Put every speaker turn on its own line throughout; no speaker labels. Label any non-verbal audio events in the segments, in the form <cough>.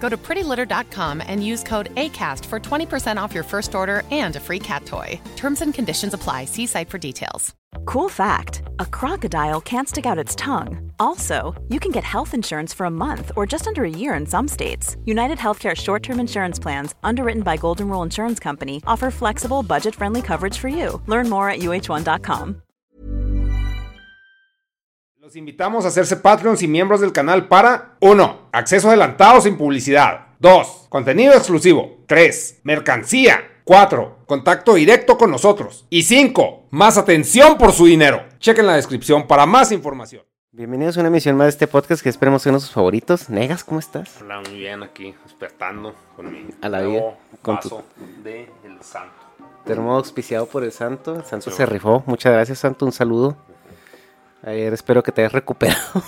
Go to prettylitter.com and use code ACAST for 20% off your first order and a free cat toy. Terms and conditions apply. See site for details.
Cool fact a crocodile can't stick out its tongue. Also, you can get health insurance for a month or just under a year in some states. United Healthcare short term insurance plans, underwritten by Golden Rule Insurance Company, offer flexible, budget friendly coverage for you. Learn more at uh1.com.
Los invitamos a hacerse Patreons y miembros del canal para 1. Acceso adelantado sin publicidad. 2. Contenido exclusivo. 3. Mercancía. 4. Contacto directo con nosotros. Y 5. Más atención por su dinero. Chequen la descripción para más información.
Bienvenidos a una emisión más de este podcast que esperemos sea uno de sus favoritos. Negas, ¿cómo estás?
Hola, muy bien, aquí despertando con mi
A la
nuevo
vida, con tu-
de el santo.
Termo auspiciado por el Santo. El Santo se rifó. Muchas gracias, Santo. Un saludo. Ayer espero que te hayas recuperado.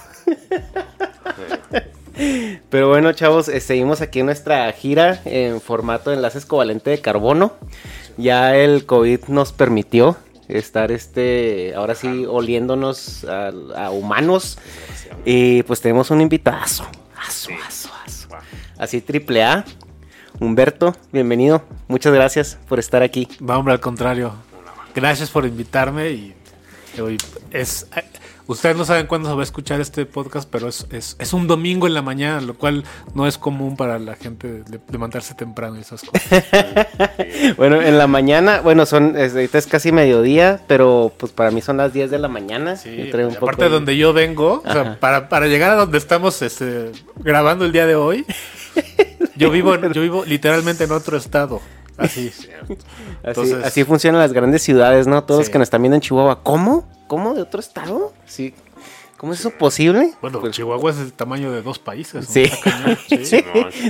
Pero bueno, chavos, eh, seguimos aquí en nuestra gira en formato de enlaces covalente de carbono. Ya el COVID nos permitió estar este, ahora sí, oliéndonos a, a humanos. Y pues tenemos un invitazo. Aso, aso, aso. Así triple A. Humberto, bienvenido. Muchas gracias por estar aquí.
No, hombre, al contrario. Gracias por invitarme y hoy es ustedes no saben cuándo se va a escuchar este podcast, pero es, es, es un domingo en la mañana, lo cual no es común para la gente levantarse temprano y esas cosas. <laughs>
Bueno, en la mañana, bueno, son, es- ahorita es casi mediodía, pero pues para mí son las 10 de la mañana.
Sí,
un
aparte de donde yo vengo, o sea, para, para llegar a donde estamos este, grabando el día de hoy, <laughs> yo vivo, en- yo vivo literalmente en otro estado. Así. Entonces-
así funcionan las grandes ciudades, ¿no? Todos los
Sí.
que nos están viendo en Chihuahua. ¿Cómo? ¿Cómo de otro estado? Sí. ¿Cómo es eso posible?
Bueno,
Pues-
Chihuahua es el tamaño de dos países. ¿no?
Sí. <laughs>
Sí.
Sí,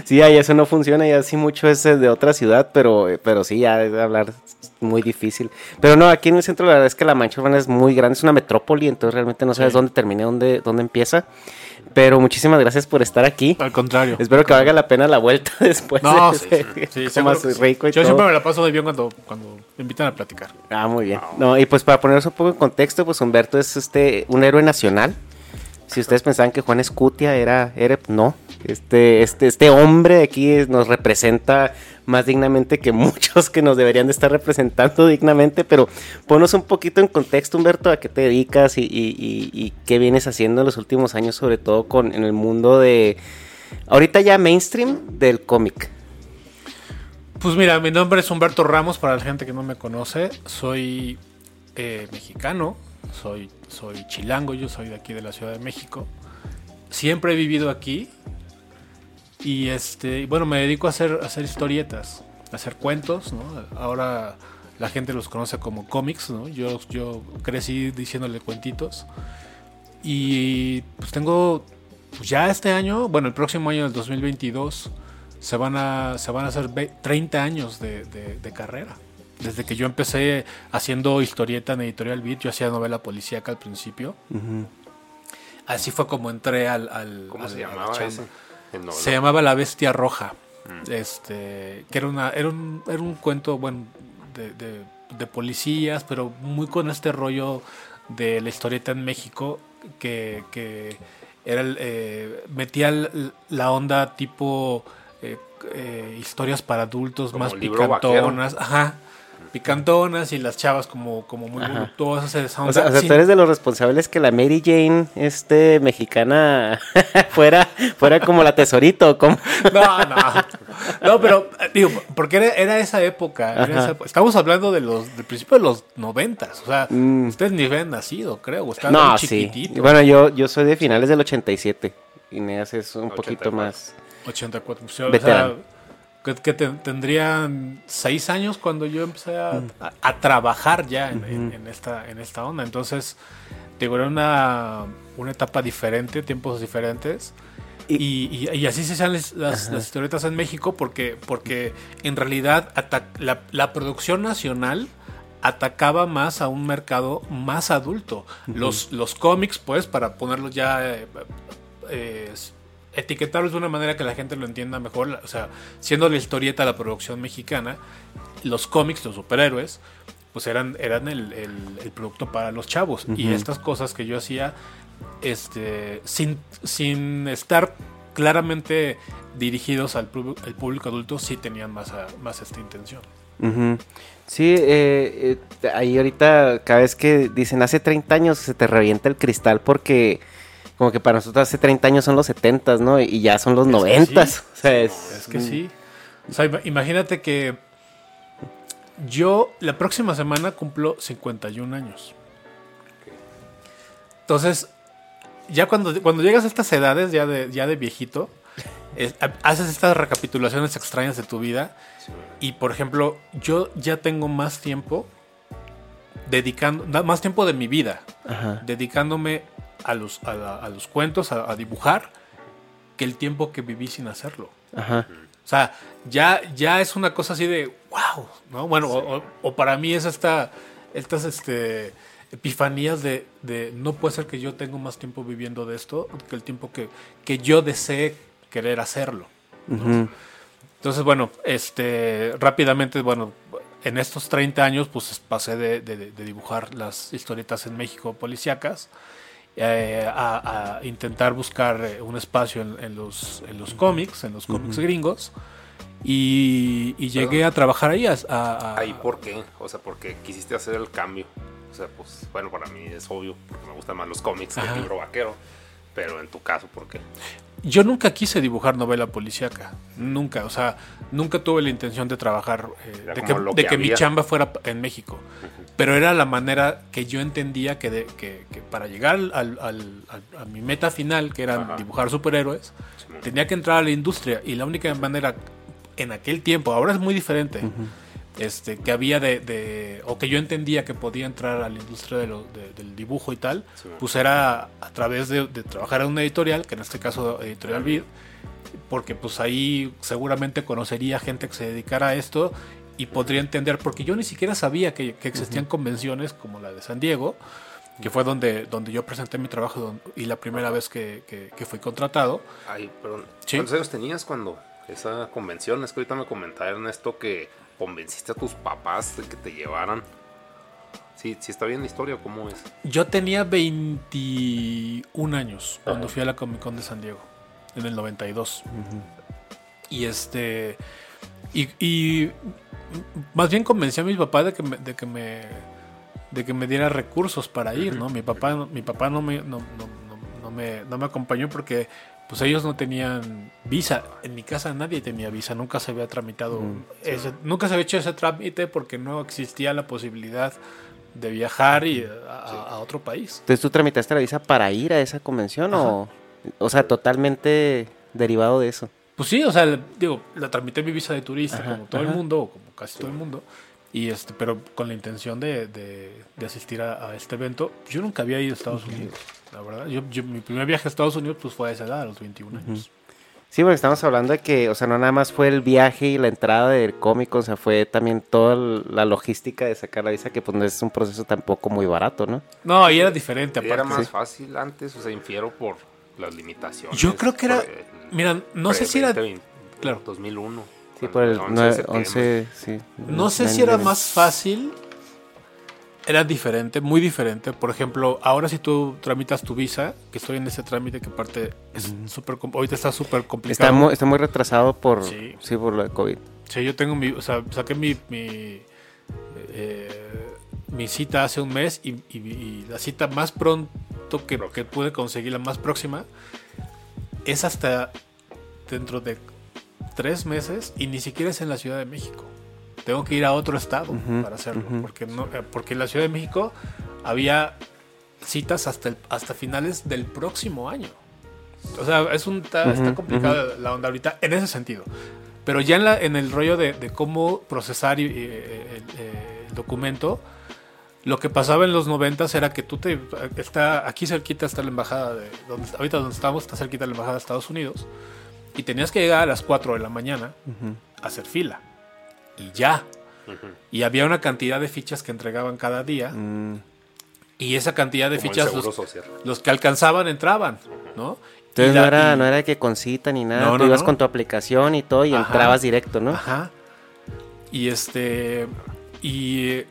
sí, ahí eso no funciona, ya sí mucho es de otra ciudad, pero, pero sí, ya es hablar muy difícil. Pero no, aquí en el centro la verdad es que la Mancha Urbana es muy grande, es una metrópoli, entonces realmente no sabes
Sí.
dónde termina, dónde, dónde empieza. Pero muchísimas gracias por estar aquí.
Al contrario.
Espero que valga la pena la vuelta <laughs> después.
No,
de
sí,
ese-
sí,
comas
seguro que sí.
rico y
Yo
todo.
siempre me la paso muy bien cuando, cuando me invitan a platicar.
Ah, muy bien. No, y pues para ponernos un poco en contexto, pues Humberto es este un héroe nacional. Si ustedes pensaban que Juan Escutia era, era no. Este, este, este hombre de aquí nos representa más dignamente que <laughs> muchos que nos deberían de estar representando dignamente, pero ponos un poquito en contexto, Humberto, a qué te dedicas y- y qué vienes haciendo en los últimos años, sobre todo con en el mundo de ahorita ya mainstream del cómic.
Pues mira, mi nombre es Humberto Ramos, para la gente que no me conoce. Soy eh, mexicano, soy, soy chilango, yo soy de aquí de la Ciudad de México. Siempre he vivido aquí. Y este, bueno, me dedico a hacer, hacer historietas, a hacer cuentos. Ahora la gente los conoce como cómics, ¿no? Yo, yo crecí diciéndole cuentitos. Y pues tengo, pues ya este año, bueno, el próximo año, el 2022, se van a, se van a hacer ve- 30 años de carrera. Desde que yo empecé haciendo historieta en Editorial Beat, yo hacía novela policíaca al principio. Así fue como entré al... al-
¿Cómo
al-
se llamaba ese?
Se llamaba La Bestia Roja. Este, que era una, era un, era un cuento, bueno, de, de- de policías, pero muy con este rollo de la historieta en México, que, que era el, eh, metía la onda tipo eh, eh, historias para adultos
Como
más picantonas. Ajá. Picantonas y las chavas como, como muy
Ajá.
voluptuosas.
O sea, o sea, tú eres de los responsables que la Mary Jane este, mexicana <laughs> fuera, fuera como la tesorito, ¿o ¿cómo?
No, no. No, pero eh, digo, porque era, era esa época. era
Ajá.
esa época. Estamos hablando de los del principio de los noventas. O sea,
Mm.
ustedes ni habían nacido, creo. estaban
No,
muy
sí.
chiquititos.
Bueno, yo, yo soy de finales del 87. Ineas es un poquito
84.
más.
84. O sea,
Veterano.
Que, que te- tendrían seis años cuando yo empecé a,
Mm.
a- a trabajar ya en, en- en esta, en esta onda. Entonces, digo, era una, una etapa diferente, tiempos diferentes. Y, y- y así se hacían las, las- las historietas en México porque, porque en realidad la producción nacional atacaba más a un mercado más adulto. los, los cómics, pues, para ponerlos ya eh, eh, etiquetarlos de una manera que la gente lo entienda mejor, o sea, siendo la historieta la producción mexicana, los cómics, los superhéroes, pues eran, eran el, el- el producto para los chavos. Y estas cosas que yo hacía, este, sin, sin estar claramente dirigidos al público adulto, sí tenían más, a- más esta intención.
Ujú. Sí, eh, eh, ahí ahorita cada vez que dicen hace 30 años se te revienta el cristal porque como que para nosotros hace 30 años son los 70, ¿no? Y ya son los
Es que
90.
sí.
O sea, es,
Es que sí. O sea, ima- imagínate que yo la próxima semana cumplo 51 años. Entonces, ya cuando, cuando llegas a estas edades, ya de, ya de viejito, es- ha- haces estas recapitulaciones extrañas de tu vida. Y por ejemplo, yo ya tengo más tiempo dedicando, más tiempo de mi vida,
Ajá.
dedicándome a los, a, la- a los cuentos, a, a dibujar, que el tiempo que viví sin hacerlo.
Ajá.
O sea, ya, ya es una cosa así de wow, ¿no? Bueno, o, o- o para mí es esta, estas este, epifanías de, de no puede ser que yo tengo más tiempo viviendo de esto que el tiempo que, que yo desee querer hacerlo. Entonces, bueno, este, rápidamente, bueno, en estos 30 años, pues pasé de, de- de dibujar las historietas en México policíacas eh, a, a intentar buscar eh, un espacio en, en los, en los cómics, en los cómics gringos. Y, y llegué a trabajar ahí. A, a-
Ahí, ¿por qué? O sea, porque quisiste hacer el cambio. O sea, pues, bueno, para mí es obvio, porque me gustan más los cómics que
Ajá.
el libro vaquero. Pero en tu caso, ¿por qué?
Yo nunca quise dibujar novela policíaca. Nunca. O sea, nunca tuve la intención de trabajar, eh, de que,
lo
de
que
que mi chamba fuera en México. Pero era la manera que yo entendía que, de- que- que para llegar al, al- al- a mi meta final, que era
Ajá.
dibujar superhéroes, tenía que entrar a la industria. Y la única manera en aquel tiempo, ahora es muy diferente, este, que había de, de- o que yo entendía que podía entrar a la industria de lo- de- del dibujo y tal,
Sí.
pues era a través de, de trabajar en una editorial, que en este caso Editorial Vid, porque pues ahí seguramente conocería gente que se dedicara a esto y podría entender, porque yo ni siquiera sabía que, que existían convenciones como la de San Diego, que fue donde, donde yo presenté mi trabajo y la primera vez que, que- que fui contratado.
Ay, perdón.
Sí.
¿Cuántos años tenías cuando esa convención? Es que ahorita me comentaba Ernesto que convenciste a tus papás de que te llevaran. Sí, sí está bien la historia, ¿cómo es?
Yo tenía 21 años cuando fui a la Comic Con de San Diego, en el 92. Y este. Y, y más bien convencí a mi papá de que me, de que me, de que me diera recursos para ir, ¿no? Mi papá, mi papá no me, no, no- no- no me, no me acompañó porque pues ellos no tenían visa. En mi casa nadie tenía visa, nunca se había tramitado, ese- nunca se había hecho ese trámite porque no existía la posibilidad de viajar y a otro país.
Entonces tú tramitaste la visa para ir a esa convención o, o sea, totalmente derivado de eso.
Pues sí, o sea, le- digo, la tramité mi visa de turista
Ajá,
como todo el mundo, o como casi todo el mundo, y este, pero con la intención de, de- de asistir a, a este evento. Yo nunca había ido a Estados Unidos, la verdad. Yo, yo- mi primer viaje a Estados Unidos pues fue a esa edad, a los 21 años.
Sí, porque estamos hablando de que, o sea, no nada más fue el viaje y la entrada del cómic, o sea, fue también toda la logística de sacar la visa, que pues no es un proceso tampoco muy barato, ¿no?
No, ahí era diferente, aparte.
Era más
Sí.
fácil antes, o sea, infiero por las limitaciones.
Yo creo que era-
el-
mira, no sé si era-
2020,
claro.
2001.
Sí, por el
11 de
9,
septiembre.
11, sí.
No sé si era más fácil. Era diferente, muy diferente. Por ejemplo, ahora si tú tramitas tu visa, que estoy en ese trámite que aparte es súper com- ahorita está súper complicado.
Está muy, está muy retrasado por,
Sí.
sí. por lo de COVID.
Sí, yo tengo mi, o sea, saqué mi, mi, eh, mi cita hace un mes y, y- y la cita más pronto que, que pude conseguir, la más próxima, es hasta dentro de tres meses y ni siquiera es en la Ciudad de México. Tengo que ir a otro estado para hacerlo, porque, no, eh, porque en la Ciudad de México había citas hasta, el- hasta finales del próximo año. O sea, es un, está, está complicada la onda ahorita en ese sentido. Pero ya en, la, en el rollo de, de cómo procesar y, eh, el, eh, el documento, lo que pasaba en los noventas era que tú te... Está, aquí cerquita está la embajada de... Donde, ahorita donde estamos está cerquita la embajada de Estados Unidos. Y tenías que llegar a las 4 de la mañana a hacer fila. Y ya. Y había una cantidad de fichas que entregaban cada día.
Mm.
Y esa cantidad de
Como
fichas, los, que alcanzaban entraban, ¿no?
Entonces
la-
no, era,
y-
no era que con cita ni nada,
No,
tú
no,
ibas
no.
con tu aplicación y todo y
Ajá.
entrabas directo, ¿no?
Ajá. Y este. Y eh,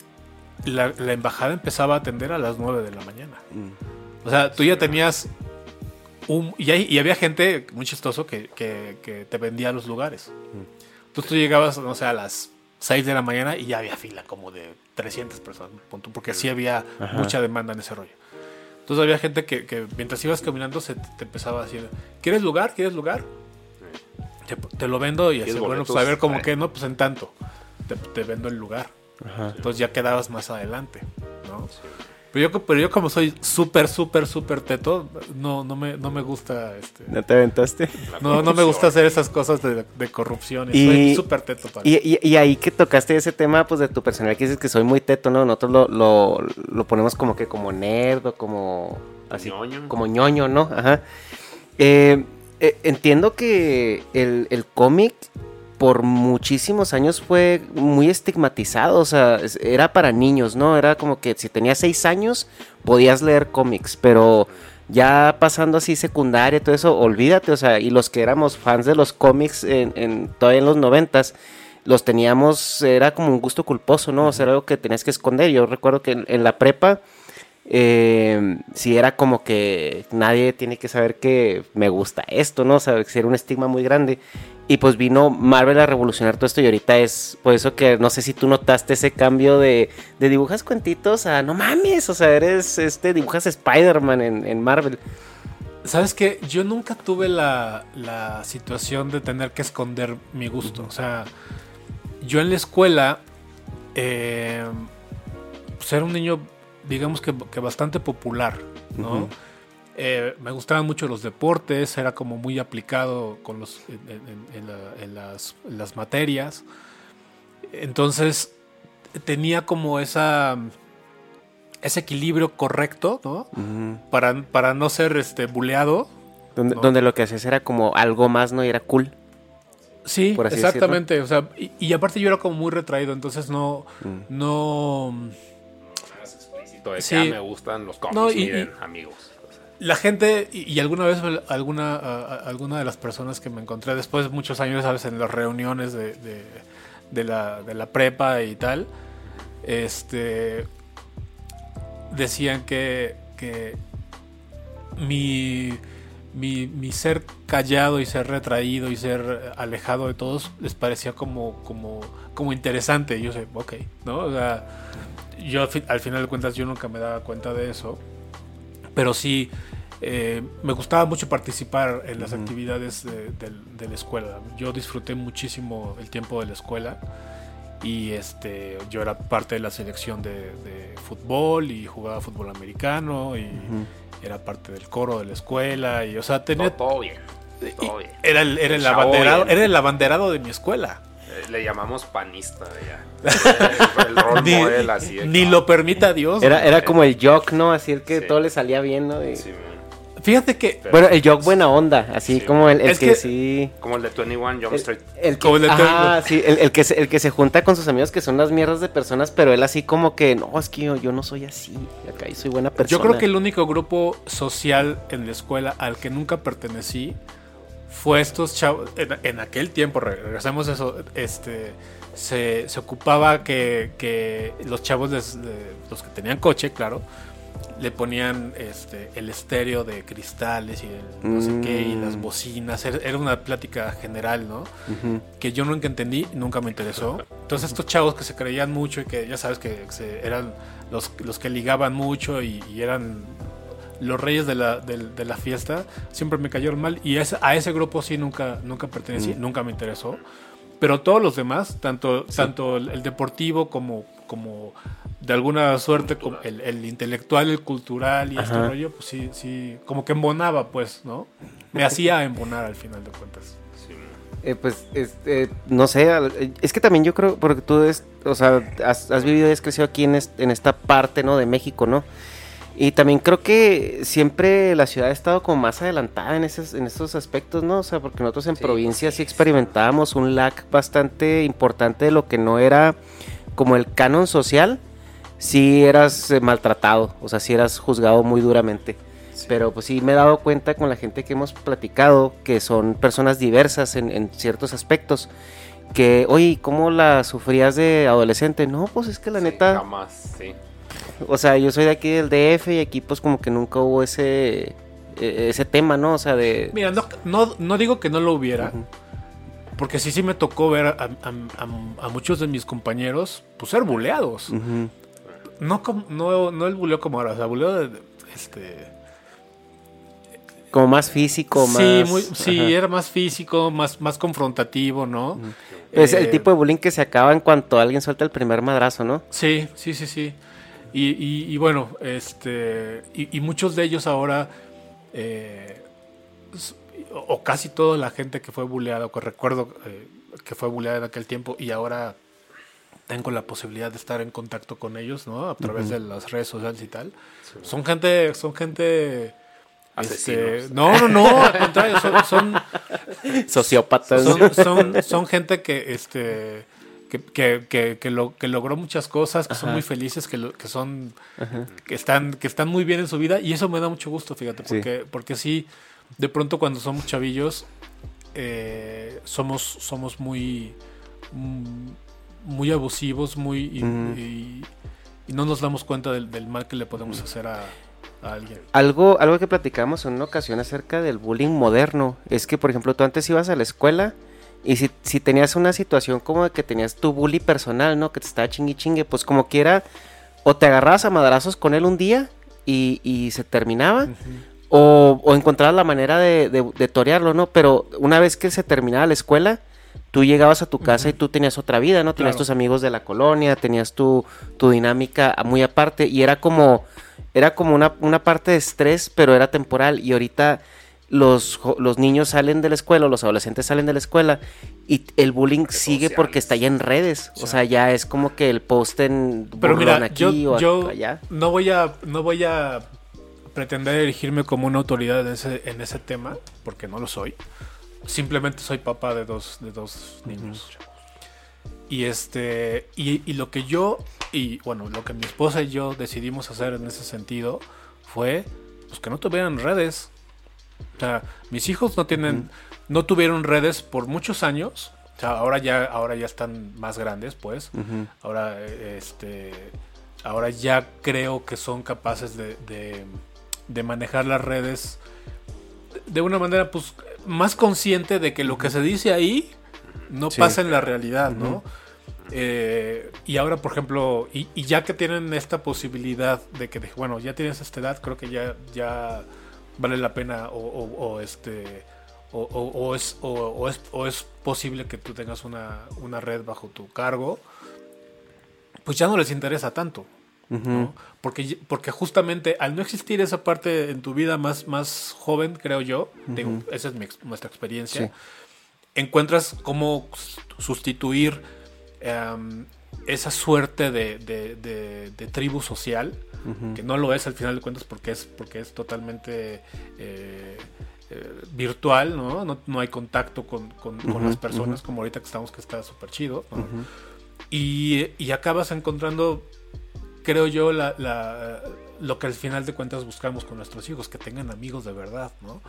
la, la embajada empezaba a atender a las 9 de la mañana.
Mm.
O sea, tú ya tenías. Un, y, hay- y había gente muy chistoso que, que- que te vendía los lugares.
Mm.
Entonces tú llegabas, no sé, a las 6 de la mañana y ya había fila como de 300 personas, porque sí había
Ajá.
mucha demanda en ese rollo. Entonces había gente que, que mientras ibas caminando se te, te empezaba a decir, ¿quieres lugar? ¿Quieres lugar? Te, te lo vendo y así,
¿Quieres
bueno, pues a ver como que no, pues en tanto. Te, te vendo el lugar. Entonces ya quedabas más adelante, ¿no? Pero yo, pero yo como soy súper, súper, súper teto, no, no, me, no me gusta, este,
¿No te aventaste?
no, no me gusta hacer esas cosas de, de corrupción. Y,
Y-
soy súper teto para
Y, y- y ahí que tocaste ese tema, pues de tu personalidad, que dices que soy muy teto, ¿no? Nosotros lo, lo, lo ponemos como que como nerd o como así,
Ñoño.
como ñoño, ¿no? Ajá. Eh, eh, entiendo que el, el cómic por muchísimos años fue muy estigmatizado, o sea, era para niños, ¿no? Era como que si tenías seis años podías leer cómics, pero ya pasando así secundaria y todo eso, olvídate, o sea, y los que éramos fans de los cómics en, todavía en los noventas, los teníamos, era como un gusto culposo, ¿no? O sea, era algo que tenías que esconder. Yo recuerdo que en, la prepa, eh, sí era como que nadie tiene que saber que me gusta esto, ¿no? O sea, que era un estigma muy grande. Y pues vino Marvel a revolucionar todo esto y ahorita es por eso que no sé si tú notaste ese cambio de, de dibujas cuentitos a no mames, o sea, eres este dibujas Spider-Man en, en Marvel.
¿Sabes qué? Yo nunca tuve la, la situación de tener que esconder mi gusto. O sea, yo en la escuela, eh, pues era un niño, digamos que, que bastante popular, ¿no? Eh, me gustaban mucho los deportes, era como muy aplicado con los, en, en- en la- en las, en las materias. Entonces, tenía como esa ese equilibrio correcto, ¿no? Para, para no ser este buleado.
Donde,
No.
donde lo que hacías era como algo más, ¿no? Y era cool.
Sí, exactamente. O sea, y, y aparte yo era como muy retraído, entonces no,
Mm.
no.
Explícito de
Sí.
ah, me gustan los cómics,
No, y-
miren,
y-
amigos.
La gente, y, alguna vez alguna, alguna de las personas que me encontré después de muchos años, sabes, en las reuniones de, de, la, de la prepa y tal, este decían que, que mi, mi, mi ser callado y ser retraído y ser alejado de todos les parecía como, como, como interesante. Y yo sé, ok, ¿no? O sea, yo al final de cuentas yo nunca me daba cuenta de eso pero sí eh, me gustaba mucho participar en las actividades de, la escuela. Yo disfruté muchísimo el tiempo de la escuela y este yo era parte de la selección de, de fútbol y jugaba fútbol americano y era parte del coro de la escuela y o sea tenía
todo, todo bien.
y-
todo bien.
era el, era el abanderado
bien.
era el abanderado de mi escuela
Eh, Le llamamos panista ya. <laughs> el, rol
ni,
model así. de
ni lo permita Dios
Era, era como el jock, ¿no? Así el que
Sí.
todo le salía bien, ¿no? Y-
sí, man.
Fíjate que
Bueno, el jock buena onda, así
Sí.
como el, el
Es
que,
que-
sí...
Como el de 21 Jump
El,
Street.
el que,
Como el de
Ajá,
Tony.
sí, el, el que se, el que se junta con sus amigos que son las mierdas de personas, pero él así como que, no, es que yo, yo no soy así, acá yo soy buena persona.
Yo creo que el único grupo social en la escuela al que nunca pertenecí fue estos chavos. En, en aquel tiempo, re- regresamos a eso, este, se, se ocupaba que, que los chavos, les- de- los que tenían coche, claro, le ponían este, el estéreo de cristales y el no sé qué, y las bocinas. Era, era una plática general, ¿no? Que yo nunca entendí, nunca me interesó. entonces estos chavos que se creían mucho y que ya sabes que se- eran los, los que ligaban mucho y, y eran los reyes de la, de la fiesta, siempre me cayeron mal. Y ese- a ese grupo sí nunca, nunca pertenecí, nunca me interesó. Pero todos los demás, tanto, tanto el, el deportivo como, como de alguna suerte como el, el intelectual, el cultural y este rollo, pues sí, sí, como que embonaba, pues, ¿no? Me hacía embonar al final de cuentas.
Sí,
Eh, pues, este, no sé, eh, es que también yo creo, porque tú es, o sea, has, has vivido y has crecido aquí en, est- en esta parte, ¿no? De México, ¿no? Y también creo que siempre la ciudad ha estado como más adelantada en esos, en esos aspectos, ¿no? O sea, porque nosotros en
Sí,
provincia
sí,
sí experimentábamos un lag bastante importante de lo que no era como el canon social, sí eras eh, maltratado, o sea, sí eras juzgado muy duramente. Pero pues sí me he dado cuenta con la gente que hemos platicado que son personas diversas en, en ciertos aspectos. Que, oye, ¿cómo la sufrías de adolescente? No, pues es que la
sí,
neta,
Jamás, sí.
o sea, yo soy de aquí del DF y aquí pues como que nunca hubo ese, e- ese tema, ¿no? O sea, de...
Mira, no, no, no digo que no lo hubiera. Porque sí, sí me tocó ver a, a- a- a muchos de mis compañeros pues, ser buleados. No, no, no el buleo como ahora, o sea, buleo de, de- este...
Como más físico, más...
sí, muy- sí,
ajá.
era más físico, más, más confrontativo, ¿no?
Es
Eh,
el tipo de bullying que se acaba en cuanto alguien suelta el primer madrazo, ¿no?
Sí, sí, sí, sí. Y, y- y bueno, este. Y, y muchos de ellos ahora. eh, o, o casi toda la gente que fue bulleada, o que recuerdo eh, que fue bulleada en aquel tiempo, y ahora tengo la posibilidad de estar en contacto con ellos, ¿no? A través de las redes sociales y tal. Son gente. Son gente. este, no, no, no, al contrario, son- son
Sociópatas.
son, son, son gente que este que, que, que, que lo- que logró muchas cosas, que son muy felices, que, lo- que son que están que están muy bien en su vida y eso me da mucho gusto, fíjate,
Sí.
porque porque sí de pronto cuando somos chavillos eh, somos somos muy mm, muy abusivos, muy y,
Ujú.
y- y no nos damos cuenta del, del mal que le podemos hacer a, a alguien.
Algo, algo que platicamos en una ocasión acerca del bullying moderno es que, por ejemplo, tú antes ibas a la escuela y si, si tenías una situación como de que tenías tu bully personal, ¿no? Que te estaba chingui chingue, pues como quiera, o te agarrabas a madrazos con él un día y, y se terminaba, o, o encontrabas la manera de, de, de torearlo, ¿no? Pero una vez que se terminaba la escuela, tú llegabas a tu casa y tú tenías otra vida, ¿no? Tenías tus amigos de la colonia, tenías tu, tu dinámica muy aparte y era como, era como una, una parte de estrés, pero era temporal y ahorita los, los niños salen de la escuela, los adolescentes salen de la escuela y el bullying sigue porque está ya en redes, o sea, ya es como que el post en
Pero mira,
aquí
yo,
o
yo
allá.
no voy a no voy a pretender erigirme como una autoridad en ese, en ese tema, porque no lo soy. Simplemente soy papá de dos, de dos niños. Y este. Y, y lo que yo. Y bueno, lo que mi esposa y yo decidimos hacer en ese sentido fue pues que no tuvieran redes. O sea, mis hijos no tienen. No tuvieron redes por muchos años. O sea, ahora ya, ahora ya están más grandes, pues. Ahora, este, ahora ya creo que son capaces de, de- de manejar las redes de una manera, pues, más consciente de que lo que se dice ahí no
Sí.
pasa en la realidad, ¿no? Eh, y ahora, por ejemplo, y, y ya que tienen esta posibilidad de que, de- bueno, ya tienes esta edad, creo que ya, ya vale la pena o, o- o, este o, o- o es, o es, o es posible que tú tengas una, una red bajo tu cargo, pues ya no les interesa tanto. ¿No? Porque, porque justamente al no existir esa parte en tu vida más, más joven, creo yo, digo, esa es mi nuestra experiencia,
Sí.
encuentras cómo sustituir em, esa suerte de, de- de- de tribu social, que no lo es al final de cuentas porque es, porque es totalmente eh, eh, virtual, ¿no? ¿no? no hay contacto con, con- las personas como ahorita que estamos que está súper chido. ¿no? y, y acabas encontrando, creo yo, la, la- lo que al final de cuentas buscamos con nuestros hijos, que tengan amigos de verdad, ¿no?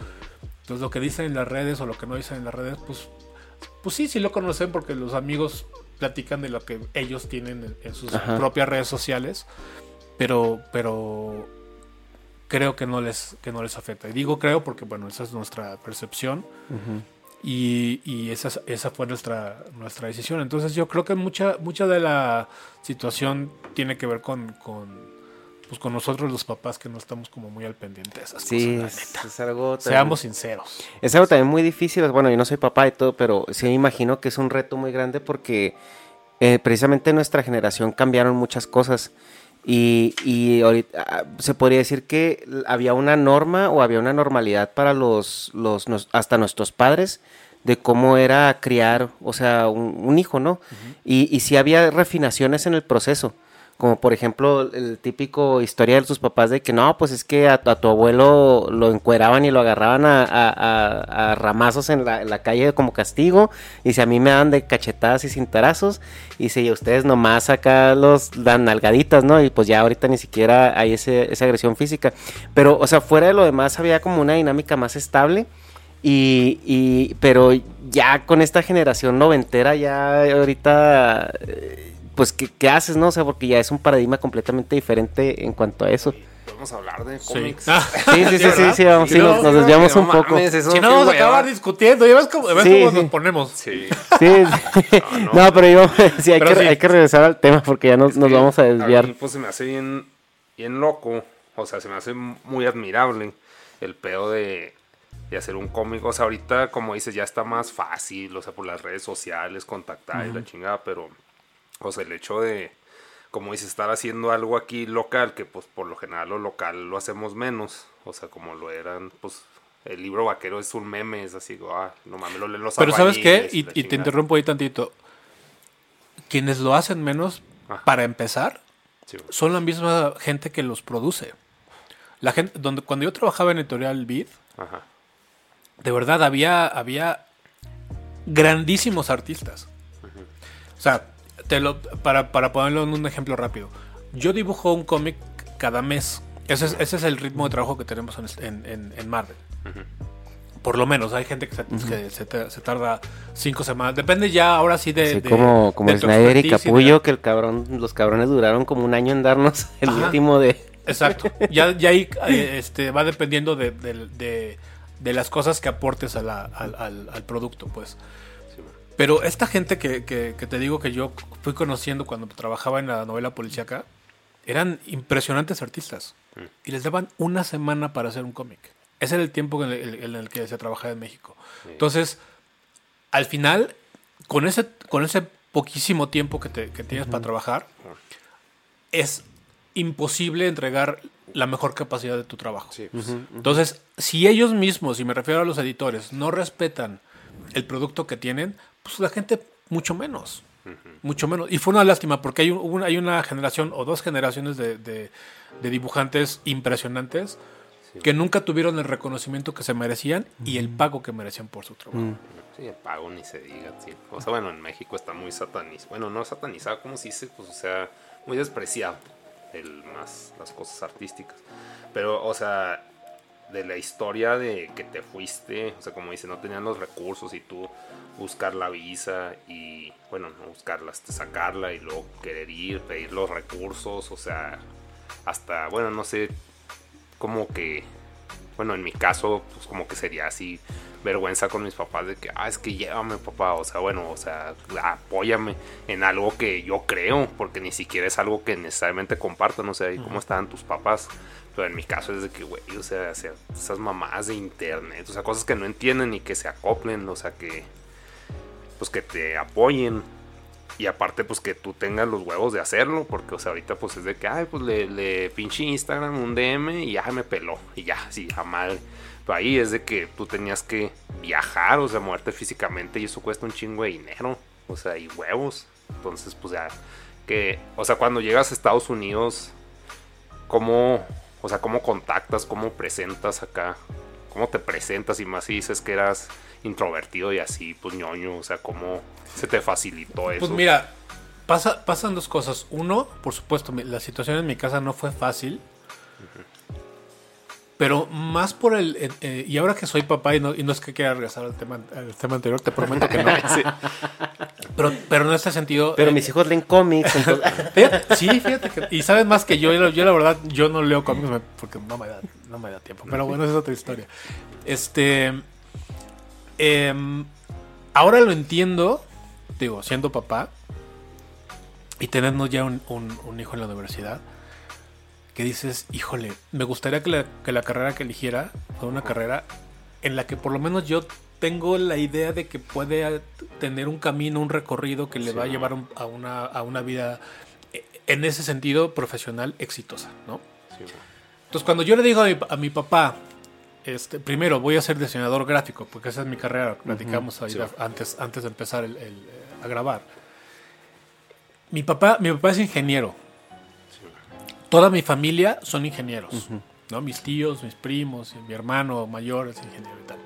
Entonces lo que dicen en las redes o lo que no dicen en las redes, pues, pues sí, sí lo conocen porque los amigos platican de lo que ellos tienen en, en sus
Ajá.
propias redes sociales, pero, pero creo que no les, que no les afecta. Y digo creo porque, bueno, esa es nuestra percepción. Y, y esa, esa fue nuestra, nuestra decisión. Entonces yo creo que mucha, mucha de la situación tiene que ver con, con, pues con nosotros los papás que no estamos como muy al pendiente de esas
Sí,
cosas. la
es,
neta.
es algo... también-
Seamos sinceros.
Es algo también muy difícil. Bueno, yo no soy papá y todo, pero sí me imagino que es un reto muy grande porque eh, precisamente en nuestra generación cambiaron muchas cosas. Y, y ahorita ah, se podría decir que había una norma o había una normalidad para los, los nos- hasta nuestros padres de cómo era criar, o sea, un, un hijo, ¿no? y, y sí había refinaciones en el proceso. Como por ejemplo el típico historia de sus papás de que no, pues es que a, a tu abuelo lo encueraban y lo agarraban a, a- ramazos en la, en la calle como castigo. Y si a mí me dan de cachetadas y cintarazos. Y si a ustedes nomás acá los dan nalgaditas, ¿no? Y pues ya ahorita ni siquiera hay ese, esa agresión física. Pero, o sea, fuera de lo demás había como una dinámica más estable. Y, y- pero ya con esta generación noventera, ya ahorita, eh, pues, ¿qué, qué haces, no? O sea, porque ya es un paradigma completamente diferente en cuanto a eso.
Podemos hablar de
Sí.
cómics.
Ah,
Sí, sí, sí, sí, sí, vamos, sí,
no,
nos, nos
no,
desviamos
No
un poco.
mames,
Si no, vamos a acabar discutiendo. ¿Ya ves cómo, ves
Sí,
cómo
sí.
nos ponemos?
Sí.
Sí,
No,
no,
no.
pero yo, <laughs> sí, hay,
Pero
que,
sí.
hay que regresar al tema porque ya nos, nos vamos a
A
desviar.
mí, pues se me hace bien, bien loco. O sea, se me hace muy admirable el pedo de, de hacer un cómic. O sea, ahorita, como dices, ya está más fácil. O sea, por las redes sociales, contactar y la chingada. Pero, o sea, el hecho de, como dices, estar haciendo algo aquí local, que pues por lo general lo local lo hacemos menos. O sea, como lo eran, pues. El libro vaquero es un meme, es así, ah, no mames, lo leen los
Pero ¿sabes qué? Y, te interrumpo ahí tantito. Quienes lo hacen menos,
Ajá.
para empezar,
Sí,
son la misma gente que los produce. La gente, donde, cuando yo trabajaba en Editorial
Ajá.
de verdad había, había grandísimos artistas. O sea, te lo, para, para ponerlo en un ejemplo rápido. Yo dibujo un cómic cada mes. Ese es, ese es el ritmo de trabajo que tenemos en, en- en- Marvel. Por lo menos, hay gente que, se, que se te- se tarda cinco semanas. Depende ya ahora sí de...
Sí,
de-
como como
de
Snyder y
de-
Capullo, que el cabrón, los cabrones duraron como un año en darnos <laughs> el
Ajá.
último de...
Exacto. Ya, ya ahí eh, este, va dependiendo de, de- de- de las cosas que aportes a la- al, al- al producto, pues. Pero esta gente que, que- que te digo que yo fui conociendo cuando trabajaba en la novela policíaca, eran impresionantes artistas. Y les daban una semana para hacer un cómic. Ese era el tiempo en el, en el que se trabajaba en México. Entonces, al final, con ese, con ese poquísimo tiempo que, te- que tienes para trabajar, es imposible entregar la mejor capacidad de tu trabajo.
Sí, pues,
Entonces, si ellos mismos, y me refiero a los editores, no respetan el producto que tienen, pues la gente mucho menos. Mucho menos. Y fue una lástima porque hay, un- una, hay una generación o dos generaciones de, de- de dibujantes impresionantes que nunca tuvieron el reconocimiento que se merecían y el pago que merecían por su trabajo.
Sí, el pago ni se diga, sí. O sea, bueno, en México está muy satanizado. Bueno, no satanizado, como se dice, pues, o sea, muy despreciado el más las cosas artísticas. Pero, o sea, de la historia de que te fuiste, o sea, como dice, no tenían los recursos y tú buscar la visa y, bueno, no buscarla, hasta sacarla y luego querer ir, pedir los recursos, o sea, hasta, bueno, no sé, como que bueno, en mi caso, pues como que sería así vergüenza con mis papás de que, ah, es que llévame, papá, o sea, bueno, o sea, apóyame en algo que yo creo, porque ni siquiera es algo que necesariamente compartan, o sea, y cómo estaban tus papás. Pero en mi caso es de que, güey, o sea, o sea, esas mamás de internet, o sea, cosas que no entienden y que se acoplen, o sea, que, pues que te apoyen. Y aparte, pues que tú tengas los huevos de hacerlo, porque, o sea, ahorita pues es de que, ay, pues le, pinche Instagram un DM y ya me peló, y ya, sí, a madre. Pero ahí es de que tú tenías que viajar, o sea, moverte físicamente y eso cuesta un chingo de dinero, o sea, y huevos. Entonces, pues ya, que, o sea, cuando llegas a Estados Unidos, ¿cómo, o sea, cómo contactas, cómo presentas acá? ¿Cómo te presentas? Y más si dices que eras introvertido y así, pues ñoño, o sea, ¿cómo se te facilitó eso?
Pues mira, pasa, pasan dos cosas. Uno, por supuesto, la situación en mi casa no fue fácil. Pero más por el... eh, eh, y ahora que soy papá, y no, y no es que quiera regresar al tema, al tema anterior, te prometo que no. <laughs> pero, pero en este sentido...
Pero
eh,
mis hijos leen cómics, entonces... <laughs>
Fíjate- sí, fíjate que. Y sabes más que yo, yo, yo la verdad, yo no leo cómics porque no me da, no me da tiempo. Pero bueno, esa es otra historia. Este. Em, ahora lo entiendo, digo, siendo papá y teniendo ya un, un- un hijo en la universidad, que dices, híjole, me gustaría que la, que la carrera que eligiera fuera una carrera en la que por lo menos yo tengo la idea de que puede tener un camino, un recorrido que le va a llevar a, una, a una vida, eh, en ese sentido, profesional exitosa, ¿no?
Sí.
Entonces, cuando yo le digo a mi, a mi papá, este, primero voy a ser diseñador gráfico, porque esa es mi carrera, platicamos ahí
sí.
antes, antes de empezar el- el, eh, a grabar. Mi papá, mi papá es ingeniero. Toda mi familia son ingenieros. ¿no? Mis tíos, mis primos, mi hermano mayor es ingeniero y tal.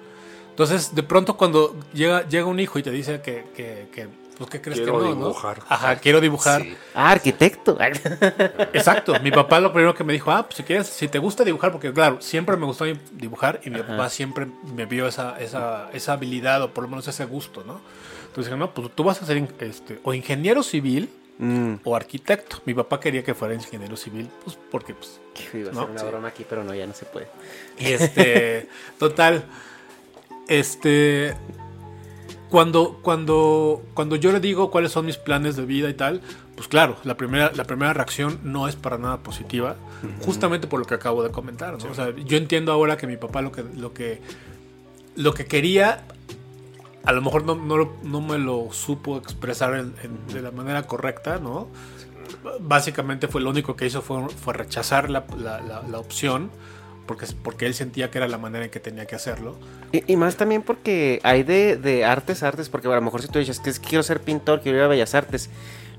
Entonces, de pronto cuando llega, llega un hijo y te dice que, que, que, pues, ¿qué crees
Quiero
que no? no?
dibujar.
Ajá, quiero dibujar.
Sí.
Ah, arquitecto. <laughs>
Exacto, mi papá lo primero que me dijo, ah, pues si quieres, si te gusta dibujar, porque claro, siempre me gustó dibujar y mi papá siempre me vio esa, esa, esa habilidad o por lo menos ese gusto, ¿no? Entonces dije, no, pues tú vas a ser este, o ingeniero civil
Mm.
o arquitecto. Mi papá quería que fuera ingeniero civil, pues porque pues...
Iba a
No,
hacer una
sí.
broma aquí, pero no, ya no se puede.
Y este, total, este, cuando, cuando, cuando yo le digo cuáles son mis planes de vida y tal, pues claro, la primera, la primera reacción no es para nada positiva, justamente por lo que acabo de comentar, ¿no? O sea, yo entiendo ahora que mi papá lo que, lo que, lo que quería, a lo mejor no, no, no me lo supo expresar en- en- de la manera correcta, ¿no? Básicamente fue lo único que hizo fue, fue rechazar la, la- la- la opción porque, porque él sentía que era la manera en que tenía que hacerlo.
Y, y más también porque hay de, de artes, artes, porque a lo mejor si tú dices que quiero ser pintor, quiero ir a Bellas Artes.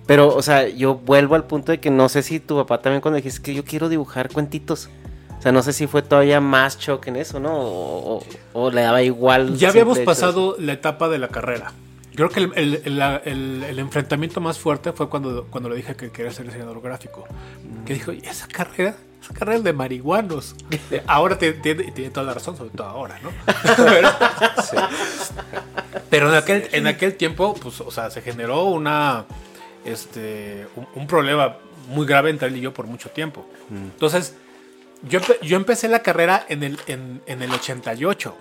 Pero, o sea, yo vuelvo al punto de que no sé si tu papá también cuando dijiste que yo quiero dibujar cuentitos. O sea, no sé si fue todavía más shock en eso, ¿no? O, o- o le daba igual.
Ya habíamos pasado la etapa de la carrera. Creo que el, el- el- el- enfrentamiento más fuerte fue cuando, cuando le dije que quería ser diseñador gráfico. Que dijo, "¿Y esa carrera, <laughs> carrera de marihuanos. <laughs> Ahora tiene, tiene toda la razón, sobre todo ahora, ¿no? <laughs> Pero, pero en, aquel, en aquel tiempo, pues, o sea, se generó una, este, un, un problema muy grave entre él y yo por mucho tiempo. Entonces, yo, yo empecé la carrera en el, en, en el 88.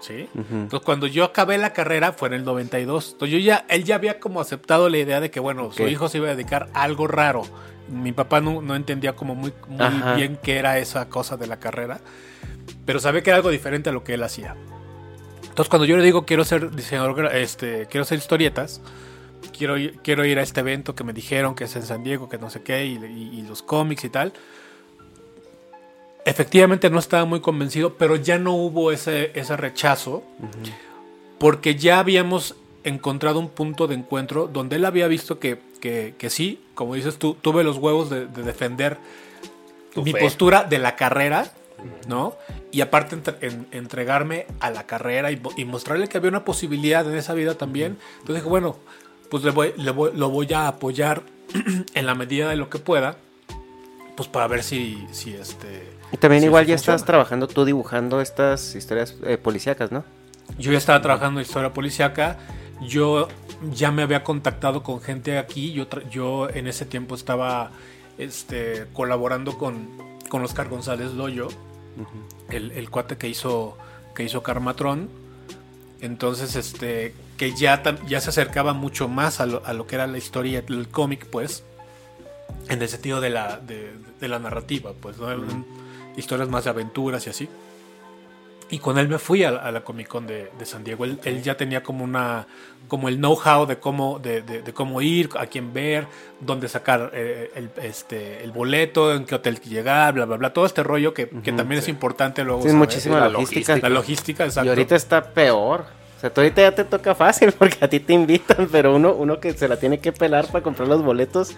¿Sí? Entonces, cuando yo acabé la carrera fue en el 92. Entonces, yo ya, él ya había como aceptado la idea de que, bueno, su hijo se iba a dedicar a algo raro. Mi papá no, no entendía como muy, muy
Ajá.
bien qué era esa cosa de la carrera, pero sabía que era algo diferente a lo que él hacía. Entonces, cuando yo le digo quiero ser diseñador, este, quiero hacer historietas, quiero ir, quiero ir a este evento que me dijeron que es en San Diego, que no sé qué, y, y- y los cómics y tal. Efectivamente no estaba muy convencido, pero ya no hubo ese, ese rechazo, porque ya habíamos encontrado un punto de encuentro donde él había visto que, que- que sí, como dices tú, tuve los huevos de, de defender
Tu
mi
fe.
postura de la carrera, ¿no? Y aparte entre- en- entregarme a la carrera y, mo- y mostrarle que había una posibilidad en esa vida también. Entonces dije, bueno, pues le voy, le voy- lo voy a apoyar <clears throat> en la medida de lo que pueda, pues para ver si, si este...
Y también
si
igual ya estás
funciona.
trabajando tú dibujando estas historias eh, policíacas, ¿no?
Yo ya estaba trabajando en historia policiaca. Yo ya me había contactado con gente aquí. Yo, yo en ese tiempo estaba este, colaborando con, con Oscar González Loyo, el, el cuate que hizo, que hizo Carmatrón. Entonces, este, que ya, ya se acercaba mucho más a lo, a lo que era la historia, el cómic, pues, en el sentido de la, de, de la narrativa, pues, ¿no? Historias más de aventuras y así. Y con él me fui a, la- a la Comic Con de, de San Diego. Él, él ya tenía como una como el know-how de cómo de, de- de cómo ir, a quién ver, dónde sacar eh, el, este, el boleto, en qué hotel llegar, bla, bla, bla. Todo este rollo que, que también es importante luego.
Sí, muchísima
la
logística.
La logística, exacto.
Y ahorita está peor. O sea, tú ahorita ya te toca fácil <laughs> porque a ti te invitan, pero uno, uno que se la tiene que pelar para comprar los boletos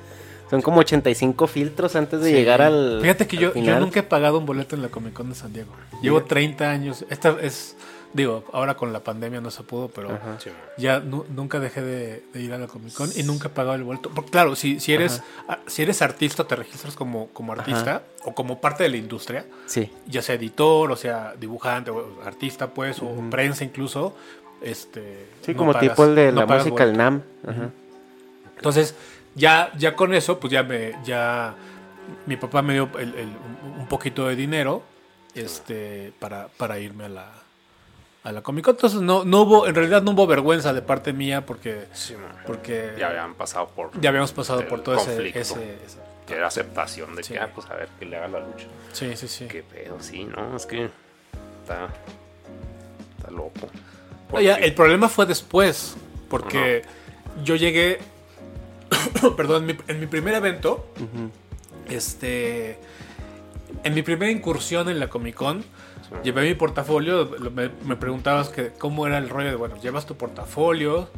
son como 85 filtros antes de
Sí.
llegar al.
Fíjate que
al
yo, yo nunca he pagado un boleto en la Comic Con de San Diego. Llevo 30 años. Esta es, digo, ahora con la pandemia no se pudo, pero
Ajá.
Ya nu- nunca dejé de, de ir a la Comic Con y nunca he pagado el boleto. Porque, claro, si, si eres si eres artista, te registras como, como artista o como parte de la industria,
Sí.
ya sea editor, o sea dibujante, o artista, pues, o prensa incluso. Este,
Sí,
no
como
pagas-
tipo el de
no
la música, el. NAM. Ajá.
Entonces, ya, ya con eso, pues ya me, ya mi papá me dio el- el- un- poquito de dinero, este, para, para irme a la, a la Comic Con. Entonces no, no hubo, en realidad no hubo vergüenza de parte mía porque,
Sí,
porque
Ya habían pasado por.
ya habíamos pasado por todo ese,
conflicto.
ese- ese-
Que era aceptación de
Sí.
que, ah, pues a ver, que le haga la lucha.
Sí, sí, sí.
Qué pedo, sí, ¿no? Es que está. Está loco.
Ya,
Porque-
el problema fue después, porque yo llegué, <coughs> perdón, en mi, en mi primer evento, este, en mi primera incursión en la Comic Con, llevé mi portafolio, me, me preguntabas que cómo era el rollo de, bueno, llevas tu portafolio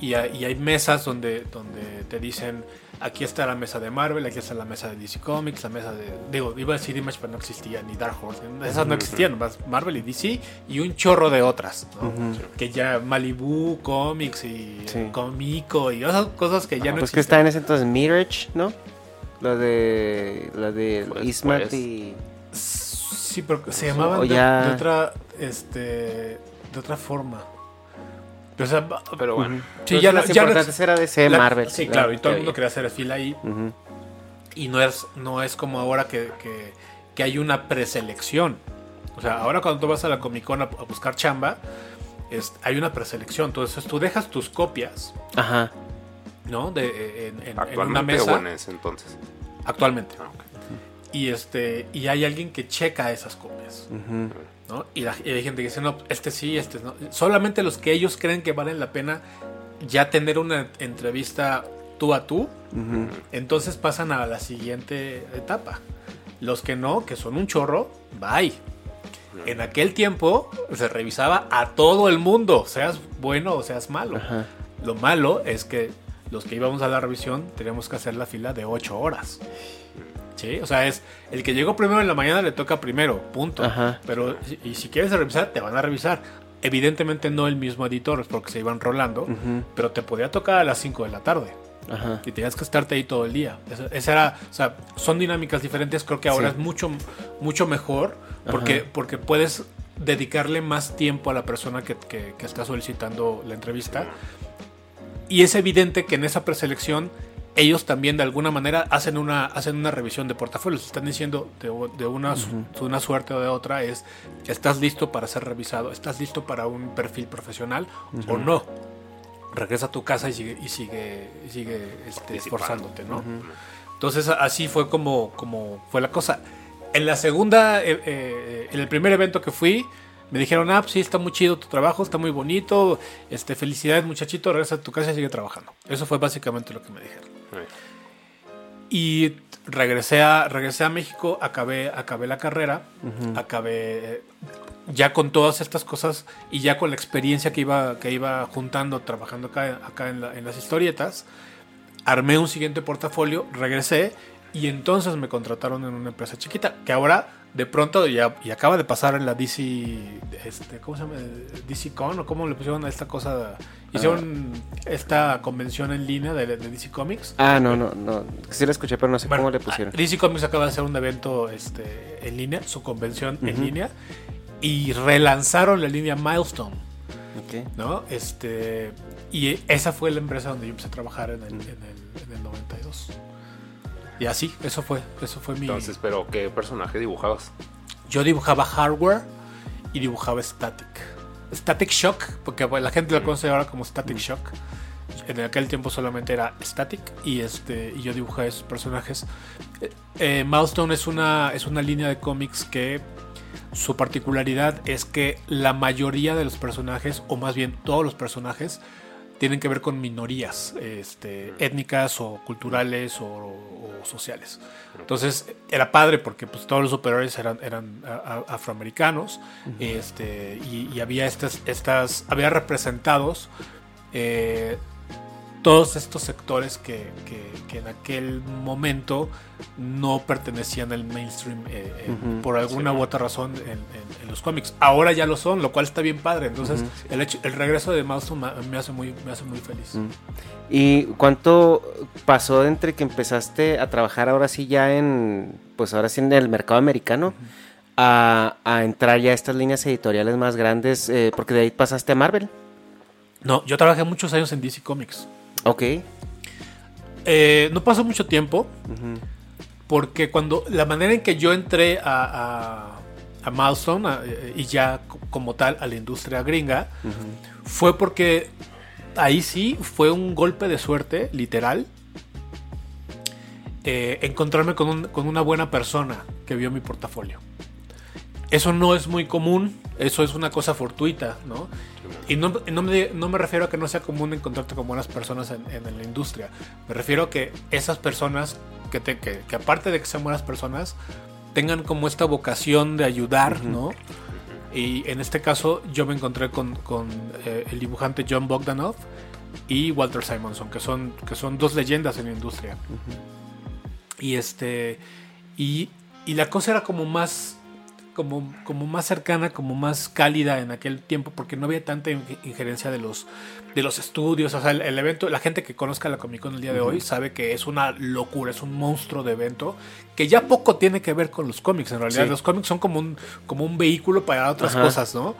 y, hay- y hay mesas donde, donde te dicen, aquí está la mesa de Marvel, aquí está la mesa de DC Comics, la mesa de, digo, iba a decir Image, pero no existía, ni Dark Horse, esas no existían, más Marvel y DC y un chorro de otras, ¿no? que ya Malibu Comics y
Sí.
Comico y esas cosas que ya no
pues que
existen.
está en ese entonces Mirage, ¿no? La de. La de Ismat
después.
y.
Sí, pero se llamaban de,
ya-
de otra, este, de otra forma. O sea,
Pero bueno.
sí,
Entonces,
ya no-
las
ya
importantes era DC,
la-
Marvel.
Sí,
la
claro, y todo el mundo quería hacer fila ahí. Y no es, no es como ahora que, que- que hay una preselección. O sea, ahora cuando tú vas a la Comic Con a, a buscar chamba, es- hay una preselección. Entonces tú dejas tus copias,
Ajá.
¿no? De, eh, en, en- en una
Actualmente
mesa.
o en ese entonces.
Actualmente.
Ah.
Y, este, y hay alguien que checa esas copias.
Ujú.
¿No? Y, la- y hay gente que dice, no, este sí, este no. Solamente los que ellos creen que valen la pena ya tener una entrevista tú a tú, entonces pasan a la siguiente etapa. Los que no, que son un chorro, bye. En aquel tiempo se revisaba a todo el mundo, seas bueno o seas malo.
Ajá.
Lo malo es que los que íbamos a la revisión teníamos que hacer la fila de 8 horas. ¿Sí? O sea, es el que llegó primero en la mañana le toca primero, punto.
Ajá.
Pero y si quieres revisar, te van a revisar. Evidentemente no el mismo editor, porque se iban rolando,
Ujú.
pero te podía tocar a las 5 de la tarde.
Ajá.
Y tenías que estarte ahí todo el día. Esa, esa era, o sea, son dinámicas diferentes. Creo que ahora
Sí.
es mucho, mucho mejor porque,
Ajá.
porque puedes dedicarle más tiempo a la persona que, que- que está solicitando la entrevista. Y es evidente que en esa preselección ellos también de alguna manera hacen una, hacen una revisión de portafolios. Están diciendo de, de una, su- de una suerte o de otra es, ¿estás listo para ser revisado? ¿Estás listo para un perfil profesional o no? Regresa a tu casa y sigue, y sigue, y sigue este, esforzándote, ¿no? Entonces así fue como, como fue la cosa. En la segunda, eh, eh, en el primer evento que fui, me dijeron, ah, pues sí, está muy chido tu trabajo, está muy bonito, este, felicidades muchachito, regresa a tu casa y sigue trabajando. Eso fue básicamente lo que me dijeron. Y regresé a, regresé a México, acabé, acabé la carrera, acabé eh, ya con todas estas cosas y ya con la experiencia que iba, que iba juntando, trabajando acá, acá en, la- en las historietas, armé un siguiente portafolio, regresé y entonces me contrataron en una empresa chiquita que ahora de pronto ya y acaba de pasar en la DC este cómo se llama DC Con o cómo le pusieron a esta cosa hicieron esta convención en línea de, de DC Comics
Ah, no, no, no. Sí la escuché, pero no sé
bueno,
cómo le pusieron.
DC Comics acaba de hacer un evento este, en línea, su convención en línea, y relanzaron la línea Milestone,
Ok.
¿no? Este, y esa fue la empresa donde yo empecé a trabajar en el, en el, en el 92. Y así, eso fue, eso fue mi...
Entonces, pero ¿qué personaje dibujabas?
Yo dibujaba hardware y dibujaba static. Static Shock, porque bueno, la gente lo conoce ahora como Static Shock. En aquel tiempo solamente era Static y este y yo dibujaba esos personajes. Eh, eh, Milestone es una, es una línea de cómics que su particularidad es que la mayoría de los personajes, o más bien todos los personajes, tienen que ver con minorías este, étnicas o culturales o, o sociales. Entonces era padre porque pues, todos los superhéroes eran, eran a- a- afroamericanos este, y, y había estas, estas, había representados eh, todos estos sectores que, que- que en aquel momento no pertenecían al mainstream eh, eh, por alguna u otra razón en, en- en los cómics. Ahora ya lo son, lo cual está bien padre. Entonces el, hecho- el regreso de ma- me hace muy, me hace muy feliz.
¿Y cuánto pasó entre que empezaste a trabajar ahora sí ya en, pues ahora sí en el mercado americano, a, a entrar ya a estas líneas editoriales más grandes? eh, porque de ahí pasaste a Marvel.
No, yo trabajé muchos años en DC Comics.
Ok.
Eh, no pasó mucho tiempo porque cuando la manera en que yo entré a, a- a Milestone a- y ya co- como tal a la industria gringa, fue porque ahí sí fue un golpe de suerte, literal, eh, encontrarme con, un- con una buena persona que vio mi portafolio. Eso no es muy común, eso es una cosa fortuita, ¿no? Y no, no me, no me refiero a que no sea común encontrarte con buenas personas en, en la industria. Me refiero a que esas personas, que, te- que, que aparte de que sean buenas personas, tengan como esta vocación de ayudar, ¿no? Y en este caso yo me encontré con, con, eh, el dibujante John Bogdanov y Walter Simonson, que son, que son dos leyendas en la industria. Y este. Y, y la cosa era como más. Como, como más cercana, como más cálida en aquel tiempo, porque no había tanta in- injerencia de los, de los estudios. O sea, el, el evento, la gente que conozca la Comic Con el día de hoy sabe que es una locura, es un monstruo de evento que ya poco tiene que ver con los cómics. En realidad,
Sí.
los cómics son como un, como un vehículo para otras
Ajá.
cosas, ¿no?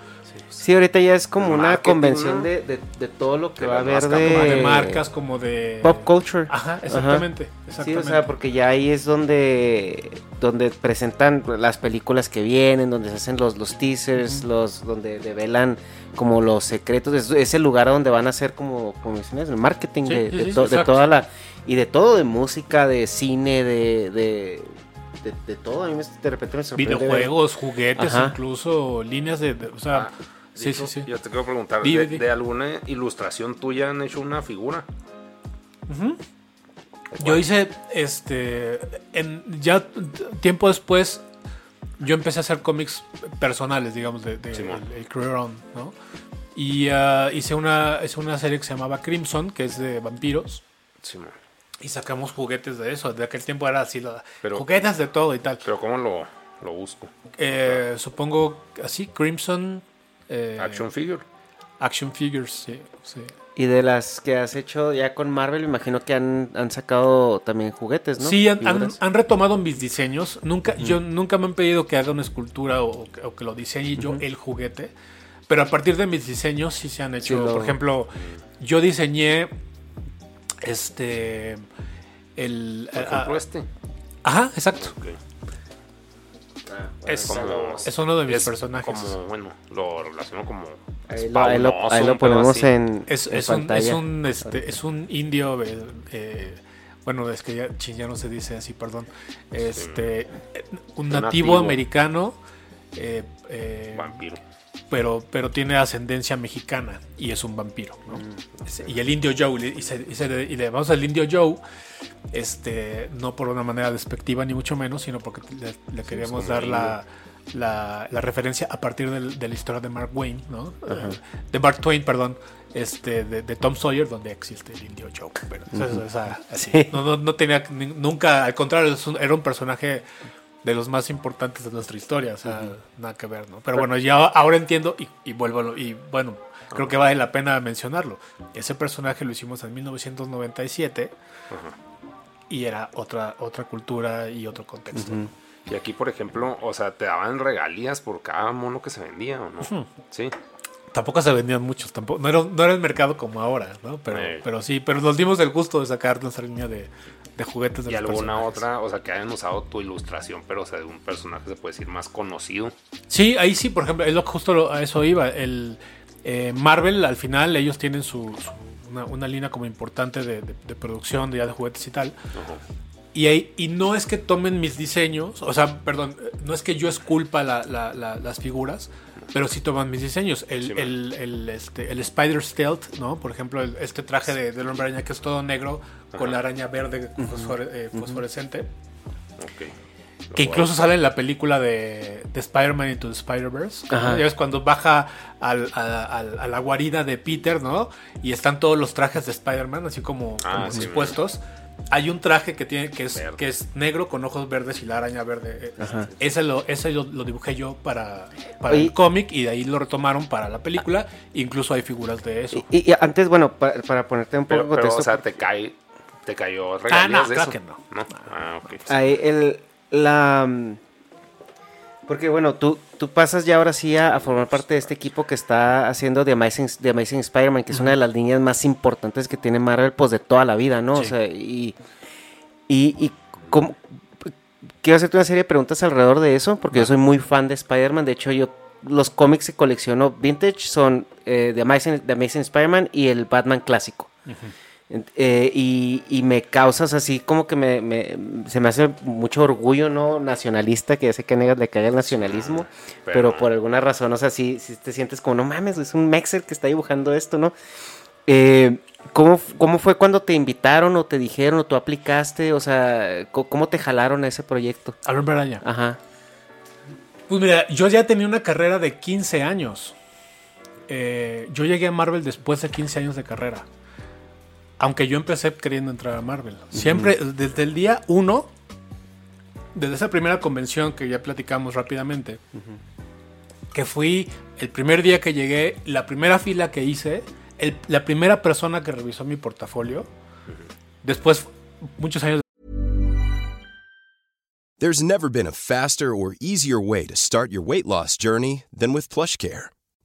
Sí, ahorita ya es como una convención
¿no?
de, de- de todo lo que
De
va a haber de,
de marcas, como de.
pop culture.
Ajá, exactamente.
Sí,
exactamente.
o sea, porque ya ahí es donde donde presentan las películas que vienen, donde se hacen los, los teasers, los donde develan como los secretos, es, es el lugar donde van a hacer como, como mencionas, el marketing
Sí,
de,
sí,
de to- toda la y de todo, de música, de cine, de de, de, de todo. A mí me- de repente me sorprende. ver-
Videojuegos, juguetes,
Ajá.
incluso líneas de. de- o sea,
Ah,
sí, sí, sí.
Yo te quiero preguntar, de, alguna ilustración tuya han hecho una figura?
Yo hice, este, en, ya tiempo después, yo empecé a hacer cómics personales, digamos, de, de- el, el Career On, ¿no? Y ah, hice, una, hice una serie que se llamaba Crimson, que es de vampiros,
Simón.
Y sacamos juguetes de eso. De aquel tiempo era así, la-
Pero-
juguetes de todo y tal.
Pero ¿cómo lo, lo busco?
Eh, supongo así, Crimson. eh,
Action figure.
Action Figures, sí. sí.
Y de las que has hecho ya con Marvel, imagino que han, han sacado también juguetes, ¿no?
Sí, han, han- retomado mis diseños. Nunca, yo nunca me han pedido que haga una escultura o, que- o que lo diseñe yo el juguete. Pero a partir de mis diseños sí se han hecho.
Sí, lo-
Por ejemplo, yo diseñé este el
Por
ah,
ejemplo, este.
ajá, exacto.
Ok.
Es,
Como-
es uno de mis
es
personajes.
Como, bueno, lo relaciono como.
Ahí lo, ahí lo- ahí lo ponemos en,
Es,
en
es un, es, un, este, es un indio, eh, eh, bueno, es que ya, no se dice así, perdón. Este, eh, un
Un
nativo,
nativo.
americano, eh, eh,
Vampiro.
Pero, pero tiene ascendencia mexicana y es un vampiro. ¿no?
Mm,
Y el indio Joe, y, se- y se le- y le llamamos al indio Joe, este, no por una manera despectiva ni mucho menos, sino porque le, le queríamos dar la, la, la referencia a partir de la historia de Mark Wayne, ¿no? Eh, de Mark Twain, perdón, este, de, de Tom Sawyer, donde existe el indio Joe. Pero, o sea, o sea, así.
Sí.
no, no, no tenía nunca, al contrario, era un personaje de los más importantes de nuestra historia, o sea, nada que ver, ¿no? Pero bueno, ya ahora entiendo y, y vuelvo, a lo- y bueno, creo que vale la pena mencionarlo. Ese personaje lo hicimos en 1997 y era otra, otra cultura y otro contexto.
Y aquí, por ejemplo, o sea, te daban regalías por cada mono que se vendía, ¿o no? Sí.
Tampoco se vendían muchos, tampoco, no era, no era el mercado como ahora, ¿no? Pero,
Eh.
pero sí, pero nos dimos el gusto de sacar nuestra línea de, de juguetes de
Y
los
alguna
personajes.
otra, o sea, que hayan usado tu ilustración, pero o sea, de un personaje se puede decir más conocido.
Sí, ahí sí, por ejemplo, es lo justo lo- a eso iba. El eh, Marvel, al final, ellos tienen su, su- una, una línea como importante de, de- de producción de, ya de juguetes y tal. Y, ahí- y no es que tomen mis diseños, o sea, perdón, no es que yo esculpa la- la- la- las figuras, pero sí toman mis diseños. El,
Sí,
el, el, este, el Spider Stealth, ¿no? Por ejemplo, el- este traje de, del hombre araña que es todo negro con la araña verde fosfore- eh, fosforescente.
Ok.
Que incluso sale en la película de, de Spider-Man Into the Spider-Verse. Ya ves cuando baja al- a, al- a la guarida de Peter, ¿no? Y están todos los trajes de Spider-Man, así como,
Ah,
como
sí,
dispuestos. Hay un traje que tiene que es,
Verde.
que es negro con ojos verdes y la araña verde. Eh,
Ajá.
Ese, lo, ese lo, lo dibujé yo para, para
Oye.
el cómic y de ahí lo retomaron para la película. Incluso hay figuras de eso.
Y, y antes, bueno, pa- para, ponerte un poco
Pero,
en
pero,
contexto,
o sea, te cae, te cayó regalías
no,
de
claro
eso.
que no.
Ah, ok.
ahí el, la... Porque bueno, tú, tú pasas ya ahora sí a, a formar parte de este equipo que está haciendo The Amazing, The Amazing Spider-Man, que es una de las líneas más importantes que tiene Marvel, pues de toda la vida, ¿no? O
Sí.
sea, y, y, y cómo- quiero hacerte una serie de preguntas alrededor de eso, porque yo soy muy fan de Spider-Man. De hecho, yo los cómics que colecciono vintage son eh, The Amazing, The Amazing Spider-Man y el Batman clásico. Eh, y, y me causas así como que me, me- se me hace mucho orgullo no nacionalista que ya sé que negas le cae el nacionalismo pero,
pero-
por alguna razón o sea sí, sí te sientes como no mames es un mexer que está dibujando esto no Eh, ¿cómo, f- ¿cómo fue cuando te invitaron o te dijeron o tú aplicaste o sea cómo te jalaron a ese proyecto
Al Hombre Araña.
ajá
Pues mira, yo ya tenía una carrera de 15 años. Eh, yo llegué a Marvel después de 15 años de carrera. Aunque yo empecé queriendo entrar a Marvel. Siempre, desde el día 1, desde esa primera convención que ya platicamos rápidamente, que fui el primer día que llegué, la primera fila que hice, el- la primera persona que revisó mi portafolio, después, muchos años
There's never been a faster or easier way to start your weight loss journey than with PlushCare.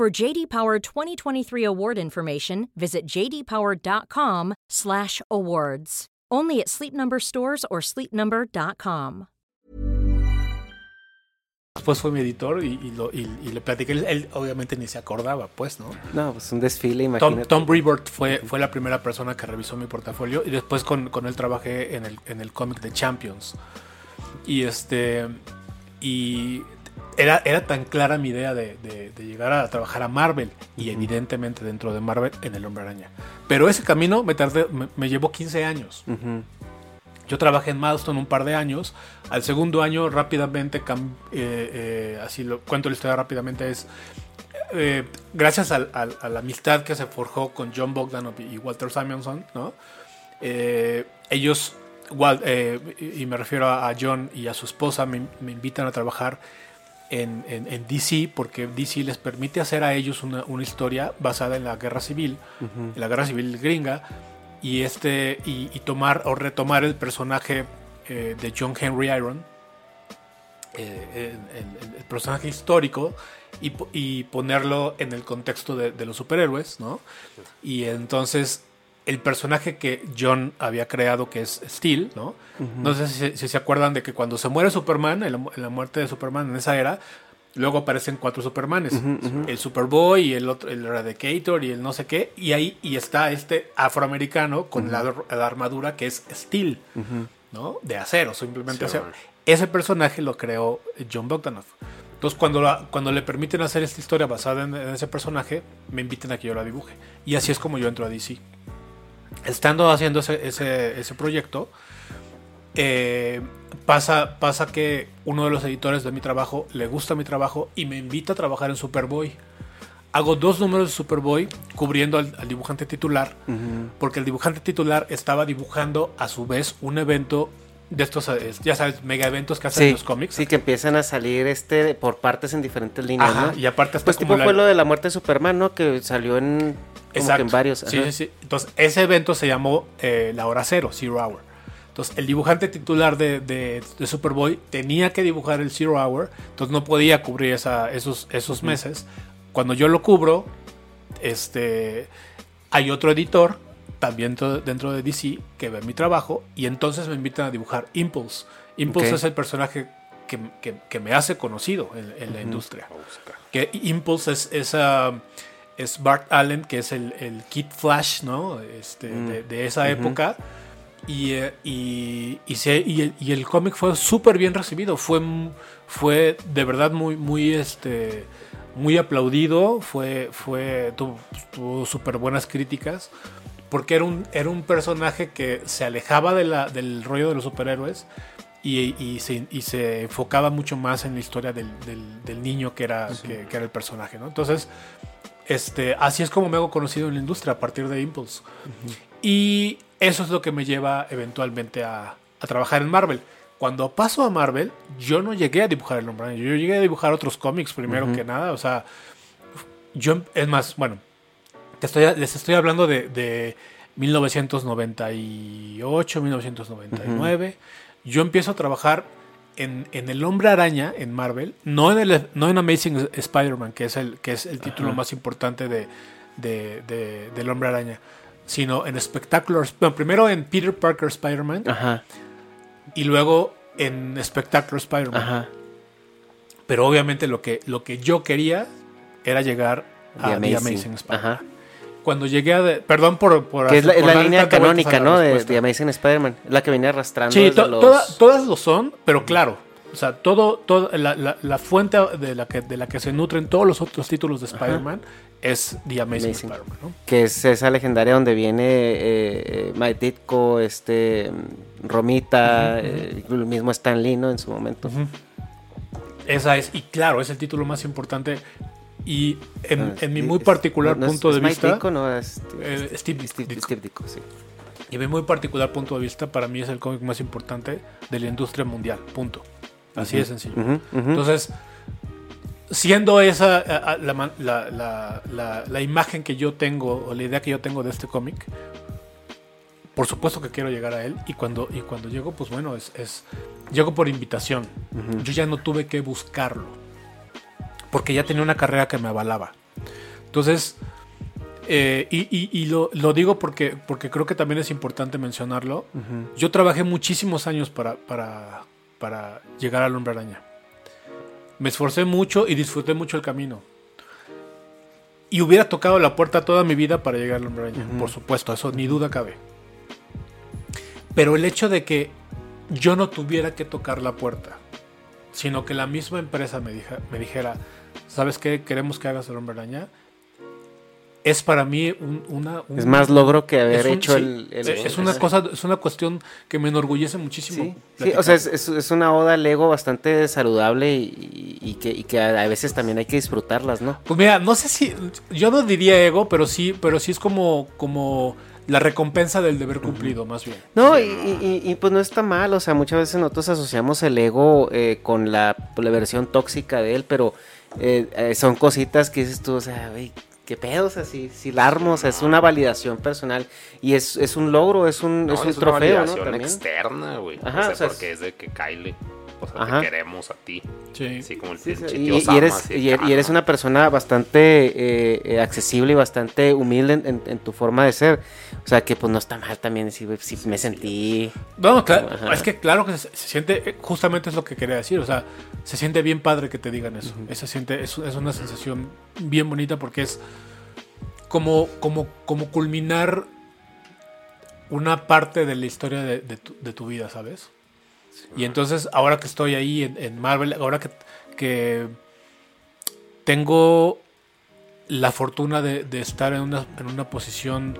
For JD Power 2023 award information, visit jdpower.com/awards. Only at Sleep Number stores or sleepnumber.com.
después fue mi editor y, y lo- y- y le platiqué. Él, él obviamente ni se acordaba, pues, ¿no?
no pues un desfile
Tom,
imagínate
Tom Brevoort fue, fue la primera persona que revisó mi portafolio y después con, con él trabajé en el, en el cómic de Champions. Y este. Y era, era tan clara mi idea de, de- de llegar a trabajar a Marvel y evidentemente dentro de Marvel en el Hombre Araña. Pero ese camino me, tardé, me, me llevó 15 años. Yo trabajé en Milestone un par de años. Al segundo año rápidamente, eh, eh, así lo cuento la historia rápidamente, es eh, gracias a la amistad que se forjó con John Bogdanov y Walter Simonson, ¿no? Eh, ellos, y me refiero a a John y a su esposa, me, me invitan a trabajar en, en- en DC porque DC les permite hacer a ellos una, una historia basada en la guerra civil, en la guerra civil gringa, y este y, y tomar o retomar el personaje eh, de John Henry Iron, eh, el, personaje histórico, y, y ponerlo en el contexto de, de los superhéroes, ¿no? Y entonces el personaje que John había creado, que es Steel, ¿no? No sé si, si se acuerdan de que cuando se muere Superman, en la, mu- en la muerte de Superman en esa era, luego aparecen cuatro Supermanes. El Superboy y el otro, el Eradicator y el no sé qué. Y ahí y está este afroamericano con la, la armadura que es Steel, ¿no? De acero, simplemente
Sí,
acero.
bueno.
Ese personaje lo creó John Bogdanov. Entonces, cuando, la- cuando le permiten hacer esta historia basada en, en ese personaje, me invitan a que yo la dibuje. Y así es como yo entro a DC. Estando haciendo ese, ese, ese proyecto, eh, pasa, pasa que uno de los editores de mi trabajo le gusta mi trabajo y me invita a trabajar en Superboy. Hago dos números de Superboy cubriendo al, al dibujante titular, porque el dibujante titular estaba dibujando a su vez un evento de estos, eh, ya sabes, mega eventos que hacen
Sí,
los cómics.
sí, que empiezan a salir este por partes en diferentes líneas,
Ajá,
¿no?
y aparte hasta
Pues
como
tipo
la-
fue lo de la muerte de Superman, ¿no? Que salió en, que en varios.
Sí, sí, sí. Entonces, ese evento se llamó eh, La Hora Cero, Zero Hour. Entonces, el dibujante titular de, de- de Superboy tenía que dibujar el Zero Hour, entonces no podía cubrir esa- esos, esos meses. Cuando yo lo cubro, este, hay otro editor, también dentro de DC, que ve mi trabajo, y entonces me invitan a dibujar Impulse. Impulse es el personaje que, que- que me hace conocido en, en la industria. Que Impulse es, es, ah, es Bart Allen, que es el, el Kid Flash, ¿no? Este, de, de esa época. Y, eh, y, y se- y el, y el cómic fue súper bien recibido. Fue, fue de verdad muy, muy, este, muy aplaudido. Fue, fue, tuvo, súper buenas críticas. Porque era un, era un personaje que se alejaba de la, del rollo de los superhéroes y, y se, y se enfocaba mucho más en la historia del, del- del niño que era, que, que era el personaje. ¿no? Entonces, este, así es como me hago conocido en la industria a partir de Impulse. Y eso es lo que me lleva eventualmente a, a trabajar en Marvel. Cuando paso a Marvel, yo no llegué a dibujar el hombre. Yo llegué a dibujar otros cómics primero que nada. O sea, yo, es más, bueno, te estoy, les estoy hablando de, de 1998, 1999. Yo empiezo a trabajar en, en El Hombre Araña, en Marvel, no en, el, no en Amazing Spider-Man, que es el, que es el título más importante de, de- de- del Hombre Araña, sino en Spectacular, bueno, primero en Peter Parker Spider-Man y luego en Spectacular Spider-Man. Pero obviamente lo que, lo que yo quería era llegar a
The Amazing.
Amazing, Spider-Man. Cuando llegué a... de- perdón por... por
Que es la,
por
línea canónica, ¿no? De, de Amazing Spider-Man. La que venía arrastrando
Sí, to-
los...
toda- todas lo son, pero claro. O sea, todo, todo la, la- la fuente de la, que, de la que se nutren todos los otros títulos de Spider-Man es The Amazing,
Amazing.
Spider-Man, ¿no?
Que es esa legendaria donde viene eh, eh, Mike Ditko, este, Romita, eh, el mismo Stan Lee, ¿no? En su momento.
Esa es, y claro, es el título más importante. Y en,
Ah,
en mi muy
es-
particular
no, no es-
punto de vista...
Ditko, no, es-
eh, Steve
Steve,
Ditko.
Steve Ditko, sí.
Y mi muy particular punto de vista, para mí es el cómic más importante de la industria mundial. Punto. Así de sencillo.
Ujú, ujú.
Entonces, siendo esa la- la- la- la imagen que yo tengo, o la idea que yo tengo de este cómic, por supuesto que quiero llegar a él. Y cuando, y cuando llego, pues bueno, es, es llego por invitación. Yo ya no tuve que buscarlo. Porque ya tenía una carrera que me avalaba. Entonces, eh, y, y- y lo, lo digo porque, porque creo que también es importante mencionarlo. Yo trabajé muchísimos años para, para, para llegar al hombre araña. Me esforcé mucho y disfruté mucho el camino. Y hubiera tocado la puerta toda mi vida para llegar al hombre araña. Por supuesto, eso ni duda cabe. Pero el hecho de que yo no tuviera que tocar la puerta, sino que la misma empresa me, dija- me dijera, ¿sabes qué? Queremos que hagas el hombre araña. Es para mí un- una... un-
Es más logro que haber
un-
hecho
sí,
el... el-
es- una cosa, es una cuestión que me enorgullece muchísimo.
Sí, o sea, es, es- una oda al ego bastante saludable y, y que, y que a veces también hay que disfrutarlas, ¿no?
Pues mira, no sé si. Yo no diría ego, pero sí, pero sí es como, como la recompensa del deber cumplido, más bien.
No, y, y- y- y, pues no está mal, o sea, muchas veces nosotros asociamos el ego eh, con la, la versión tóxica de él, pero eh, eh, son cositas que dices tú, o sea, güey, qué pedo, o sea, si, si la armo, o sea, es una validación personal y es, es un logro, es un,
No,
es un
una
trofeo, ¿no?
validación
También.
externa, güey.
Ajá,
o sea,
o sea,
porque es de que Kyle, o sea,
Ajá.
te queremos a ti.
Sí.
Así como el
Sí, sí,
pinche
y, eres, y, er- y eres
ah,
una persona bastante eh, eh, accesible y bastante humilde en, en- en tu forma de ser. O sea, que pues no está mal también decir, güey, sí, me sentí...
No, claro,
Ajá.
es que claro que se, se siente, eh, justamente es lo que quería decir, o sea, se siente bien padre que te digan eso. Esa siente, es, es una sensación bien bonita porque es como, como, como culminar una parte de la historia de, de tu, de tu vida, ¿sabes? Y entonces, ahora que estoy ahí en, en Marvel, ahora que, que tengo la fortuna de, de estar en una, en una posición,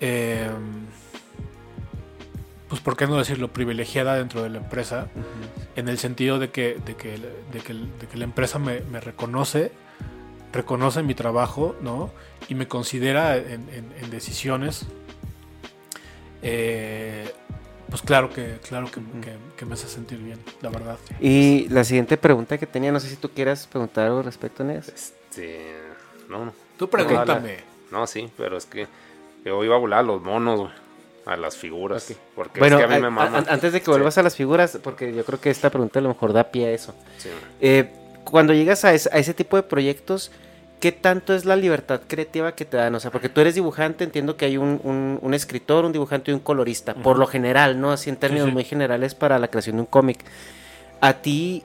eh, pues por qué no decirlo, privilegiada dentro de la empresa, en el sentido de que, de que, de que, de que la empresa me, me reconoce, reconoce mi trabajo, ¿no? Y me considera en decisiones. eh, pues claro que, claro que, que- que me hace sentir bien, la verdad.
Y la siguiente pregunta que tenía, no sé si tú quieras preguntar algo respecto a eso.
Este. No, no.
Tú pregúntame.
No, sí, pero es que yo iba a volar a los monos, güey. A las figuras. Porque
Bueno,
es que a mí me mama.
a- antes de que vuelvas a las figuras, porque yo creo que esta pregunta a lo mejor da pie a eso.
Sí, güey.
Eh, cuando llegas a, es- a ese tipo de proyectos, ¿qué tanto es la libertad creativa que te dan? O sea, porque tú eres dibujante, entiendo que hay un, un- un escritor, un dibujante y un colorista, por lo general, ¿no? Así en términos
sí.
muy generales para la creación de un cómic. A ti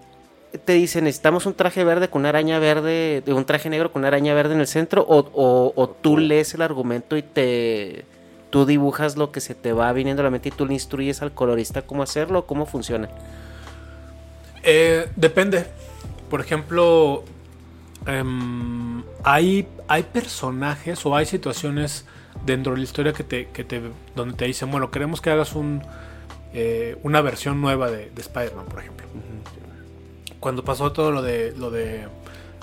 te dicen, necesitamos un traje verde con una araña verde, de un traje negro con una araña verde en el centro, o, o- o tú lees el argumento y te, tú dibujas lo que se te va viniendo a la mente y tú le instruyes al colorista cómo hacerlo, cómo funciona.
Eh, depende. Por ejemplo, em, hay, hay personajes o hay situaciones dentro de la historia que te, que te, donde te dicen, bueno, queremos que hagas un, eh, una versión nueva de, de Spider-Man, por ejemplo. Cuando pasó todo lo de... Lo de
Eh,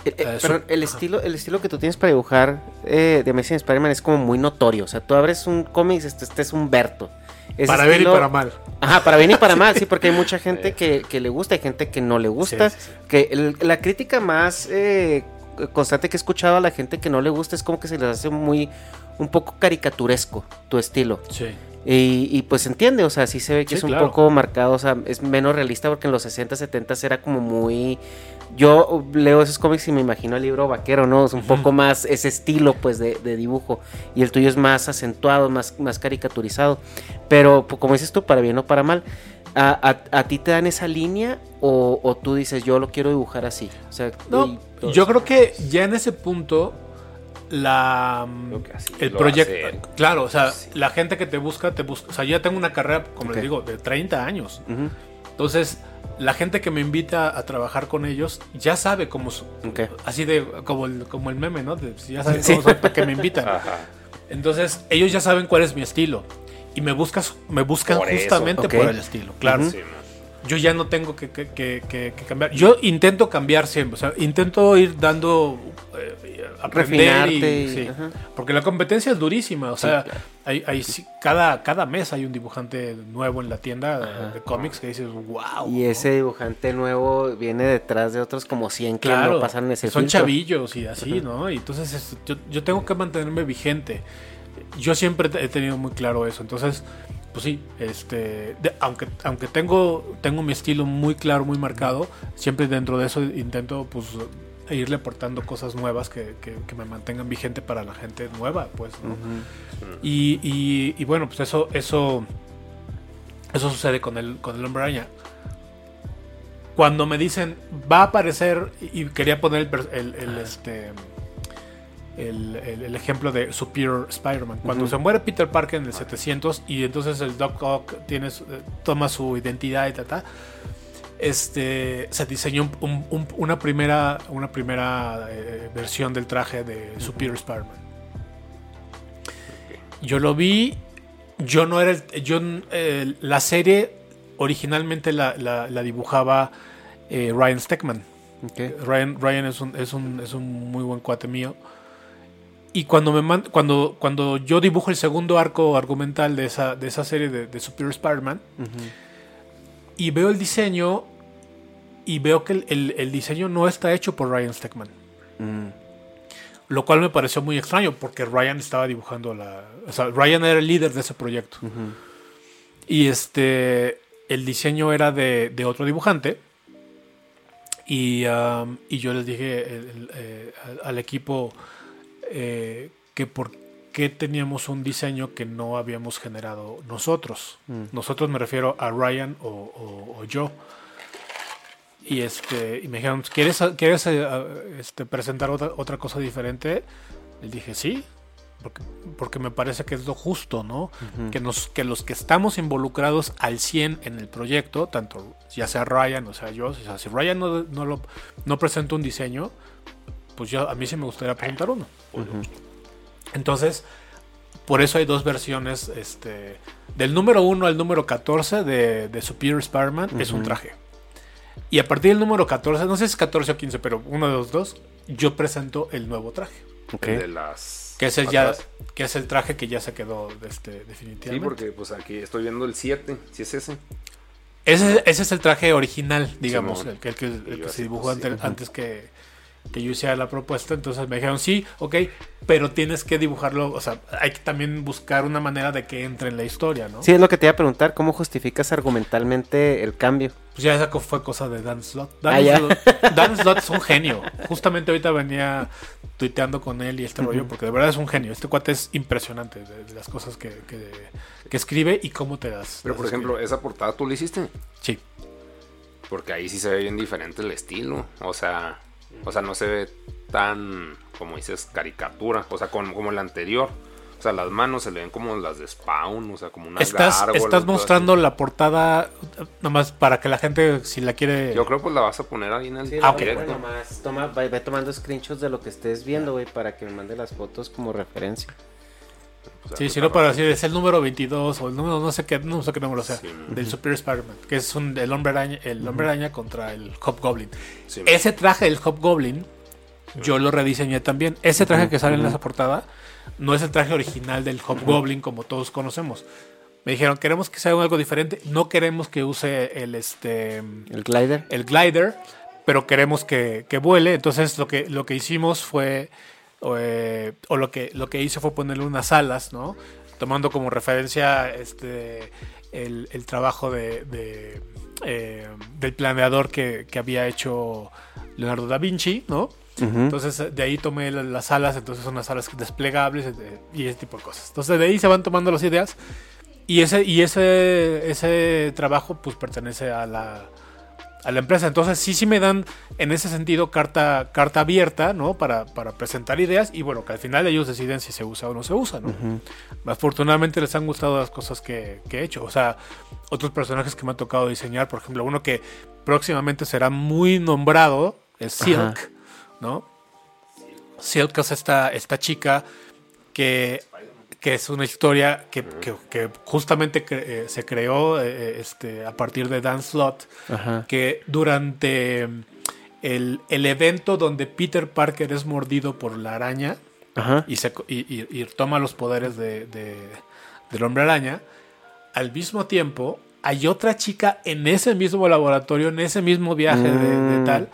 eh,
eh, su-
el,
ajá.
estilo, el estilo que tú tienes para dibujar eh, de Amazing Spider-Man es como muy notorio. O sea, tú abres un cómic, este, este es Humberto. Ese
para bien y para mal.
Ajá, para bien y para <laughs> mal, sí, porque hay mucha gente que, que le gusta, hay gente que no le gusta.
Sí, sí, sí.
Que el- la crítica más eh, constante que he escuchado a la gente que no le gusta es como que se les hace muy, un poco caricaturesco tu estilo.
Sí.
Y, y, pues entiende, o sea, sí se ve que es un
claro.
poco marcado, o sea, es menos realista porque en los 60, 70 era como muy... Yo leo esos cómics y me imagino el libro vaquero, ¿no? Es un poco más ese estilo, pues, de, de dibujo. Y el tuyo es más acentuado, más, más caricaturizado. Pero, pues, como dices tú, para bien o para mal, ¿a, a- a ti te dan esa línea o, o tú dices, yo lo quiero dibujar así? O sea,
No, yo creo que ya en ese punto la el
lo
proyecto claro o sea
Sí.
la gente que te busca te busca o sea yo ya tengo una carrera como les digo de 30 años entonces la gente que me invita a trabajar con ellos ya sabe cómo
ok.
así de como el, como el meme no De, ya saben
Sí.
cómo soy para que me invitan
Ajá.
entonces ellos ya saben cuál es mi estilo. Y me buscas me buscan
Por
justamente por el estilo. Claro. Yo ya no tengo que, que- que- que- que cambiar. Yo intento cambiar siempre, o sea, intento ir dando, eh, aprender
Refinarte
y, sí. porque la competencia es durísima, o sea,
claro.
hay, cada, cada mes hay un dibujante nuevo en la tienda de, de cómics que dices, wow.
Y ese dibujante nuevo viene detrás de otros como 100 que
claro,
no pasan ese
son
filtro.
chavillos y así, ¿no? Y entonces es- yo, yo tengo que mantenerme vigente. Yo siempre he tenido muy claro eso, entonces pues sí, este, de- aunque aunque tengo tengo mi estilo muy claro, muy marcado, siempre dentro de eso intento pues irle aportando cosas nuevas que, que- que me mantengan vigente para la gente nueva, pues, ¿no? y, y- y bueno, pues eso eso eso sucede con el con el hombre araña. Cuando me dicen va a aparecer y quería poner el, per- el- el, este el, el- el ejemplo de Superior Spider-Man. Cuando se muere Peter Parker en el 700 y entonces el Doc Ock tiene, eh, toma su identidad y ta, ta, este, se diseñó un- un- un- una primera, una primera eh, versión del traje de Superior Spider-Man. Yo lo vi, yo no era, el- yo, eh, la serie originalmente la, la- la dibujaba eh, Ryan Steckman.
Ok.
Ryan, Ryan es, un, es, un, es un muy buen cuate mío. Y cuando, me man- cuando, cuando yo dibujo el segundo arco argumental de esa, de esa serie de, de Superior Spider-Man, y veo el diseño, y veo que el, el- el diseño no está hecho por Ryan Steckman.
Mm,
Lo cual me pareció muy extraño, porque Ryan estaba dibujando la... O sea, Ryan era el líder de ese proyecto. Y este... El diseño era de, de otro dibujante. Y, um, y yo les dije el- el, eh, al, al equipo eh, que por qué teníamos un diseño que no habíamos generado nosotros. Nosotros me refiero a Ryan o, o- o yo. Y este y me dijeron, ¿quieres, quieres eh, este, presentar otra, otra cosa diferente? Les dije, sí, porque, porque me parece que es lo justo, ¿no? que, nos, que los que estamos involucrados al 100 en el proyecto, tanto ya sea Ryan o sea yo, o sea, si Ryan no, no, lo, no presenta un diseño, pues yo, a mí sí me gustaría presentar uno. Entonces, por eso hay dos versiones, este, del número 1 al número 14 de, de Superior Spider-Man es un traje. Y a partir del número 14, no sé si es 14 o 15, pero uno de los dos, yo presento el nuevo traje.
ok.
El de las.
Que es el ya, que es el traje que ya se quedó este, definitivamente.
Sí, porque pues aquí estoy viendo el 7. Si es ese.
Ese, ese es el traje original, digamos, el que, el que- el
Y yo
que
así,
se dibujó
pues, sí.
antes que, que yo hiciera la propuesta. Entonces me dijeron, sí, ok, pero tienes que dibujarlo. O sea, hay que también buscar una manera de que entre en la historia, ¿no?
Sí, es lo que te iba a preguntar, ¿cómo justificas argumentalmente el cambio?
Pues ya esa fue cosa de Dan Slott.
Ah,
Dan, Dan Slott es un genio. Justamente ahorita venía tuiteando con él y este rollo, porque de verdad es un genio. Este cuate es impresionante de, de las cosas que, que- que escribe y cómo te das.
Pero
las
por ejemplo,
escribe.
esa portada tú la hiciste.
Sí.
Porque ahí sí se ve bien diferente el estilo. O sea, o sea, no se ve tan, como dices, caricatura. O sea, con- como el anterior. O sea, las manos se le ven como las de Spawn, o sea, como una
Estás,
gárgola,
estás
todo
mostrando
así.
la portada, nomás para que la gente, si la quiere...
Yo creo que pues la vas a poner ahí en el
Ah, ok.
directo.
Bueno, más toma, ve, ve tomando screenshots de lo que estés viendo, güey, para que me mande las fotos como referencia.
O sea,
Sí,
pues,
si no para decir es el número 22 o el número no sé qué, no sé qué número sea,
Sí.
del Superior Spider-Man, que es un, el hombre araña, el hombre araña contra el Hobgoblin.
Sí.
Ese traje del Hobgoblin yo lo rediseñé también. Ese traje que sale en esa portada no es el traje original del Hobgoblin como todos conocemos. Me dijeron, queremos que sea algo diferente, no queremos que use el este
El glider.
el glider, pero queremos que, que vuele. Entonces lo que, lo que hicimos fue, eh, o lo que, lo que hice fue ponerle unas alas, ¿no? Tomando como referencia este, el, el trabajo de, de, eh, del planeador que, que había hecho Leonardo da Vinci, ¿no? Entonces de ahí tomé la- las alas, entonces son las alas desplegables eh, y ese tipo de cosas. Entonces de ahí se van tomando las ideas y ese, y ese, ese trabajo pues pertenece a la, a la empresa. Entonces sí, sí me dan en ese sentido carta, carta abierta, ¿no? Para, para presentar ideas y bueno, que al final ellos deciden si se usa o no se usa, ¿no? Afortunadamente les han gustado las cosas que, que he hecho. O sea, otros personajes que me ha tocado diseñar, por ejemplo, uno que próximamente será muy nombrado es Silk,
Ajá.
¿no? Silk es esta, esta chica que, que es una historia que, que- que justamente cre- eh, se creó eh, este, a partir de Dan Slott,
Ajá.
que durante el, el evento donde Peter Parker es mordido por la araña
Ajá.
y, se, y, y- y toma los poderes de, de- del hombre araña, al mismo tiempo hay otra chica en ese mismo laboratorio, en ese mismo viaje de, de
Mm,
tal,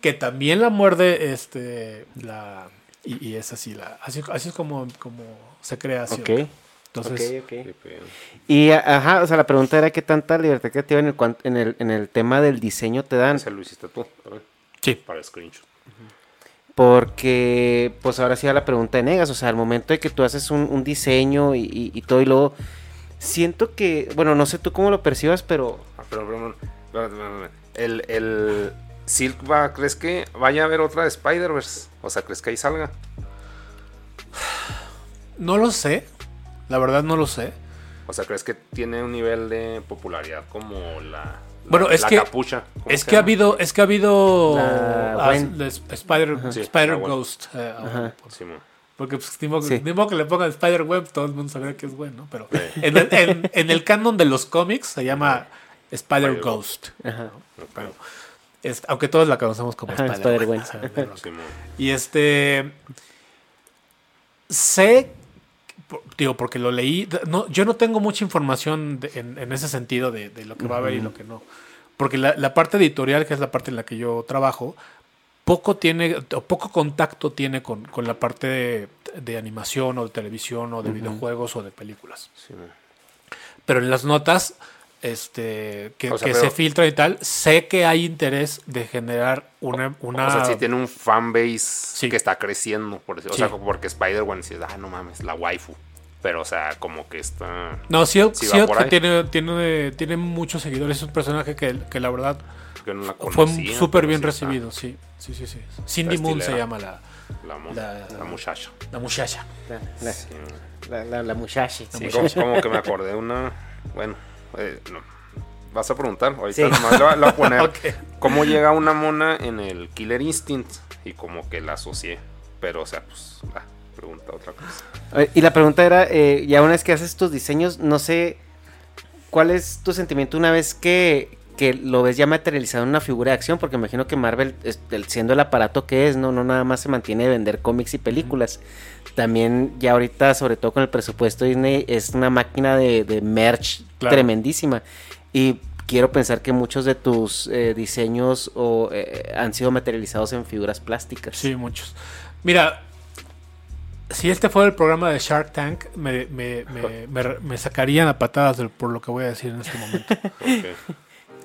que también la muerde este la y, y es así la así, así es como, como se crea así
Ok.
entonces
Ok, ok.
Qué pedo.
Y ajá, o sea, la pregunta era qué tanta libertad creativa en el, en el, en el tema del diseño te dan.
Ese lo hiciste tú, ¿verdad?
sí
Para screenshot.
Porque, pues ahora sí va la pregunta de Negas. O sea, al momento de que tú haces un, un diseño y, y- y todo, y luego siento que, bueno, no sé tú cómo lo percibas, pero
Ah, pero, pero, pero, pero, pero, el, el Silk va, ¿crees que vaya a haber otra de Spider-Verse? O sea, ¿crees que ahí salga?
no lo sé la verdad no lo sé
O sea, ¿crees que tiene un nivel de popularidad como la, la-
Bueno, es
la
que-
capucha? ¿Cómo
es que ha habido es que ha habido
La
ah, Spider
Sí.
Ghost eh,
Ajá.
Porque pues, ni, modo,
Sí.
ni modo que le pongan Spider Web todo el mundo sabría que es bueno pero en, el, en- en el canon de los cómics se llama Spider
Spider
Ghost
ajá,
Pero, es- aunque todos la conocemos como
Ajá,
sea, no-
Simón.
Y este. Sé. Digo, porque lo leí. No, yo no tengo mucha información de- en, en ese sentido de, de lo que va a haber y lo que no. Porque la, la parte editorial, que es la parte en la que yo trabajo, poco tiene, o poco contacto tiene con, con la parte de, de animación o de televisión o de videojuegos o de películas. Pero en las notas este, que,
O sea,
que
pero-
se filtran y tal, sé que hay interés de generar una... una
O sea, sí tiene un fanbase
Sí.
que está creciendo. Por decir- O
Sí.
sea, porque Spider-Man dices, ah, no mames, la waifu. Pero, o sea, como que está.
No,
Sí por ahí.
tiene, tiene, tiene muchos seguidores. Es un personaje que, que la verdad
que no la
fue súper bien
sí está
recibido. Sí, sí, sí. sí. Cindy Moon se llama la,
La,
La-
la muchacha.
la muchacha.
la, la,
Sí,
la, la, la muchacha.
Sí, como, como que me acordé de una. Bueno, eh, no. Vas a preguntar. Ahorita
Sí.
nomás le voy a- le voy a poner <laughs> cómo llega una mona en el Killer Instinct y como que la asocié. Pero, o sea, pues, va, pregunta otra cosa.
Y la pregunta era, eh, ya una vez que haces tus diseños, no sé, ¿cuál es tu sentimiento una vez que, que lo ves ya materializado en una figura de acción? Porque imagino que Marvel, siendo el aparato que es, no, no nada más se mantiene de vender cómics y películas. También ya ahorita, sobre todo con el presupuesto de Disney, es una máquina de, de merch
Claro.
tremendísima. Y quiero pensar que muchos de tus eh, diseños o, eh, han sido materializados en figuras plásticas.
Sí, muchos. Mira, si este fuera el programa de Shark Tank, me, me, me, me- me sacarían a patadas por lo que voy a decir en este momento. <laughs>
Ok.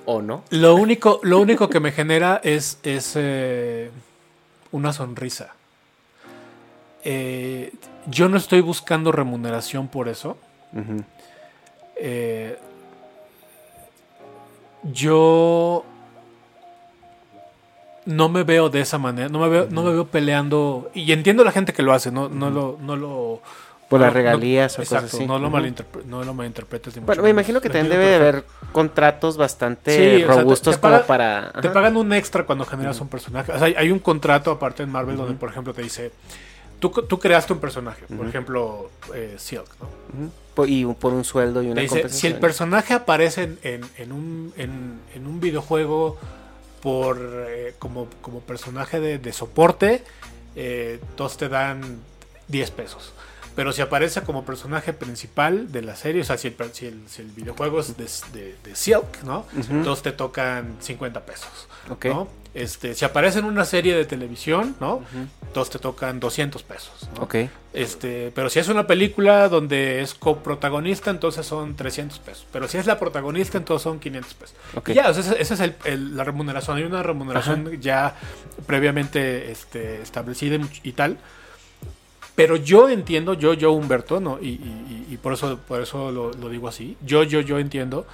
¿O no?
Lo único, lo único que me genera es, es eh, una sonrisa. Eh, yo no estoy buscando remuneración por eso. Eh, yo no me veo de esa manera, no me veo, no me veo peleando. Y entiendo la gente que lo hace, no, no, lo, no, lo,
Por las regalías
no,
o cosas
exacto,
así.
No lo, malinterpre- no lo malinterpretes. ni mucho
Bueno, me imagino que también debe de haber contratos bastante
Sí, o sea, te-
robustos
te paga-
como para...
Te pagan un extra cuando generas un personaje. O sea, hay, hay un contrato aparte en Marvel donde, por ejemplo, te dice, tú, tú creaste un personaje, por ejemplo, eh, Silk, ¿no?
Y por un sueldo y una
Te dice, si el personaje aparece en, en- en un, en, en un videojuego por eh, como, como personaje de, de soporte, eh, todos te dan 10 pesos. Pero si aparece como personaje principal de la serie, o sea, si el, si el, si el videojuego es de, de- de Silk, ¿no? Entonces te tocan 50 pesos.
Ok.
¿no? Este, si aparece en una serie de televisión, ¿no? Entonces te tocan 200 pesos. ¿no?
Ok.
Este, pero si es una película donde es coprotagonista, entonces son 300 pesos. Pero si es la protagonista, entonces son 500 pesos.
Ok.
Y ya, o sea, esa es el- el- la remuneración. Hay una remuneración ya previamente este, establecida y tal. Pero yo entiendo, yo, yo, Humberto, ¿no? y, y- y- y por eso, por eso lo, lo digo así. Yo, yo, yo entiendo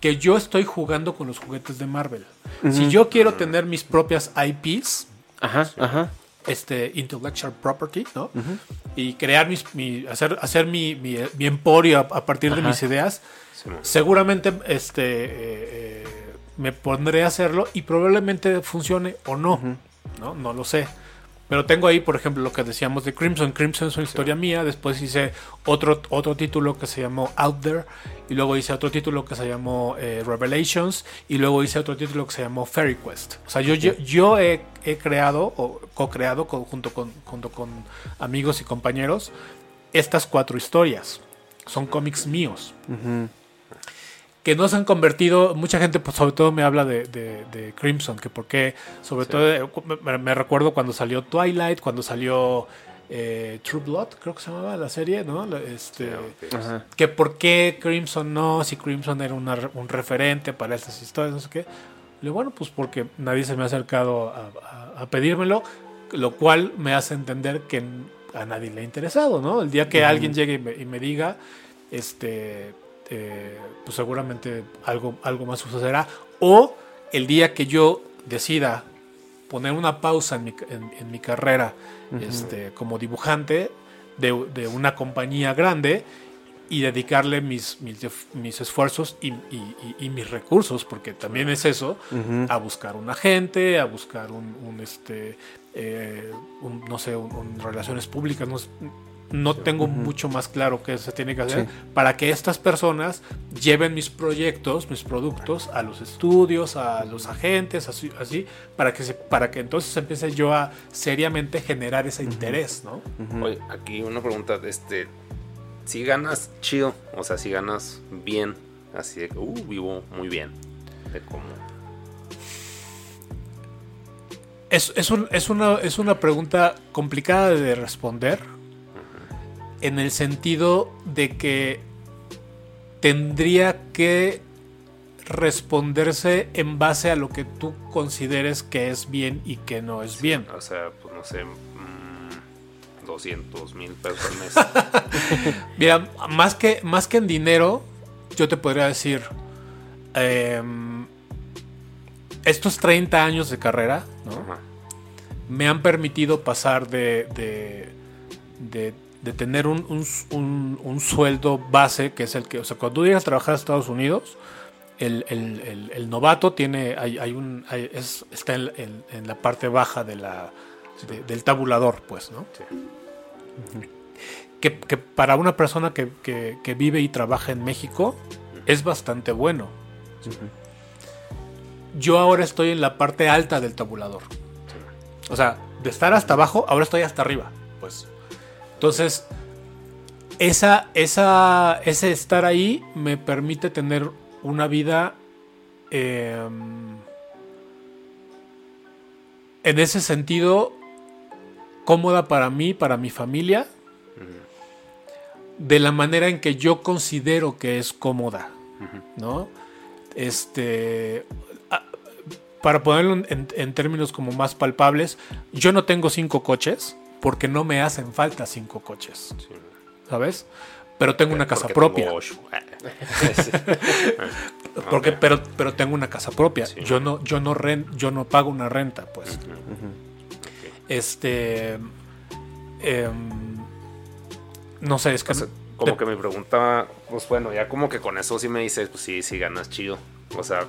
que yo estoy jugando con los juguetes de Marvel. Si yo quiero tener mis propias IPs,
Ajá, ajá.
este intellectual property, ¿no? Y crear mis, mi, hacer, hacer mi, mi, mi emporio a, a partir de mis ideas.
Sí.
Seguramente este eh, eh, me pondré a hacerlo y probablemente funcione o no, ¿no? No lo sé. Pero tengo ahí, por ejemplo, lo que decíamos de Crimson. Crimson es una historia mía. Después hice otro, otro título que se llamó Out There. Y luego hice otro título que se llamó eh, Revelations. Y luego hice otro título que se llamó Fairy Quest. O sea, yo, yo, yo he, he creado o co-creado con- junto, con, junto con amigos y compañeros estas cuatro historias. Son cómics míos que no se han convertido, mucha gente pues, sobre todo me habla de, de- de Crimson, que porque sobre todo eh, me, recuerdo cuando salió Twilight, cuando salió eh, True Blood, creo que se llamaba la serie, ¿no? Este, que por qué Crimson no, si Crimson era una un referente para estas historias, no sé qué. Le digo, bueno, pues porque nadie se me ha acercado a, a- a pedírmelo, lo cual me hace entender que a nadie le ha interesado, ¿no? El día que alguien llegue y me, y me diga, este, eh, pues seguramente algo, algo más sucederá. O el día que yo decida poner una pausa en mi, en- en mi carrera este, como dibujante de, de una compañía grande y dedicarle mis, mis, mis esfuerzos y, y- y- y mis recursos, porque también es eso, a buscar un agente, a buscar un, un, este, eh, un, no sé, un, un relaciones públicas, no, no tengo mucho más claro qué se tiene que hacer
Sí.
para que estas personas lleven mis proyectos, mis productos a los estudios, a los agentes, así, así para que se, para que entonces empiece yo a seriamente generar ese interés, ¿no?
Oye, aquí una pregunta, este, si ganas chido, o sea, si ganas bien, así de que, uh, vivo muy bien, de cómo,
Es, es, un- es una, es una pregunta complicada de responder en el sentido de que tendría que responderse en base a lo que tú consideres que es bien y que no es bien.
o sea, pues no sé, mm, 200 mil pesos al mes. <laughs>
Mira, más que, más que en dinero, yo te podría decir, em, estos 30 años de carrera, ¿no? Me han permitido pasar de, de, de- de tener un, un- un- un sueldo base, que es el que, o sea, cuando tú llegas a trabajar a Estados Unidos, el, el- el- el novato tiene, hay, hay un, hay- es- está en, en- en la parte baja de la, de- del tabulador, pues, ¿no?
Sí.
Que, que para una persona que, que- que vive y trabaja en México es bastante bueno. Yo ahora estoy en la parte alta del tabulador. O sea, de estar hasta abajo, ahora estoy hasta arriba. Pues. Entonces, esa, esa, ese estar ahí me permite tener una vida em, en ese sentido cómoda para mí, para mi familia, de la manera en que yo considero que es cómoda, ¿no? Este, para ponerlo en- en términos como más palpables, yo no tengo cinco coches porque no me hacen falta cinco coches, ¿sabes? Pero tengo una casa propia. <laughs> Porque, pero, pero tengo una casa propia.
Sí.
Yo no, yo no ren- yo no pago una renta, pues. Este. em, no sé, es que...
O sea, como que mi pregunta, pues bueno, ya como que con eso sí me dices, pues sí, sí ganas chido. O sea,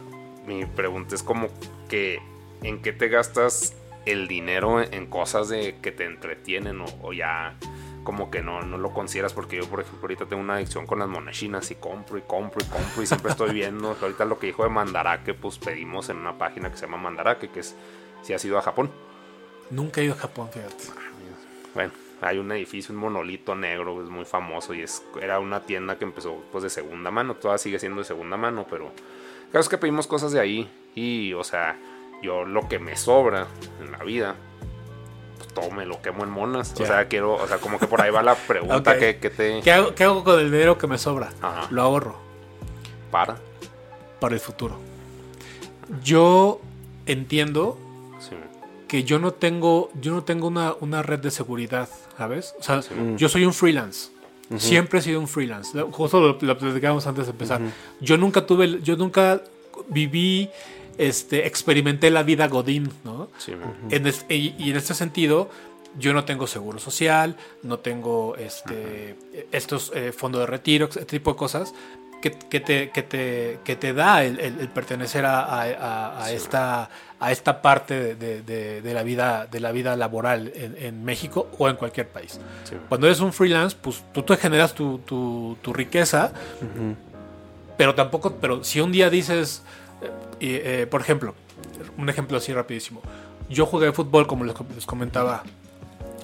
mi pregunta es como que en qué te gastas el dinero en cosas de que te entretienen o, o ya como que no, no lo consideras porque yo por ejemplo ahorita tengo una adicción con las monechinas y compro y compro y compro y siempre estoy viendo. <laughs> Ahorita lo que dijo de Mandarake pues pedimos en una página que se llama Mandarake que es si has ido a Japón.
Nunca he ido a Japón, fíjate.
bueno hay un edificio un monolito negro es muy famoso y es era una tienda que empezó pues de segunda mano. Todavía sigue siendo de segunda mano pero claro es que pedimos cosas de ahí y o sea yo lo que me sobra en la vida pues todo me lo quemo en monas o sea quiero o sea como que por ahí va la pregunta <laughs> que, que te
¿Qué hago, qué hago con el dinero que me sobra?
Ajá.
Lo ahorro
para
para el futuro. Yo entiendo
sí,
que yo no tengo, yo no tengo una, una red de seguridad, ¿sabes? O sea, yo soy un freelance. Siempre he sido un freelance. Justo lo, lo platicábamos antes de empezar. Yo nunca tuve, el- yo nunca viví, este, experimenté la vida Godín, ¿no?
sí,
En es- y, y en este sentido, yo no tengo seguro social, no tengo este, estos eh, fondos de retiro, este tipo de cosas que, que te, que, te, que te da el, el- el pertenecer a, a- a- a esta, a esta parte de, de- de la, vida, de la vida laboral en, en México o en cualquier país.
sí.
Cuando eres un freelance, pues tú te generas tu, tu- tu riqueza, pero tampoco, pero si un día dices, y, eh, por ejemplo, un ejemplo así rapidísimo, yo jugué fútbol como les, com- les comentaba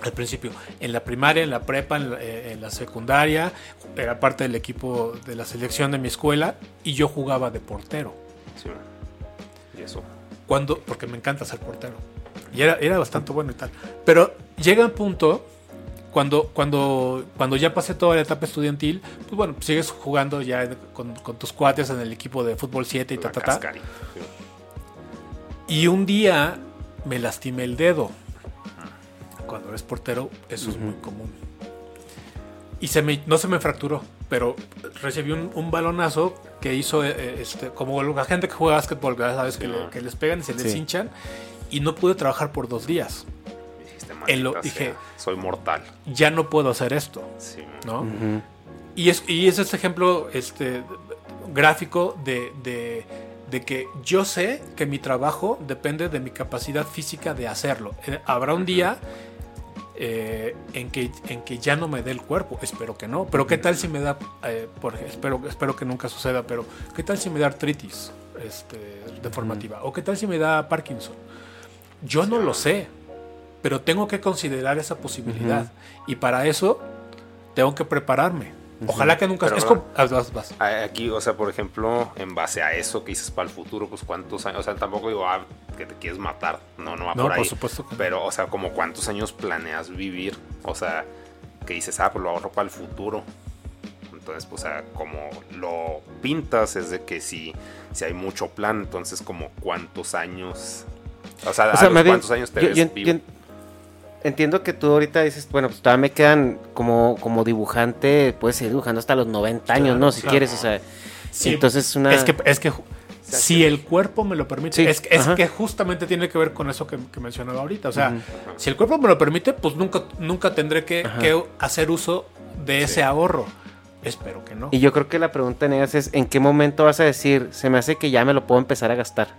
al principio, en la primaria, en la prepa, en la, eh, en la secundaria, era parte del equipo de la selección de mi escuela y yo jugaba de portero.
sí. y eso
Cuando, porque me encanta ser portero. Y era, era bastante bueno y tal. Pero llega un punto, cuando, cuando, cuando ya pasé toda la etapa estudiantil, pues bueno, sigues jugando ya con, con tus cuates en el equipo de fútbol 7 y
la
ta, ta. Y un día me lastimé el dedo. Cuando eres portero, eso es muy común. Y se me, no se me fracturó, pero recibí un, un balonazo que hizo, eh, eh, este, como la gente que juega básquetbol, sabes, que, le- que les pegan y se les
Sí.
hinchan. Y no pude trabajar por dos días. Lo-
"Maldita
dije-
sea, soy mortal.
Ya no puedo hacer esto,
sí,
¿no? Y es, y es este ejemplo este, gráfico de, de- de que yo sé que mi trabajo depende de mi capacidad física de hacerlo. Eh, habrá un día eh, en, que, en que ya no me dé el cuerpo, espero que no, pero qué tal si me da, eh, por, espero, espero que nunca suceda, pero qué tal si me da artritis este, deformativa, o qué tal si me da Parkinson. Yo no lo sé, pero tengo que considerar esa posibilidad. Y para eso tengo que prepararme. Ojalá que nunca...
Pero
es
no.
como- vas, vas.
A- Aquí, o sea, por ejemplo, en base a eso que dices para el futuro, pues cuántos años, o sea, tampoco digo, ah, que te quieres matar, no, no va
No,
por ahí.
por supuesto que no.
Pero, o sea, como cuántos años planeas vivir, o sea, que dices, ah, pues lo ahorro para el futuro. Entonces, pues, o sea, como lo pintas es de que si, si hay mucho plan, entonces como cuántos años, o sea,
O
a los cuántos años te
yo-
ves
yo
vivo.
Entiendo que tú ahorita dices, bueno, pues todavía me quedan como, como dibujante, puedes seguir dibujando hasta los 90 años,
Claro,
¿no? Si
claro.
quieres, o sea,
Sí,
entonces una...
Es que, es que si el cuerpo me lo permite,
Sí,
es, que- es que justamente tiene que ver con eso que, que mencionaba ahorita. O sea, si el cuerpo me lo permite, pues nunca, nunca tendré que, que hacer uso de ese ahorro. Espero que no.
Y yo creo que la pregunta en ellas es, ¿en qué momento vas a decir, se me hace que ya me lo puedo empezar a gastar?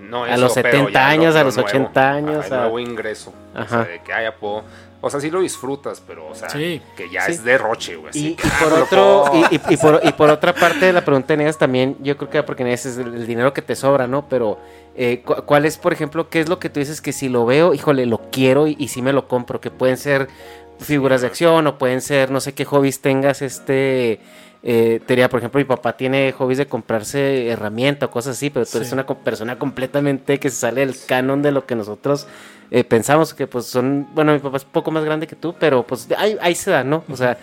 Sí, no,
A los
pero
70
ya lo-
años, a
lo
los
nuevo,
80 años, a-
nuevo ingreso. O
Ajá.
sea, de que haya puedo. O sea, sí lo disfrutas, pero, o sea,
Sí.
que ya
Sí.
es derroche, güey. así
Y,
ah,
por otro, y, y- y por, y por otra parte de la pregunta de ellas también, yo creo que porque en ese es el, dinero que te sobra, ¿no? Pero, eh, cu- ¿cuál es, por ejemplo, qué es lo que tú dices que si lo veo, híjole, lo quiero y, y sí me lo compro? Que pueden ser figuras de acción o pueden ser, no sé qué hobbies tengas, este... Eh, tenía, por ejemplo, mi papá tiene hobbies de comprarse herramienta o cosas así, pero tú eres una persona completamente que se sale del canon de lo que nosotros eh, pensamos que pues son, bueno, mi papá es un poco más grande que tú, pero pues ahí, ahí se da, ¿no? O sea,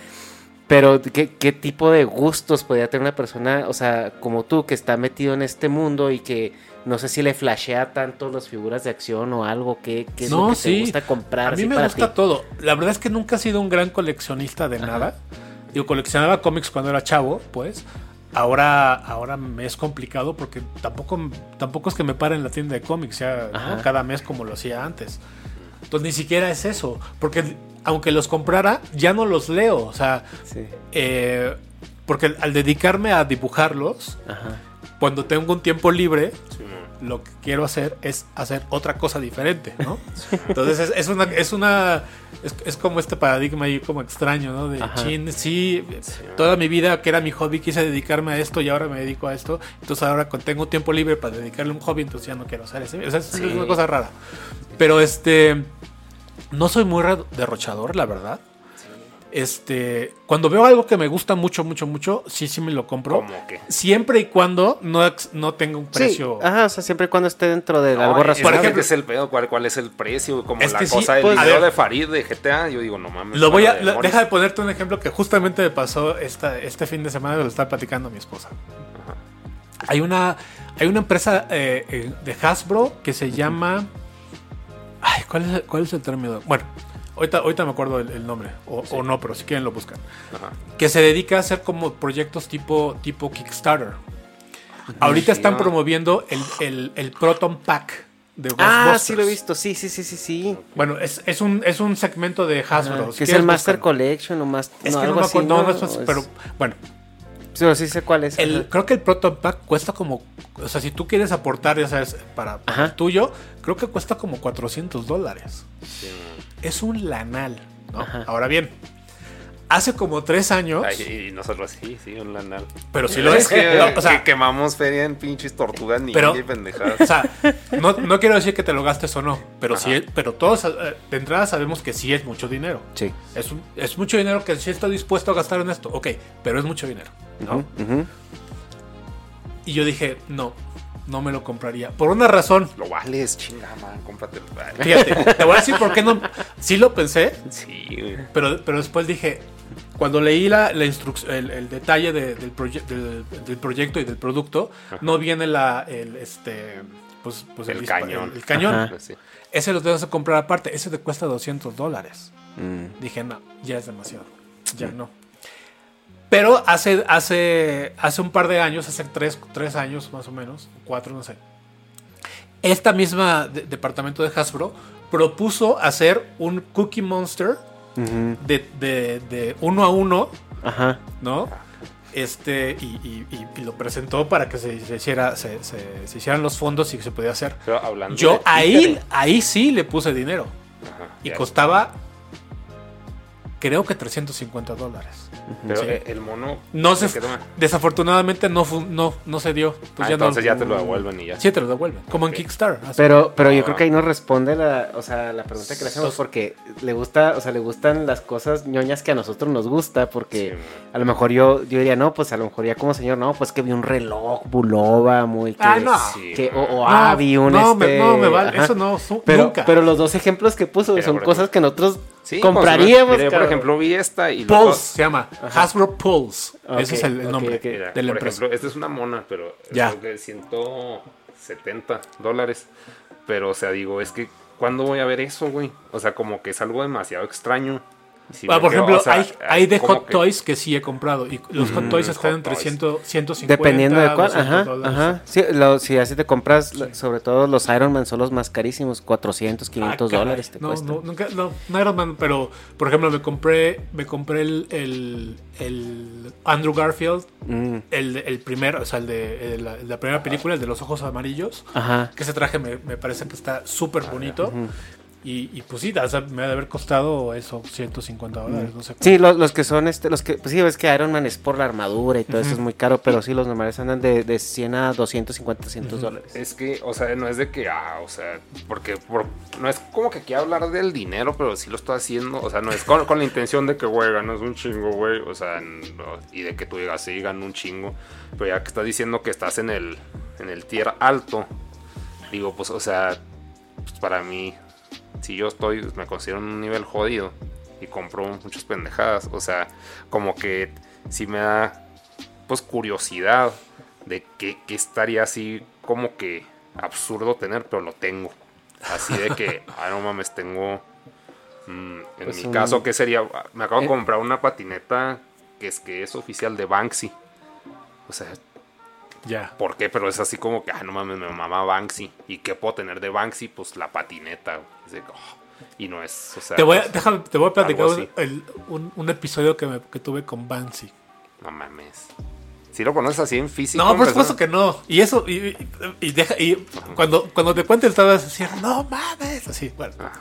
pero ¿qué, qué tipo de gustos podría tener una persona, o sea, como tú, que está metido en este mundo y que no sé si le flashea tanto las figuras de acción o algo, que es lo
No,
que
sí.
te gusta comprar?
A mí me
para
gusta
ti?
todo. La verdad es que nunca he sido un gran coleccionista de nada. Digo, coleccionaba cómics cuando era chavo, pues. Ahora, ahora me es complicado porque tampoco, tampoco es que me pare en la tienda de cómics ya ¿no?
Ajá.
cada mes como lo hacía antes. Entonces ni siquiera es eso. Porque aunque los comprara, ya no los leo. O sea,
Sí.
eh, porque al dedicarme a dibujarlos,
Ajá.
Cuando tengo un tiempo libre,
Sí,
lo que quiero hacer es hacer otra cosa diferente, ¿no? <laughs> Entonces es, es una, es una, es, es como este paradigma ahí como extraño, ¿no? De
Ajá.
chin, sí, toda mi vida que era mi hobby quise dedicarme a esto y ahora me dedico a esto, entonces ahora tengo tiempo libre para dedicarle un hobby, entonces ya no quiero hacer ese, o sea, es, es una cosa rara. Pero este, no soy muy derrochador, la verdad. Este, cuando veo algo que me gusta mucho, mucho, mucho, sí, sí me lo compro.
¿Cómo que?
Siempre y cuando no, no tenga un precio.
Sí, ajá, o sea, siempre y cuando esté dentro de
No,
algo
es-
razonable.
Por ejemplo-
es el pedo, ¿cuál, cuál es el precio? Como
Es
la
que sí,
cosa del
pues,
video de Farid de GTA, yo digo, no mames.
Lo voy a,
de
lo- deja de ponerte un ejemplo que justamente me pasó esta, este fin de semana, lo estaba platicando mi esposa. Hay una, hay una empresa eh, eh, de Hasbro que se llama. Ay, ¿cuál es, cuál es el término? Bueno, ahorita, ahorita me acuerdo el, el nombre, o, o no, pero si quieren lo buscan.
Ajá.
Que se dedica a hacer como proyectos tipo, tipo Kickstarter. Ahorita están promoviendo el, el, el Proton Pack de
Ah, sí lo he visto, sí, sí, sí, sí, sí.
Bueno, es, es, un, es un segmento de Hasbro.
Que es el Master. Collection o más.
Es
no,
que no me
así,
acuerdo, no, no es-
¿O es-
pero bueno,
Sí, sí sé cuál es.
el, creo que el Proton Pack cuesta como, o sea, si tú quieres aportar, ya sabes, para, el tuyo, creo que cuesta como 400 dólares. Es un lanal, ¿no?
Ajá.
Ahora bien, hace como tres años,
Ay, y nosotros sí, sí, un lanal.
pero si lo
es que,
no, o sea,
que quemamos feria en pinches tortugas ni
Pero-
y pendejadas.
o sea, no, no quiero decir que te lo gastes o no, pero sí, pero todos eh, de entrada sabemos que sí es mucho dinero.
Sí.
Es, un- es mucho dinero que sí estoy dispuesto a gastar en esto, ok, pero es mucho dinero, ¿no? Y yo dije, no, no me lo compraría. Por una razón.
Lo vales, chinga, man, cómprate.
Fíjate, te voy a decir por qué no. Sí lo pensé,
Sí, güey.
pero, pero después dije, cuando leí la, la instrucción, el, el detalle de- del, proye- del, del proyecto y del producto, no viene la, el, este, pues, pues
El cañón.
El, el cañón.
Pues sí.
Ese lo debes de comprar aparte. Ese te cuesta 200 dólares.
Mm.
Dije, no, ya es demasiado. Ya no. Pero hace, hace, hace un par de años, hace tres, tres años más o menos, cuatro, no sé. Esta misma de- departamento de Hasbro propuso hacer un Cookie Monster de, de- de uno a uno,
Ajá.
¿no? Este, y, y- y- y lo presentó para que se, se hiciera, se, se- se hicieran los fondos y que se podía hacer.
Pero hablando
Yo
de
ahí, ahí sí le puse dinero.
Ajá,
Y costaba, creo que 350 dólares.
Pero
Sí.
eh, el mono.
No se,
quedó-
desafortunadamente no, no, no se dio.
Ah, entonces ya te lo devuelven y ya.
Sí, te lo devuelven. Como en. Kickstarter.
Pero, pero yo
Ah.
creo que ahí nos responde la, o sea, la pregunta que le hacemos porque le gusta, o sea, le gustan las cosas ñoñas que a nosotros nos gusta, porque
Sí,
a lo mejor yo, yo diría, no, pues a lo mejor ya como señor, no, pues que vi un reloj Bulova muy que,
Ah, no.
Que- o, o
No,
ah, vi un
no, me-
este,
no, me vale,
ajá.
eso no, su-
pero,
nunca.
Pero los dos ejemplos que puso son cosas que nosotros
Sí,
compraríamos.
pues, mira, por ejemplo, vi esta y
Pulse se llama. Hasbro Pulse. Ese es el, nombre
ok.
Mira,
de la empresa.
ejemplo, esta es una mona, pero
Ya.
creo que 170 dólares. Pero, o sea, digo, es que, ¿cuándo voy a ver eso, güey? O sea, como que es algo demasiado extraño. Si
por ejemplo,
o sea,
hay, hay de Hot
que-
Toys que sí he comprado. Y los Hot Toys
Mm,
están
Hot
entre
Toys.
100, 150
Dependiendo de cuál,
200
ajá, ajá. Sí, lo- si así te compras, sobre todo los Iron Man son los más carísimos, 400, 500
Ah,
dólares te
no,
cuestan.
No, nunca, no, no Iron Man, pero por ejemplo me compré, me compré el, el, el Andrew Garfield,
Mm,
el, el primero, o sea, el de, el- la, la primera película, el de los ojos amarillos,
Ajá.
que ese traje me, me parece que está súper bonito. Y, y pues sí, o sea, me ha de haber costado eso, 150 dólares, no sé.
Sí, los, los que son, este, los que, pues sí, ves que Iron Man es por la armadura y todo eso es muy caro, pero sí, los normales andan de, de 100 a 250, 300 dólares.
Es que, o sea, no es de que, ah, o sea, porque por- no es como que quiera hablar del dinero, pero sí lo estoy haciendo. O sea, no es con, con la intención de que, güey, ganas un chingo, güey. O sea, no, y de que tú digas, sí, gano un chingo. Pero ya que estás diciendo que estás en el, en el tier alto, digo, pues, o sea, pues para mí, si yo estoy, me considero en un nivel jodido y compro muchas pendejadas, o sea, como que sí me da, pues, curiosidad de que, que estaría así como que absurdo tener, pero lo tengo. Así de que, <laughs> ah, no mames, tengo. mm, en
Pues
mi
un-
caso, ¿qué sería? Me acabo de
Eh.
comprar una patineta que es que es oficial de Banksy. O sea,
Ya.
¿por qué? Pero es así como que, ah, no mames, me mama Banksy. ¿Y qué puedo tener de Banksy? Pues la patineta. Es de oh. Y no es, o sea...
Te voy a, déjame, te voy a platicar un, el- un- un episodio que, me- que tuve con Banksy.
No mames. Si lo conoces así en físico.
No, por supuesto que no. Y eso, y, y- y deja, y cuando, cuando te cuento estabas así, no mames, así, bueno.
Ah.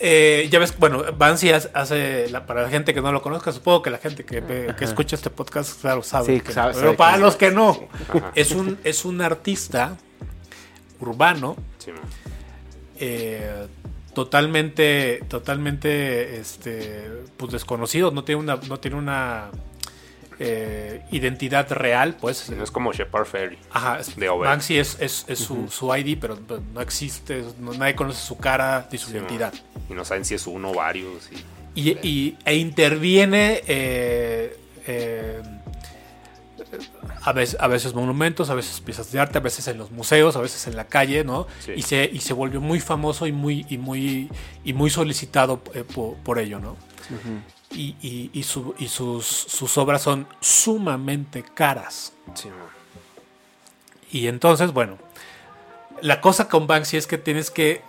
Eh, ya ves, bueno, Banksy hace, la- para la gente que no lo conozca, supongo que la gente que, que escucha este podcast, claro, sabe.
Sí,
que-
sabe-
pero
sabe
para los que no, es un, es un artista urbano,
Sí,
eh, totalmente, totalmente, este, pues desconocido, no tiene una, no tiene una eh, identidad real, pues.
No es como Shepard Ferry.
Ajá, es-
de Over.
Banksy es, es, es su, su ID, pero no existe, no- nadie conoce su cara ni su
Sí, man.
identidad.
Y no saben si es uno o varios. Y...
Y, y- e interviene eh, eh, a, veces, a veces monumentos, a veces piezas de arte, a veces en los museos, a veces en la calle, ¿no?
Sí.
Y, se, y se volvió muy famoso y muy, y muy, y muy solicitado eh, po- por, ello, ¿no? Y, y- y su- y sus, sus obras son sumamente caras.
Sí.
Y entonces, bueno, la cosa con Banksy es que tienes que,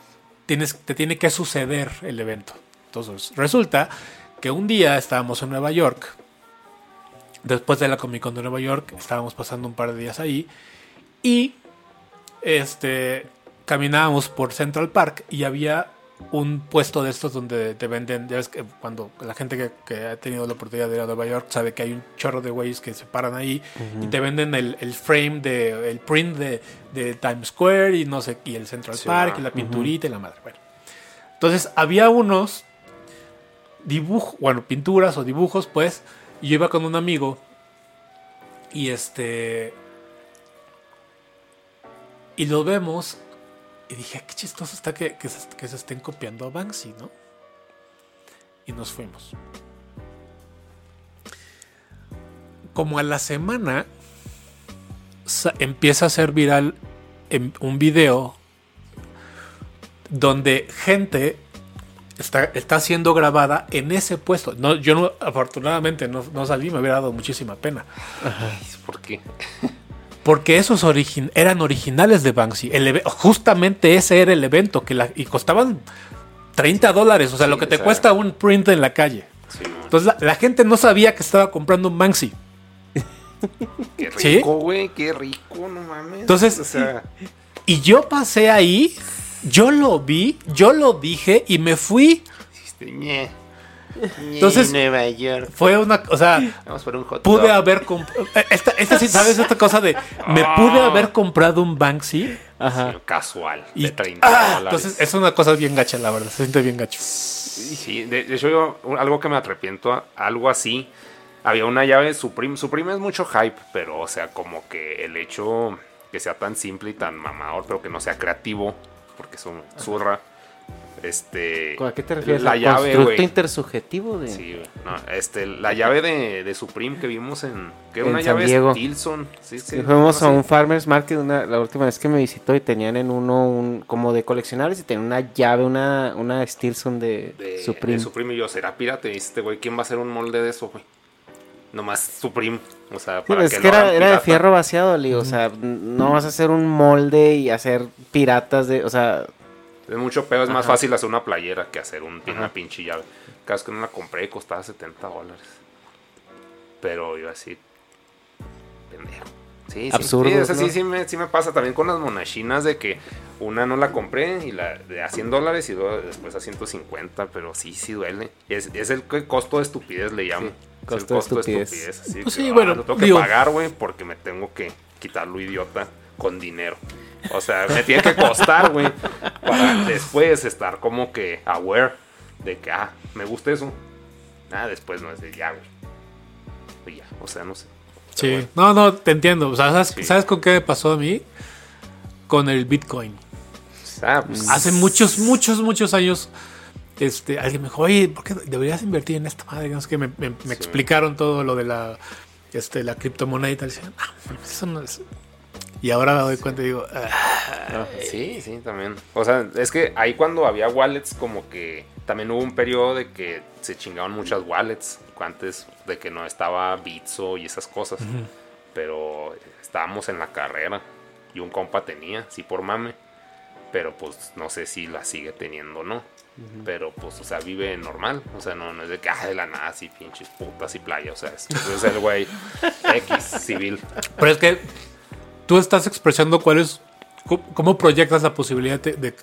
tienes, te tiene que suceder el evento. Entonces, resulta que un día estábamos en Nueva York, después de la Comic Con de Nueva York, estábamos pasando un par de días ahí, y este, caminábamos por Central Park y había un puesto de estos donde te venden, ya ves que cuando la gente que, que ha tenido la oportunidad de ir a Nueva York sabe que hay un chorro de güeyes que se paran ahí y te venden el, el frame de el print de, de Times Square y no sé, y el Central
Sí,
Park
ah.
y la pinturita y la madre. Bueno. Entonces había unos dibujos, bueno, pinturas o dibujos, pues, y yo iba con un amigo y este y lo vemos y dije, qué chistoso está que, que se, estén copiando a Banksy, ¿no? Y nos fuimos. Como a la semana empieza a ser viral un video donde gente está, está siendo grabada en ese puesto. No, yo no, afortunadamente no, no salí, me hubiera dado muchísima pena.
Ay, ¿Por qué?
Porque esos eran originales de Banksy. El justamente ese era el evento que la- y costaban 30 dólares, o sea,
Sí,
lo que te
sea-
cuesta un print en la calle.
Sí.
Entonces la, la gente no sabía que estaba comprando un Banksy. <laughs>
Qué rico, güey. Qué rico, no mames.
Entonces-
o sea,
Y yo pasé ahí, yo lo vi, yo lo dije y me fui. Entonces-
Nueva York.
Fue una, o sea,
Vamos por un hot
pude
dog.
haber comprado. Esta, esta sí, ¿sabes? Esta cosa de. Me pude haber comprado un Banksy.
Sí, casual.
Y,
de 30
¡Ah!
dólares.
entonces es una cosa bien gacha, la verdad. Se siente bien gacho.
Sí, de, de hecho, yo, algo que me arrepiento, algo así. Había una llave Supreme. Supreme es mucho hype, pero, o sea, como que el hecho que sea tan simple y tan mamador, pero que no sea creativo, porque es un zurra. Este.
¿A qué te refieres?
La
¿Al
llave,
constructo
güey.
intersubjetivo de...
Sí. No, este, la llave de, de Supreme que vimos en. Que una
San
llave
Diego.
Tilson. Sí, sí,
Sí, fuimos a
sé.
un farmers market una- la última vez que me visitó y tenían en uno un como de coleccionables y tenían una llave, una, una Stilson de,
de
Supreme.
de Supreme. Y yo, ¿será pirata? Este güey, ¿quién va a hacer un molde de eso, güey? Nomás Supreme. O sea,
Sí,
para
pues
que
es que era, era de fierro vaciado, Lee, o sea, no vas a hacer un molde y hacer piratas de, o sea,
Es mucho peor, es más
Ajá.
fácil hacer una playera que hacer un, una pinche llave. Cada vez que no la compré y costaba 70 dólares. Pero yo así. Pendejo. Sí, sí.
Absurdos,
Sí, sí, sí me, sí me pasa también con las monachinas de que una no la compré y la de a 100 dólares y después a 150, pero sí, sí duele. Es, es el costo de estupidez, le llamo. Es el
costo de estupidez.
así
Pues
que,
sí,
ah,
bueno,
lo tengo que
digo-
pagar, güey, porque me tengo que quitar lo idiota con dinero. O sea, me tiene que costar, güey, para después estar como que aware de que, ah, me gusta eso. Ah, después no es de ya, güey. Ya, o sea, no sé.
Sí,
bueno.
no, no, te entiendo. O sea, ¿sabes,
Sí.
¿sabes con qué me pasó a mí? Con el Bitcoin.
Ah, pues,
Hace muchos, muchos, muchos años, este, alguien me dijo, oye, ¿por qué deberías invertir en esta madre? No sé qué, me, me- me explicaron todo lo de la, este, la criptomoneda y tal. Y decía, "Ah, eso no es-". Y ahora me doy cuenta y digo, "Ah".
Sí, sí, también. O sea, es que ahí cuando había wallets, como que también hubo un periodo de que se chingaban muchas wallets. Antes de que no estaba Bitso y esas cosas. Pero estábamos en la carrera y un compa tenía, sí por mame. pero pues no sé si la sigue teniendo o no. Pero pues, o sea, vive normal. O sea, no, no es de que, ah, de la nada, así pinches putas y playa. O sea, es, es el güey <laughs> X civil.
Pero es que tú estás expresando cuál es, cómo, proyectas la posibilidad de, de-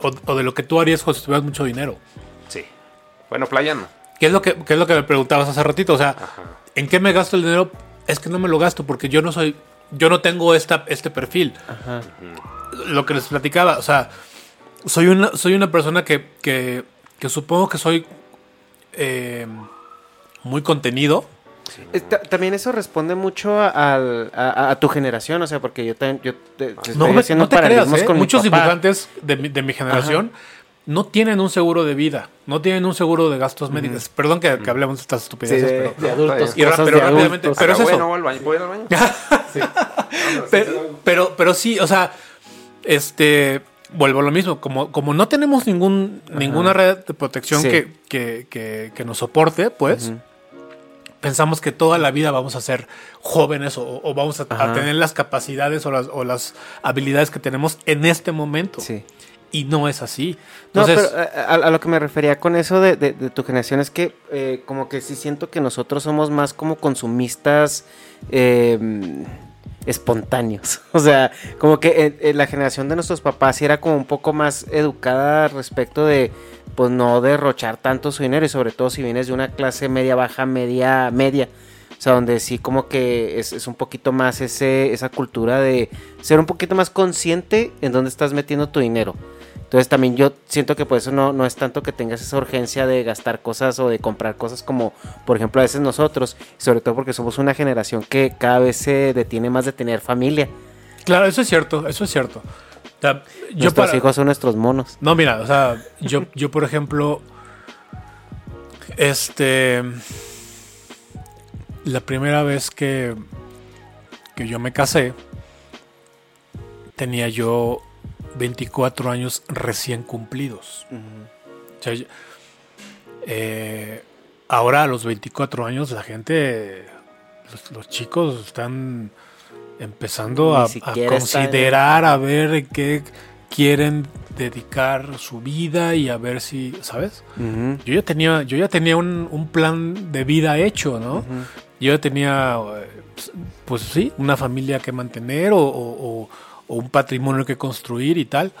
o, o de lo que tú harías cuando tuvieras mucho dinero.
Sí. Bueno, playa no.
¿Qué es lo que, qué es lo que me preguntabas hace ratito? O sea,
Ajá.
¿en qué me gasto el dinero? Es que no me lo gasto porque yo no soy, yo no tengo esta, este perfil. Lo que les platicaba, o sea, soy una, soy una persona que, que, que supongo que soy eh, muy contenido.
Eh, ta- También eso responde mucho a, al- a- a tu generación, o sea, porque yo también yo te, te
No,
estoy
me-
haciendo
no te creas, ¿eh?
con
muchos dibujantes de mi, de mi generación no tienen un seguro de vida, no tienen un seguro de gastos médicos. Perdón que, que hablemos de estas
Sí,
estupideces,
de,
pero,
de adultos,
Y ra-
cosas
pero
de
rápidamente,
adultos.
pero es
Acá,
eso.
bueno, voy al baño, voy al baño. <laughs>
pero, pero, pero sí, o sea, este, vuelvo a lo mismo, como, como no tenemos ningún, ninguna red de protección
Sí.
que, que, que, que nos soporte, pues, pensamos que toda la vida vamos a ser jóvenes o, o vamos a, tener las capacidades o las, o las habilidades que tenemos en este momento.
Sí.
Y no es así.
No,
Entonces,
pero eh, a, a lo que me refería con eso de, de- de tu generación es que eh, como que sí siento que nosotros somos más como consumistas eh, espontáneos. <laughs> O sea, como que eh, eh, la generación de nuestros papás era como un poco más educada respecto de pues no derrochar tanto su dinero y sobre todo si vienes de una clase media baja, media, media. O sea, donde sí como que es, es un poquito más ese, esa cultura de ser un poquito más consciente en dónde estás metiendo tu dinero. Entonces también yo siento que por eso no, no es tanto que tengas esa urgencia de gastar cosas o de comprar cosas como por ejemplo a veces nosotros, sobre todo porque somos una generación que cada vez se detiene más de tener familia.
claro, eso es cierto, eso es cierto. O sea, yo
Nuestros
para-
hijos son nuestros monos.
No, mira, o sea, yo, yo por ejemplo, este, la primera vez que, que yo me casé, tenía yo 24 años recién cumplidos. O sea, eh, ahora a los 24 años la gente, los, los chicos están empezando a, considerar, a ver qué quieren dedicar su vida y a ver si, ¿sabes? Yo ya tenía, yo ya tenía un, un plan de vida hecho, ¿no? Yo ya tenía, eh, pues, pues sí, una familia que mantener o, o- o- un patrimonio que construir y tal.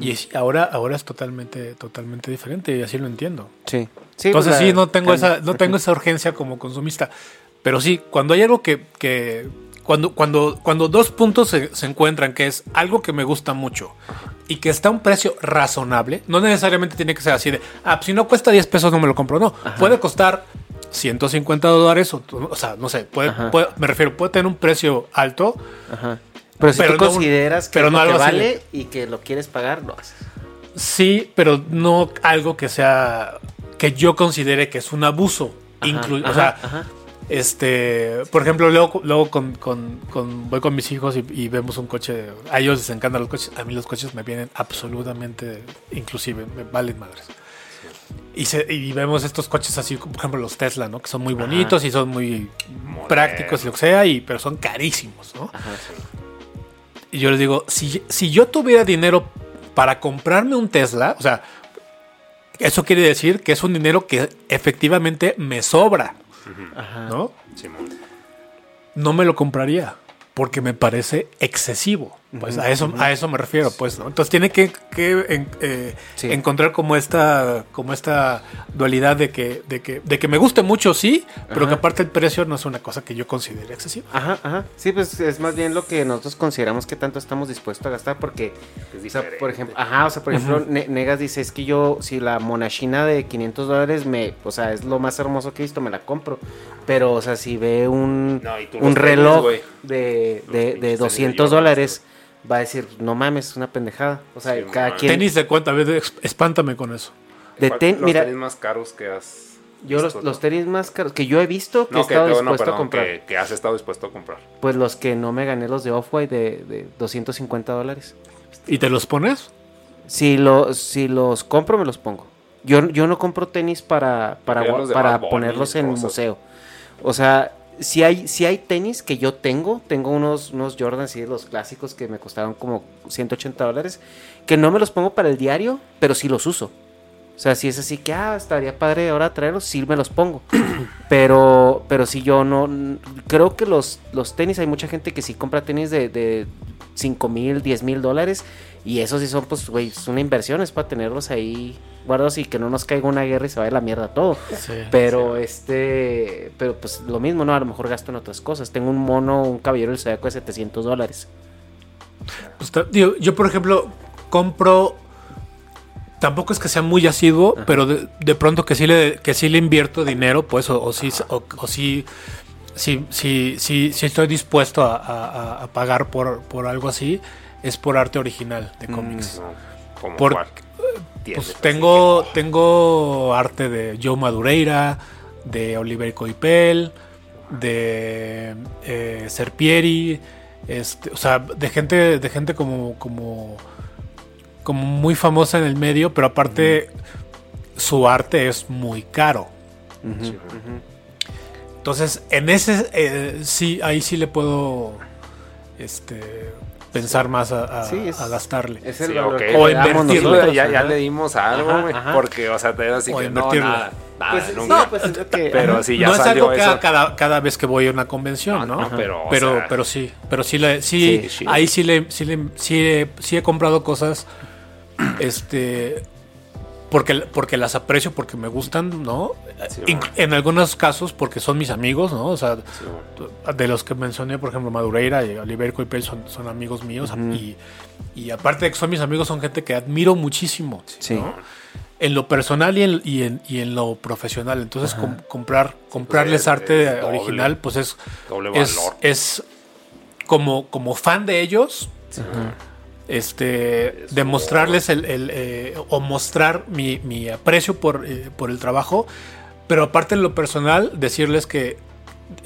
Y es- ahora, ahora es totalmente, totalmente diferente y así lo entiendo.
Sí. Sí,
Entonces
pues,
sí,
la-
no tengo
cambia.
esa, no tengo esa urgencia como consumista. Pero sí, cuando hay algo que, que cuando, cuando, cuando dos puntos se, se encuentran, que es algo que me gusta mucho y que está a un precio razonable, no necesariamente tiene que ser así de, ah, pues si no cuesta 10 pesos no me lo compro, no, puede costar 150 dólares, o, o sea, no sé, puede, puede- me refiero, puede tener un precio alto,
Ajá. Pero si
Pero
tú
no
consideras que,
pero no así
vale y que lo quieres pagar, lo haces.
Sí, pero no algo que sea que yo considere que es un abuso. Inclu-
ajá,
o sea,
ajá.
este, por ejemplo, luego, luego con, con- con- voy con mis hijos y, y vemos un coche. A ellos les encantan los coches. A mí los coches me vienen absolutamente, inclusive, me valen madres. Y, se- y vemos estos coches así, como, por ejemplo los Tesla, ¿no? Que son muy bonitos y son muy prácticos y lo que sea, y, pero son carísimos, ¿no? Y yo les digo, si, si yo tuviera dinero para comprarme un Tesla, o sea, eso quiere decir que es un dinero que efectivamente me sobra, ¿no?
Simón.
No me lo compraría porque me parece excesivo. Pues a eso, a eso me refiero, pues, ¿no? Entonces tiene que, que, en- eh,
Sí.
encontrar como esta, como esta dualidad de que, de que, de que me guste mucho, sí, pero que aparte el precio no es una cosa que yo considere excesiva.
Ajá, ajá. Sí, pues es más bien lo que nosotros consideramos que tanto estamos dispuestos a gastar porque, o sea, por ejemplo, ajá, o sea, por ejemplo, Ne- Negas dice, es que yo, si la monachina de 500 dólares me, o sea, es lo más hermoso que he visto, me la compro. Pero, o sea, si ve un,
No,
un reloj de, de, de
tenis de
200
Jordan,
dólares, va a decir, no mames, es una pendejada. O sea,
Sí,
cada
man.
quien...
Tenis de cuenta, a ver, ex- espántame con eso.
de
¿Cuál-
ten-
los
mira,
tenis más caros que has
yo los, los tenis más caros que yo he visto que he
que,
estado
no,
dispuesto
perdón,
a comprar.
que, que has estado dispuesto a comprar.
Pues los que no me gané los de Off-White de, de 250 dólares.
¿Y te los pones?
Si, lo, si los compro, me los pongo. Yo, yo no compro tenis para, para, para ponerlos en
cosas.
museo. O sea, si hay, si hay tenis que yo tengo, tengo unos, unos Jordans y los clásicos que me costaron como 180 dólares, que no me los pongo para el diario, pero sí los uso. O sea, si es así que, ah, estaría padre ahora traerlos, sí me los pongo. <coughs> Pero, pero si yo no, creo que los, los tenis, hay mucha gente que sí compra tenis de, de 5 mil, 10 mil dólares. Y esos sí son, pues, güey, es una inversión, es para tenerlos ahí guardados y que no nos caiga una guerra y se vaya la mierda todo.
Sí.
Pero este, pero pues lo mismo, ¿no? A lo mejor gasto en otras cosas. Tengo un mono, un caballero del zodiaco de 700 dólares.
Pues, digo, yo, por ejemplo, compro. Tampoco es que sea muy asiduo, pero de, de pronto que sí le, que sí le invierto dinero, pues, o, o sí, o, o sí, sí, sí, sí, sí estoy dispuesto a, a- a pagar por, por algo así, es por arte original de cómics.
No, como
Por- Pues tengo, tengo arte de Joe Madureira, de Oliver Coipel, de eh, Serpieri, este, o sea, de gente, de gente como, como, como muy famosa en el medio, pero aparte su arte es muy caro. Entonces, en ese eh, sí, ahí sí le puedo este pensar más a, a-
Sí, es-
a gastarle.
Es el
O invertirlo.
nosotros,
ya, ya le dimos algo,
Ajá,
güey.
ajá.
Porque, o sea, te así
O
que no,
invertirlo.
nada, nada,
Pues,
nunca.
no, pues, es lo que-
Pero sí, ya
no es algo que cada, cada vez que voy a una convención,
No,
¿no?
no, pero, o
pero,
sea-
pero sí, pero sí, le, sí,
Sí, sí.
ahí sí le, sí le, sí he, sí he comprado cosas, este, porque, porque las aprecio, porque me gustan, ¿no?
Sí,
en algunos casos porque son mis amigos, ¿no? O sea,
Sí,
de los que mencioné, por ejemplo, Madureira y Oliver Coipel son, son amigos míos y, y aparte de que son mis amigos, son gente que admiro muchísimo,
Sí.
¿no? En lo personal y en, y en, y en lo profesional. Entonces, com- comprar, comprarles
es-
arte
es doble.
original, pues es,
Doble
es, es como, como fan de ellos, este,
Es
demostrarles el, el, eh, o mostrar mi, mi aprecio por, eh, por el trabajo, pero aparte en lo personal, decirles que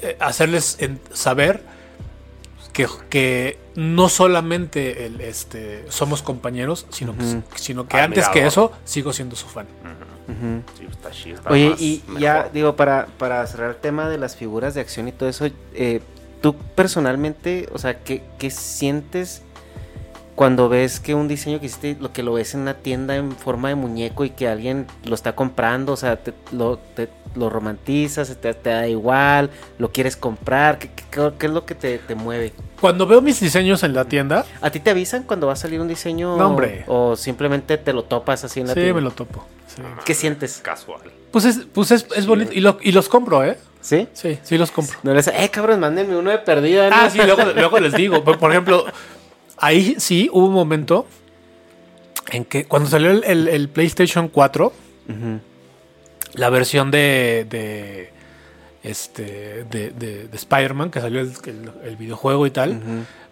eh, hacerles en- saber que, que no solamente el, este, somos compañeros, sino, que, sino que antes que eso sigo siendo su fan.
Sí, está chido, está
Oye, y
mejor.
ya digo, para, para cerrar el tema de las figuras de acción y todo eso, eh, tú personalmente, o sea, ¿qué, qué sientes cuando ves que un diseño que hiciste, lo que lo ves en una tienda en forma de muñeco y que alguien lo está comprando, o sea, te- lo, te- lo romantizas, te, te da igual, lo quieres comprar, ¿qué, qué- qué es lo que te, te mueve?
Cuando veo mis diseños en la tienda,
¿A ti te avisan cuando va a salir un diseño?
No, hombre.
O simplemente te lo topas así en la
sí,
tienda?
me lo topo. sí.
¿Qué sientes?
Casual.
Pues es, pues es, es bonito. Y, lo- y los compro, ¿eh?
¿Sí?
Sí, sí los compro.
No les, eh, cabrón, mándenme uno de perdida. ¿no?
Ah, sí, luego, luego les digo. Por ejemplo, ahí sí hubo un momento en que cuando salió el, el- el PlayStation 4, la versión de, de este de, de- de Spider-Man, que salió el, videojuego y tal,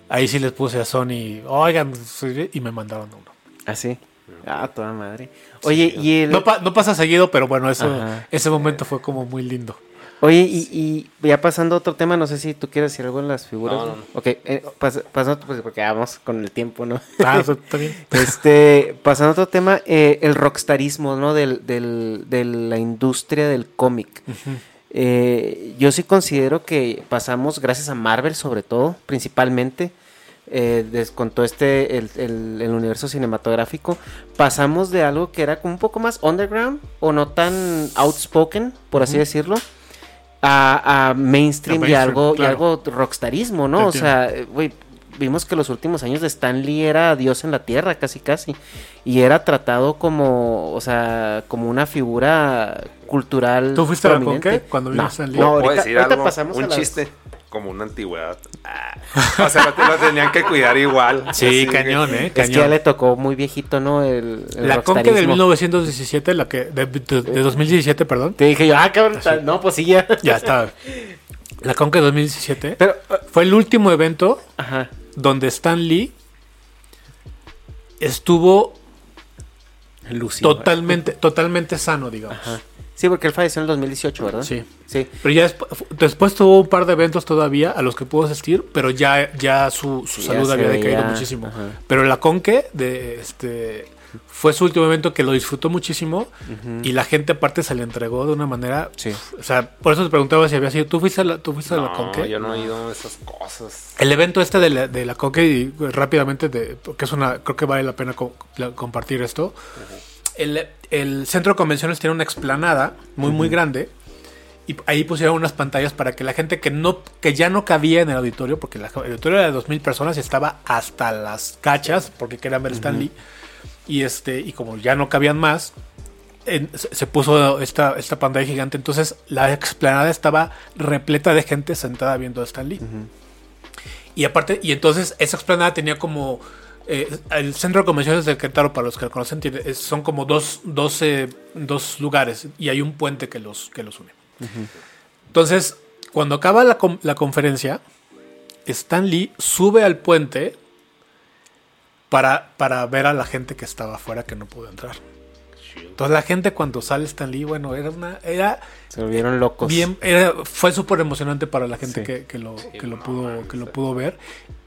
ahí sí les puse a Sony, oigan, y me mandaron uno.
Así. Ah, toda madre. Oye, y el.
No, pa- no pasa seguido, pero bueno, eso,
Ajá.
ese momento fue como muy lindo.
Oye, y, y ya pasando a otro tema, no sé si tú quieres decir algo en las figuras.
No, no, no.
Ok, eh, pas- pasando, pues, porque vamos con el tiempo, ¿no?
Ah, eso está bien. <laughs>
Este, pasando a otro tema, eh, el rockstarismo, ¿no? Del, del- de la industria del cómic. Eh, yo sí considero que pasamos, gracias a Marvel sobre todo, principalmente, eh, con todo este, el, el- el universo cinematográfico, pasamos de algo que era como un poco más underground o no tan outspoken, por así decirlo, a, a mainstream,
A
y algo, y algo rockstarismo, ¿no?
Te
O
entiendo.
sea, güey, vimos que los últimos años de Stan Lee era Dios en la tierra, casi casi. Y era tratado como, o sea, como una figura cultural.
¿Tú fuiste a la. Conque cuando vino
no,
Stan Lee?
no,
¿Puedo
ahorita,
decir
ahorita
algo?
pasamos
Un
a las-
chiste. Como una antigüedad. Ah. O sea, lo, lo tenían que cuidar igual.
Sí,
Así,
cañón, ¿eh?
Es que
Cañón.
ya le tocó muy viejito, ¿no? El, el
La Conque del
rockstarismo.
1917, la que de, de- de 2017, perdón.
Te dije yo, ah, cabrón, no, pues sí, ya.
Ya está. La Conque 2017
Pero, eh,
fue el último evento
ajá.
donde Stan Lee estuvo
Lucido.
totalmente, totalmente sano, digamos.
Ajá. Sí, porque él falleció en el 2018, ¿verdad?
Sí.
Sí.
Pero ya fu- después tuvo un par de eventos todavía a los que pudo asistir, pero ya, ya su, su
Sí,
salud
ya
había decaído
veía,
muchísimo.
ajá.
Pero la Conque de este Fue su último evento que lo disfrutó muchísimo y la gente aparte se le entregó de una manera...
Sí.
O sea, por eso te preguntaba si había sido... ¿Tú fuiste a la, tú fuiste a la
No,
Conque?
yo no he ido a esas cosas.
El evento este de la, de la Conque, y rápidamente, de, porque es una, creo que vale la pena co- la- compartir esto. El, el centro de convenciones tiene una explanada muy, muy grande. Y ahí pusieron unas pantallas para que la gente que no que ya no cabía en el auditorio, porque la- el auditorio era de 2.000 personas y estaba hasta las cachas, porque querían ver Stan Lee. Y, este, y como ya no cabían más, en- se puso esta, esta pantalla gigante. Entonces la explanada estaba repleta de gente sentada viendo a Stan Lee. Y aparte, y entonces esa explanada tenía como. Eh, el centro de convenciones del Querétaro, para los que lo conocen, tiene- es- son como dos, dos, eh, dos lugares y hay un puente que los, que los une. Entonces, cuando acaba la, la conferencia, Stan Lee sube al puente para, para ver a la gente que estaba afuera que no pudo entrar. Entonces la gente cuando sale Stan Lee, bueno, era una... Era,
Se volvieron locos.
Bien, era- fue súper emocionante para la gente
Sí.
que, que lo, que, lo pudo, que lo pudo ver.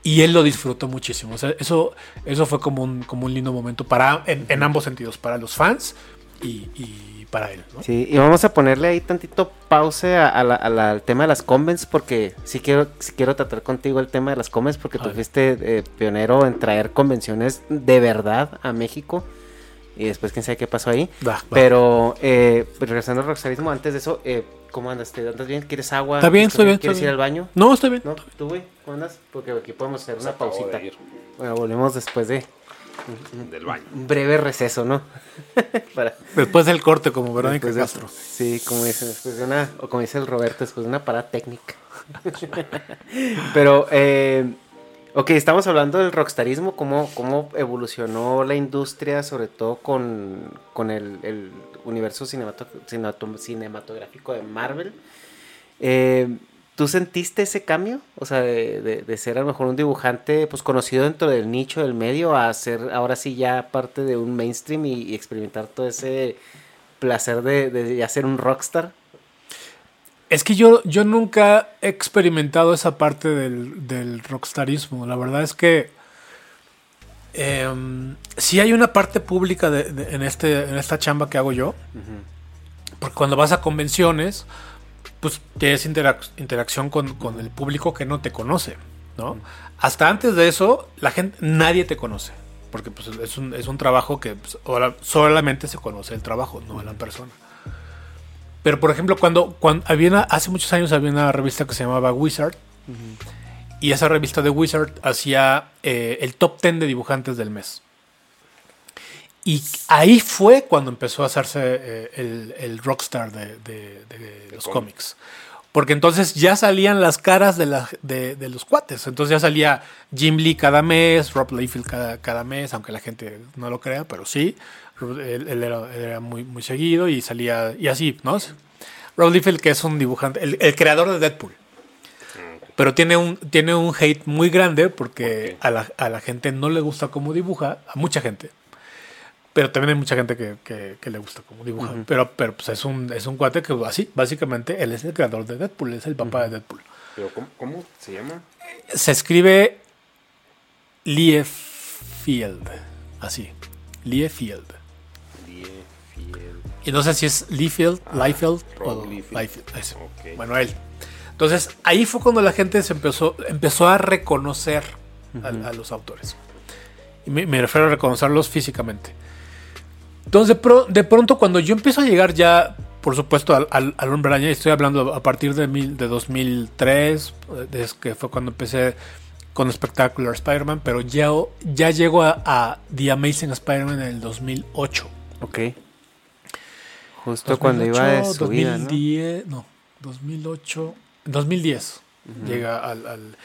Y él lo disfrutó muchísimo. O sea, eso, eso fue como un, como un lindo momento para, en, en ambos sentidos, para los fans y, y para él. ¿no?
Sí, y vamos a ponerle ahí tantito pause a- a la- a la- al tema de las convents porque sí quiero, sí quiero tratar contigo el tema de las convents porque tú fuiste eh, pionero en traer convenciones de verdad a México y después quién sabe qué pasó ahí. Pero eh, pues, regresando al rockstarismo, antes de eso, eh, ¿cómo andas? ¿Te andas bien? ¿Quieres agua?
Está bien,
¿Estás
estoy bien,
¿Quieres
estoy
ir
bien.
al baño?
No, estoy bien.
¿No? ¿Tú, güey? ¿Cómo andas? Porque aquí podemos hacer una
de
pausita. Bueno, volvemos después de
Del baño.
un breve receso, ¿no? <laughs> Para...
Después del corte, como Verónica
Después de-
Castro.
Sí, como dice, después de una, o como dice el Roberto, después de una parada técnica. <laughs> Pero, eh, ok, estamos hablando del rockstarismo, cómo, cómo evolucionó la industria, sobre todo con, con el, el universo cinemato- cinemato- cinematográfico de Marvel. Eh, ¿Tú sentiste ese cambio? O sea, de, de- de ser a lo mejor un dibujante pues conocido dentro del nicho del medio a ser ahora sí ya parte de un mainstream y, y experimentar todo ese placer de, de ya ser un rockstar.
Es que yo, yo nunca he experimentado esa parte del, del rockstarismo. La verdad es que em, sí hay una parte pública en, este, en esta chamba que hago yo. Porque cuando vas a convenciones, pues tienes interac- interacción con, con el público que no te conoce, ¿no? Hasta antes de eso, la gente, nadie te conoce. Porque pues, es, un, es un trabajo que pues, ahora solamente se conoce el trabajo, no a la persona. Pero por ejemplo, cuando, cuando había una- hace muchos años había una revista que se llamaba Wizard. Y esa revista de Wizard hacía eh, el top 10 de dibujantes del mes. Y ahí fue cuando empezó a hacerse eh, el, el rockstar de, de- de los cómics. Porque entonces ya salían las caras de, la- de, de los cuates. Entonces ya salía Jim Lee cada mes, Rob Liefeld cada, cada mes, aunque la gente no lo crea, pero sí. Él, él era, él era muy, muy seguido y salía, y así, ¿no? Rob Liefeld, que es un dibujante, el, el creador de Deadpool. Pero tiene un, tiene un hate muy grande porque a, la, a la gente no le gusta cómo dibuja, a mucha gente. Pero también hay mucha gente que, que- que le gusta cómo dibuja. Pero, pero pues es un, es un cuate que así, básicamente, él es el creador de Deadpool, es el papá de Deadpool.
Pero ¿cómo, cómo se llama?
Se escribe Liefeld, así, Liefeld.
Liefeld.
Y no sé si es o
Rob Liefeld.
Liefeld. ese.
Ok.
Bueno, él. Entonces, ahí fue cuando la gente se empezó, empezó a reconocer a, a los autores. Y me, me refiero a reconocerlos físicamente. Entonces, de, pro- de pronto, cuando yo empiezo a llegar ya, por supuesto, al, al, al Hombre Araña, y estoy hablando a partir de, mil, de 2003, eh, es que fue cuando empecé con Spectacular Spider-Man, pero ya, ya llego a, a The Amazing Spider-Man en el 2008.
Ok. Justo cuando iba de su vida, ¿no?
2010, ¿no? 2008, 2010 llega al, al-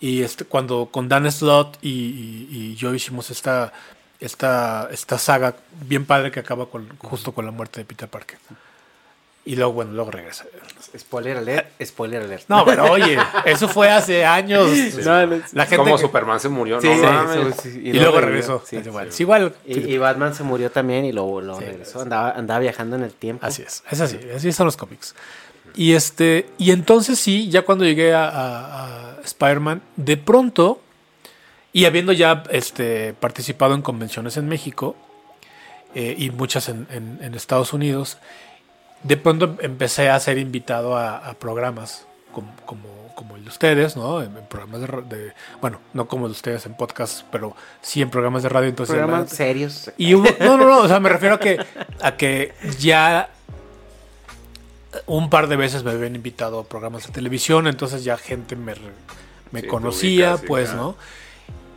y este cuando con Dan Slott y, y- y yo hicimos esta esta esta saga bien padre que acaba con justo con la muerte de Peter Parker. Y luego bueno, luego regresa.
Spoiler alert, spoiler alert.
No, pero oye, eso fue hace años.
No, no,
la gente
Como
que-
Superman se murió,
Sí,
no
sí, sí, sí,
y, luego regresó.
Sí,
Es
sí.
igual. Es igual.
Y, y Batman se murió también y luego, luego
Sí,
regresó.
sí.
Andaba, andaba viajando en el tiempo.
Así es, es así, así son los cómics. Y este, y entonces sí, ya cuando llegué a, a- a Spider-Man, de pronto, y habiendo ya este, participado en convenciones en México, eh, y muchas en, en- en Estados Unidos, de pronto empecé a ser invitado a, a programas como, como, como el de ustedes, ¿no? En, en programas de, de- Bueno, no como el de ustedes en podcast, pero sí en programas de radio. Entonces,
Programas
la-
serios.
y hubo- no, no, no, o sea, me refiero a que, a que ya un par de veces me habían invitado a programas de televisión, entonces ya gente me, me
Sí,
conocía,
sí,
pues,
claro.
¿no?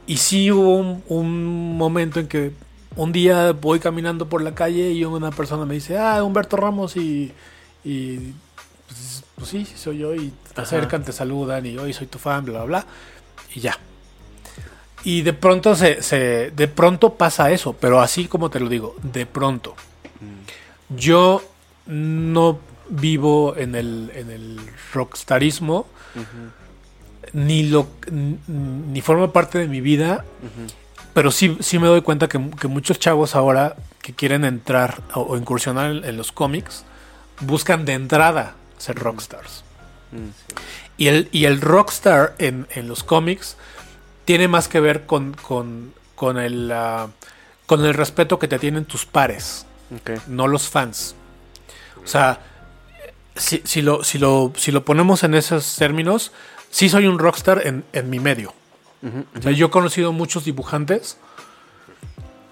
Y sí hubo un, un momento en que un día voy caminando por la calle y una persona me dice, ah, Humberto Ramos y... y pues, pues sí, sí soy yo y te acercan, te saludan y hoy soy tu fan, bla, bla, bla. Y ya. Y de pronto se, se- de pronto pasa eso, pero así como te lo digo, de pronto. Yo no vivo en el, en el rockstarismo, ni lo ni forma parte de mi vida, pero sí, sí me doy cuenta que, que muchos chavos ahora que quieren entrar o, o incursionar en, en los cómics buscan de entrada ser rockstars. Y el, y el rockstar en, en los cómics tiene más que ver con, con, con el, ah, con el respeto que te tienen tus pares, no los fans. O sea, si, si lo, si, lo, si lo ponemos en esos términos, sí soy un rockstar en, en mi medio. O sea, yo he conocido muchos dibujantes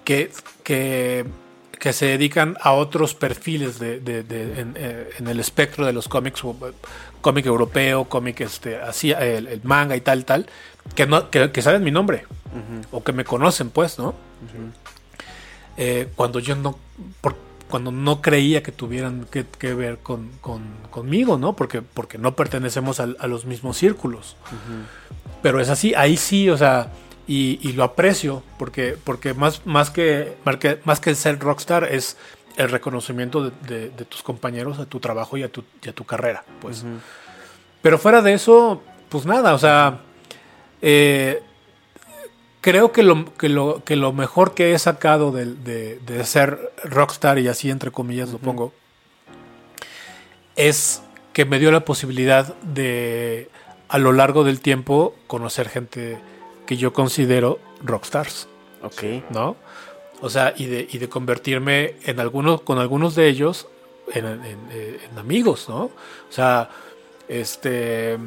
que, que, que se dedican a otros perfiles de, de- de- en, eh, en el espectro de los cómics, eh, cómic europeo, cómic este, así, el, el manga y tal, tal, que, no, que, que saben mi nombre o que me conocen, pues, ¿no? Eh, cuando yo no, por- cuando no creía que tuvieran que, que ver con, con- conmigo, ¿no? Porque, porque no pertenecemos a, los mismos círculos. Pero es así, ahí sí, o sea, y, y lo aprecio, porque, porque más, más, que, más que ser rockstar es el reconocimiento de, de- de tus compañeros, a tu trabajo y a tu, y a tu carrera, pues. Pero fuera de eso, pues nada, o sea, eh, creo que lo, que, lo, que lo mejor que he sacado del- de, de ser rockstar, y así entre comillas lo pongo, es que me dio la posibilidad de, a lo largo del tiempo, conocer gente que yo considero rockstars,
Ok.
¿no? O sea, y de, y de convertirme en algunos, con algunos de ellos en, en- eh, en amigos, ¿no? O sea, este,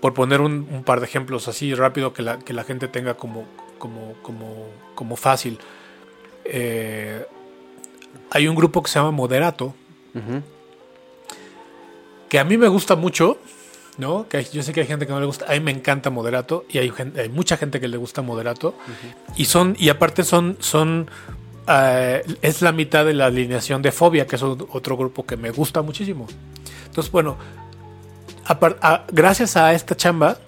por poner un, un par de ejemplos así rápido que la, que la gente tenga como, como, como, como fácil. Eh, hay un grupo que se llama Moderato, que a mí me gusta mucho, ¿no? Que yo sé que hay gente que no le gusta, a mí me encanta Moderato y hay, gen- hay mucha gente que le gusta Moderato y son y aparte son son eh, es la mitad de la alineación de Fobia, que es otro grupo que me gusta muchísimo. Entonces, bueno, a- gracias a esta chamba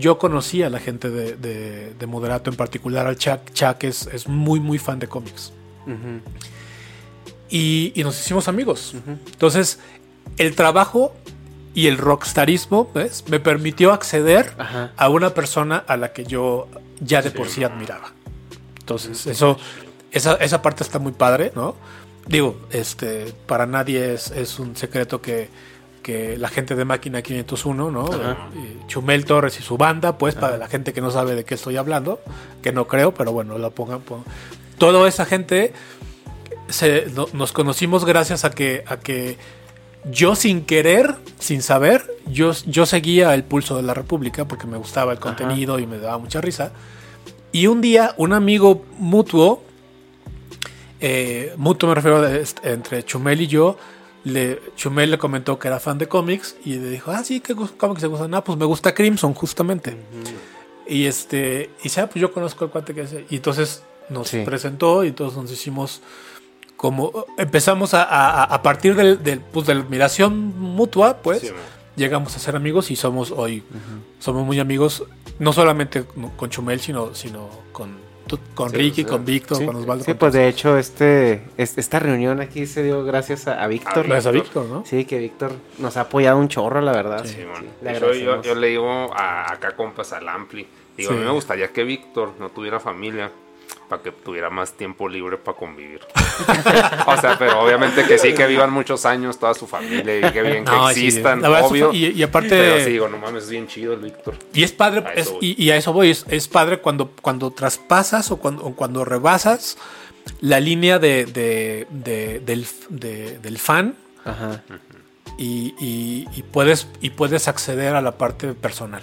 yo conocí a la gente de, de- de Moderato, en particular al Chuck. Chuck es, es muy, muy fan de cómics. y, y nos hicimos amigos. Entonces, el trabajo y el rockstarismo ¿ves? me permitió acceder
Ajá.
a una persona a la que yo ya de por sí admiraba. Entonces, eso, esa, esa parte está muy padre, ¿no? Digo, este, para nadie es, es un secreto que, que la gente de Máquina 501, ¿no? Y Chumel Torres y su banda, pues, para la gente que no sabe de qué estoy hablando, que no creo, pero bueno, lo pongan. pon- Toda esa gente se- no- nos conocimos gracias a que, a que yo sin querer, sin saber, yo, yo seguía el pulso de la República porque me gustaba el contenido y me daba mucha risa. Y un día un amigo mutuo, eh, mutuo me refiero a entre Chumel y yo, le, Chumel le comentó que era fan de cómics y le dijo, ah, sí, ¿qué cómics te gustan? Ah, pues me gusta Crimson, justamente. Y este, y dice, ah, pues yo conozco el cuate que hace. Y entonces nos
Sí.
presentó y entonces nos hicimos como empezamos a, a- a partir del, del, pues, de la admiración mutua, pues
Sí,
llegamos a ser amigos y somos hoy somos muy amigos, no solamente con Chumel, sino, sino con, con
Sí,
Ricky,
sí.
con Víctor,
Sí,
con Osvaldo.
sí,
con
pues
todos.
de hecho este, es- esta reunión aquí se dio gracias a, a Víctor.
Gracias a Víctor, ¿no?
Sí, que Víctor nos ha apoyado un chorro, la verdad.
Sí.
Le
yo, yo le digo a, acá compas al Ampli. Digo,
Sí.
a mí me gustaría que Víctor no tuviera familia para que tuviera más tiempo libre para convivir. <laughs> o sea, pero obviamente que sí, que vivan muchos años toda su familia y que bien que <laughs>
No,
existan, obvio.
y, y aparte,
Pero sí, digo, no mames, es bien chido el Víctor.
y es padre,
A
es- y, y a eso voy, es, es padre cuando, cuando traspasas o cuando, o cuando rebasas la línea de, de- de- del, de- del fan
Ajá.
y, y- y puedes, y puedes acceder a la parte personal.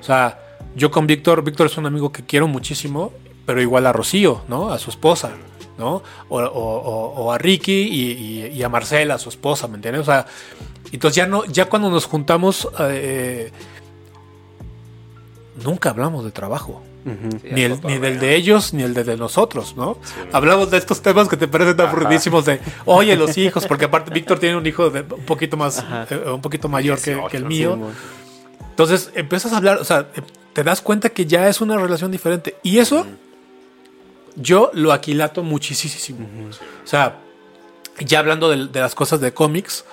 O sea, yo con Víctor, Víctor es un amigo que quiero muchísimo, pero igual a Rocío, ¿no? A su esposa, ¿no? O, o- o- o a Ricky y, y- y a Marcela, a su esposa, ¿me entiendes? O sea, entonces ya no, ya cuando nos juntamos, eh, nunca hablamos de trabajo.
Sí,
Ni, el, ni del de ellos, ni el de, de nosotros, ¿no? Hablamos de estos temas que te parecen tan aburridísimos de, oye, los hijos, porque aparte Víctor tiene un hijo de un poquito más, eh, un poquito mayor que, que el
18,
mío. Entonces empiezas a hablar, o sea, te das cuenta que ya es una relación diferente. Y eso yo lo aquilato muchísimo. O sea, ya hablando de, de las cosas de cómics,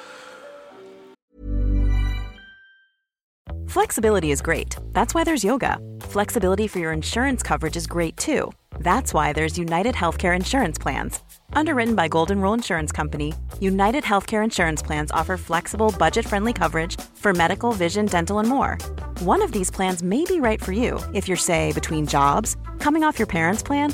Flexibility is great. That's why there's yoga. Flexibility for your insurance coverage is great too. That's why there's United Healthcare Insurance Plans. Underwritten by Golden Rule Insurance Company, United Healthcare Insurance Plans offer flexible, budget friendly coverage for medical, vision, dental, and more. One of these plans may be right for you if you're, say, between jobs, coming off your parents' plan,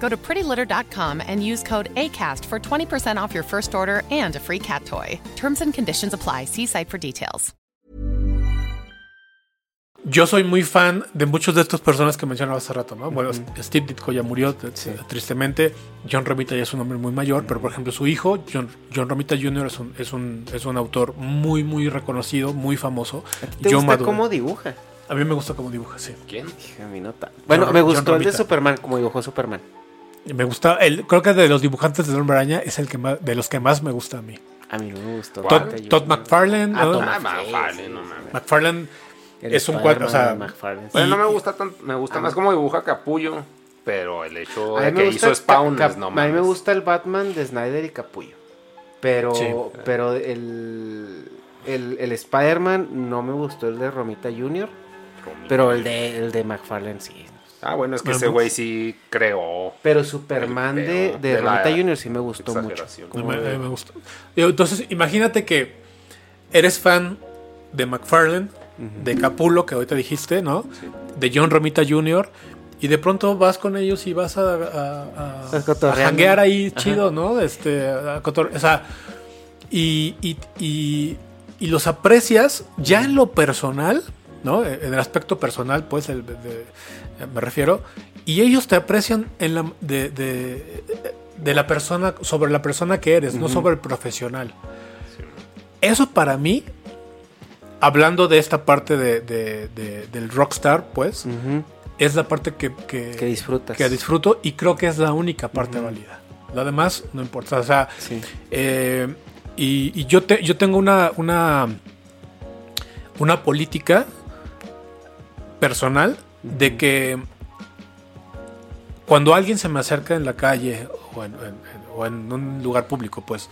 Go to prettylitter.com and use code ACAST for 20% off your first order and a free cat toy. Terms and conditions apply. See site for details.
yo soy muy fan de muchos de estas personas que mencionaba hace rato, ¿no? Bueno, Steve Ditko ya murió, t- tristemente. John Romita ya es un hombre muy mayor, pero por ejemplo su hijo, John, John Romita Jr., es un, es, un, es un autor muy, muy reconocido, muy famoso.
¿Te
Yo
gusta
maduré.
cómo dibuja?
A mí me gusta cómo dibuja, sí.
¿Quién?
A mí no tan- Bueno,
John-
me
John
gustó el de. Superman, como dibujó Superman.
Me gusta, el, creo que de los dibujantes de Hombre Araña es el que más, de los que más me gusta a mí.
A mí no me gustó.
Todd, McFarlane,
Ah,
¿no?
Ah,
McFarlane,
no
sí.
mames.
McFarlane es un cuadro, o sea,
McFarlane.
Bueno, no me gusta tanto, me gusta más como dibuja Capullo, pero el hecho de que hizo Spawn,
Cap-
es no
A mí me
mames.
gusta el Batman de Snyder y Capullo. Pero,
Sí.
pero el, el, el Spider-Man no me gustó el de Romita Jr. Pero el de, el de McFarlane sí.
Ah, bueno, es que ese güey sí creó.
Pero Superman de, de,
de
Romita Jr. sí me gustó mucho.
me. Digo, Entonces, imagínate que eres fan de McFarlane, de Capullo, que ahorita dijiste, ¿no? De John Romita Jr. Y de pronto vas con ellos y vas a, a, janguear ahí
Ajá.
chido, ¿no? Este, a cotor- o sea, y, y, y- y los aprecias ya en lo personal, ¿no? En el aspecto personal, pues, el- de- me refiero. Y ellos te aprecian en la, de, de, de la persona, sobre la persona que eres, no sobre el profesional. Eso para mí, hablando de esta parte de, de- de- del rockstar, pues, es la parte que, que,
Que disfrutas.
que disfruto y creo que es la única parte válida. Lo demás no importa. O sea,
Sí.
eh, y, y yo, te- yo tengo una, una, una política personal de que cuando alguien se me acerca en la calle o en, en- o en un lugar público, pues,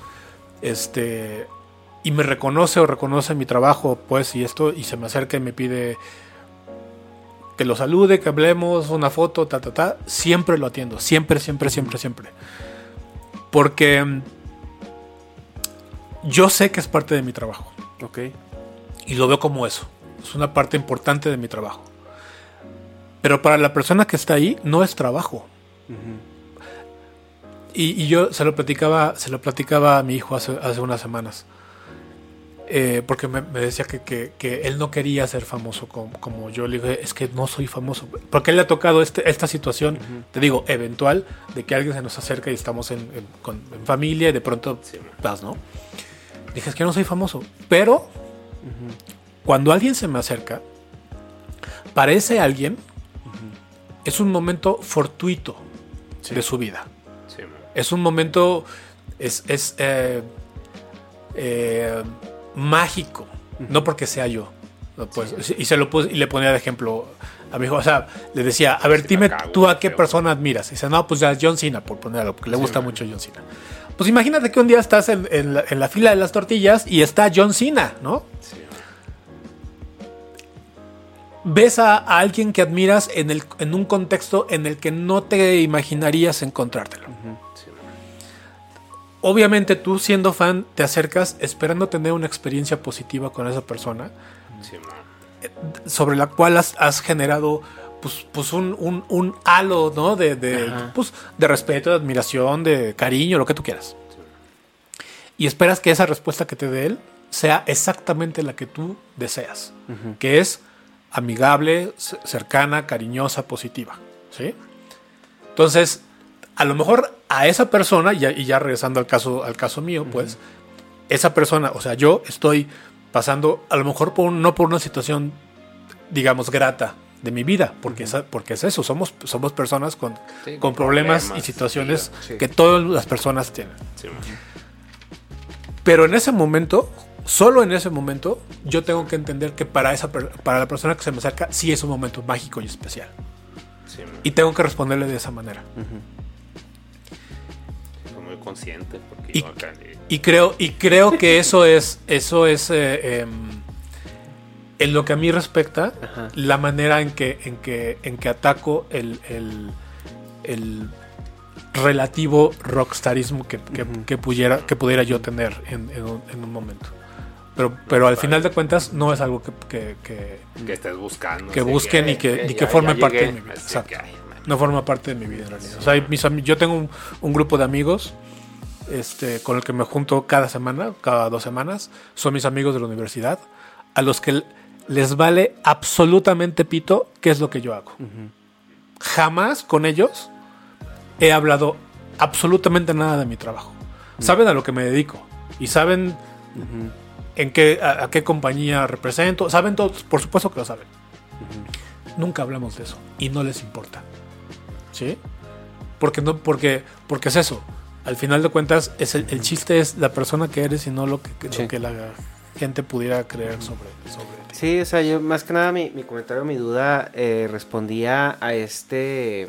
este, y me reconoce o reconoce mi trabajo, pues, y esto, y se me acerca y me pide que lo salude, que hablemos, una foto, ta, ta, ta, siempre lo atiendo, siempre, siempre, siempre, siempre. Porque mm, yo sé que es parte de mi trabajo
Ok.
y lo veo como eso. Es una parte importante de mi trabajo. Pero para la persona que está ahí no es trabajo. y, y yo se lo platicaba, se lo platicaba a mi hijo hace, hace unas semanas. eh, porque me, me decía que, que- que él no quería ser famoso como, como yo. Le dije, es que no soy famoso. Porque él le ha tocado este, esta situación, te digo, eventual, de que alguien se nos acerca y estamos en, en- con- en familia y de pronto vas, ¿no? Dije, es que no soy famoso. Pero cuando alguien se me acerca, para ese alguien es un momento fortuito de su vida.
Sí.
Es un momento, es, es eh, eh, mágico, no porque sea yo. Pues, y, se lo pus- y le ponía de ejemplo a mi hijo, o sea, le decía, a ver, dime
cago,
tú a qué
feo.
persona admiras. Y dice, no, pues ya John Cena, por ponerlo, porque le gusta mucho John Cena. Pues imagínate que un día estás en, en la, en la fila de las tortillas y está John Cena, ¿no?
Sí.
Ves a, a alguien que admiras en, el, en un contexto en el que no te imaginarías encontrártelo.
Sí.
Obviamente tú siendo fan te acercas esperando tener una experiencia positiva con esa persona
Sí,
sobre la cual has, has generado pues, pues un, un- un halo ¿no? de, de, pues, de respeto, de admiración, de cariño, lo que tú quieras. Y esperas que esa respuesta que te dé él sea exactamente la que tú deseas, que es amigable, cercana, cariñosa, positiva. ¿sí? Entonces, a lo mejor a esa persona, y ya, y ya regresando al caso, al caso mío, pues, esa persona, o sea, yo estoy pasando, a lo mejor por un- no por una situación, digamos, grata de mi vida, porque, esa- porque es eso, somos, somos personas con,
Sí,
con problemas,
problemas,
y situaciones
sí.
que todas las personas tienen. Pero en ese momento, solo en ese momento, yo tengo que entender que para, esa, para la persona que se me acerca, sí es un momento mágico y especial.
Sí.
Y tengo que responderle de esa manera.
Fue muy consciente porque
Y-
yo acá le-
Y creo, y creo que eso es, eso es eh, em, en lo que a mí respecta,
Ajá.
la manera en que, en que, en que ataco el, el- el relativo rockstarismo que, que- que pudiera, que pudiera yo tener en, en un, en un momento. Pero, pero al final de cuentas no es algo que, que- que
que estés buscando.
que busquen y que- y que formen parte de mi vida. Exacto.
que, ay, man.
no forma parte de mi vida en realidad. O sea, mis yo tengo un, un grupo de amigos este, con el que me junto cada semana, cada dos semanas. Son mis amigos de la universidad, a los que les vale absolutamente pito qué es lo que yo hago. Jamás con ellos he hablado absolutamente nada de mi trabajo. Saben a lo que me dedico y saben en qué, a, a qué compañía represento. Saben todos, por supuesto que lo saben. Nunca hablamos de eso y no les importa. ¿Sí? Porque no, porque, porque es eso. Al final de cuentas, es el, el chiste es la persona que eres y no lo que, lo
Sí.
que la gente pudiera creer sobre, sobre ti.
Sí, o sea, yo más que nada mi, mi comentario, mi duda eh, respondía a este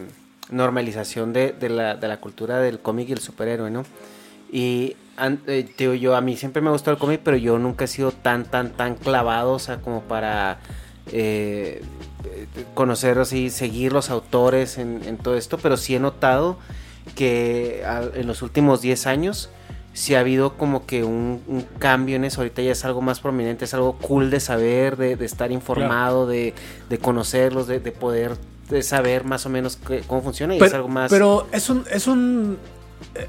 normalización de, de la, de la cultura del cómic y el superhéroe, ¿no? Y eh, yo a mí siempre me ha gustado el cómic, pero yo nunca he sido tan, tan, tan clavado, o sea, como para eh, conocer así, seguir los autores en, en todo esto, pero sí he notado que al- en los últimos 10 años sí ha habido como que un, un cambio en eso. Ahorita ya es algo más prominente, es algo cool de saber, de, de estar informado, de, de conocerlos, de, de poder de saber más o menos cómo funciona y es algo más...
pero es un, es un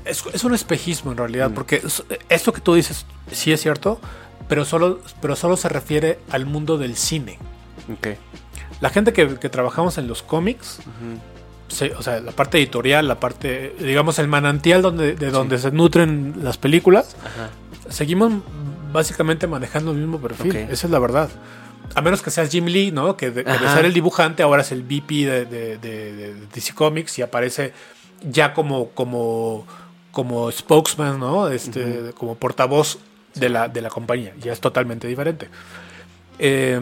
es, es un espejismo en
Mm.
realidad, porque es- esto que tú dices sí es cierto, pero solo, pero solo se refiere al mundo del cine.
Ok.
La gente que, que trabajamos en los cómics, se- o sea, la parte editorial, la parte, digamos, el manantial donde, de donde se nutren las películas,
Ajá.
seguimos básicamente manejando el mismo perfil. Esa es la verdad. A menos que seas Jim Lee, ¿no? Que de, que de
Ajá.
ser el dibujante ahora es el VP de, de- de- de DC Comics y aparece ya como, como, como spokesman, ¿no? Este, Como portavoz de la, de la compañía. Ya es totalmente diferente. Eh,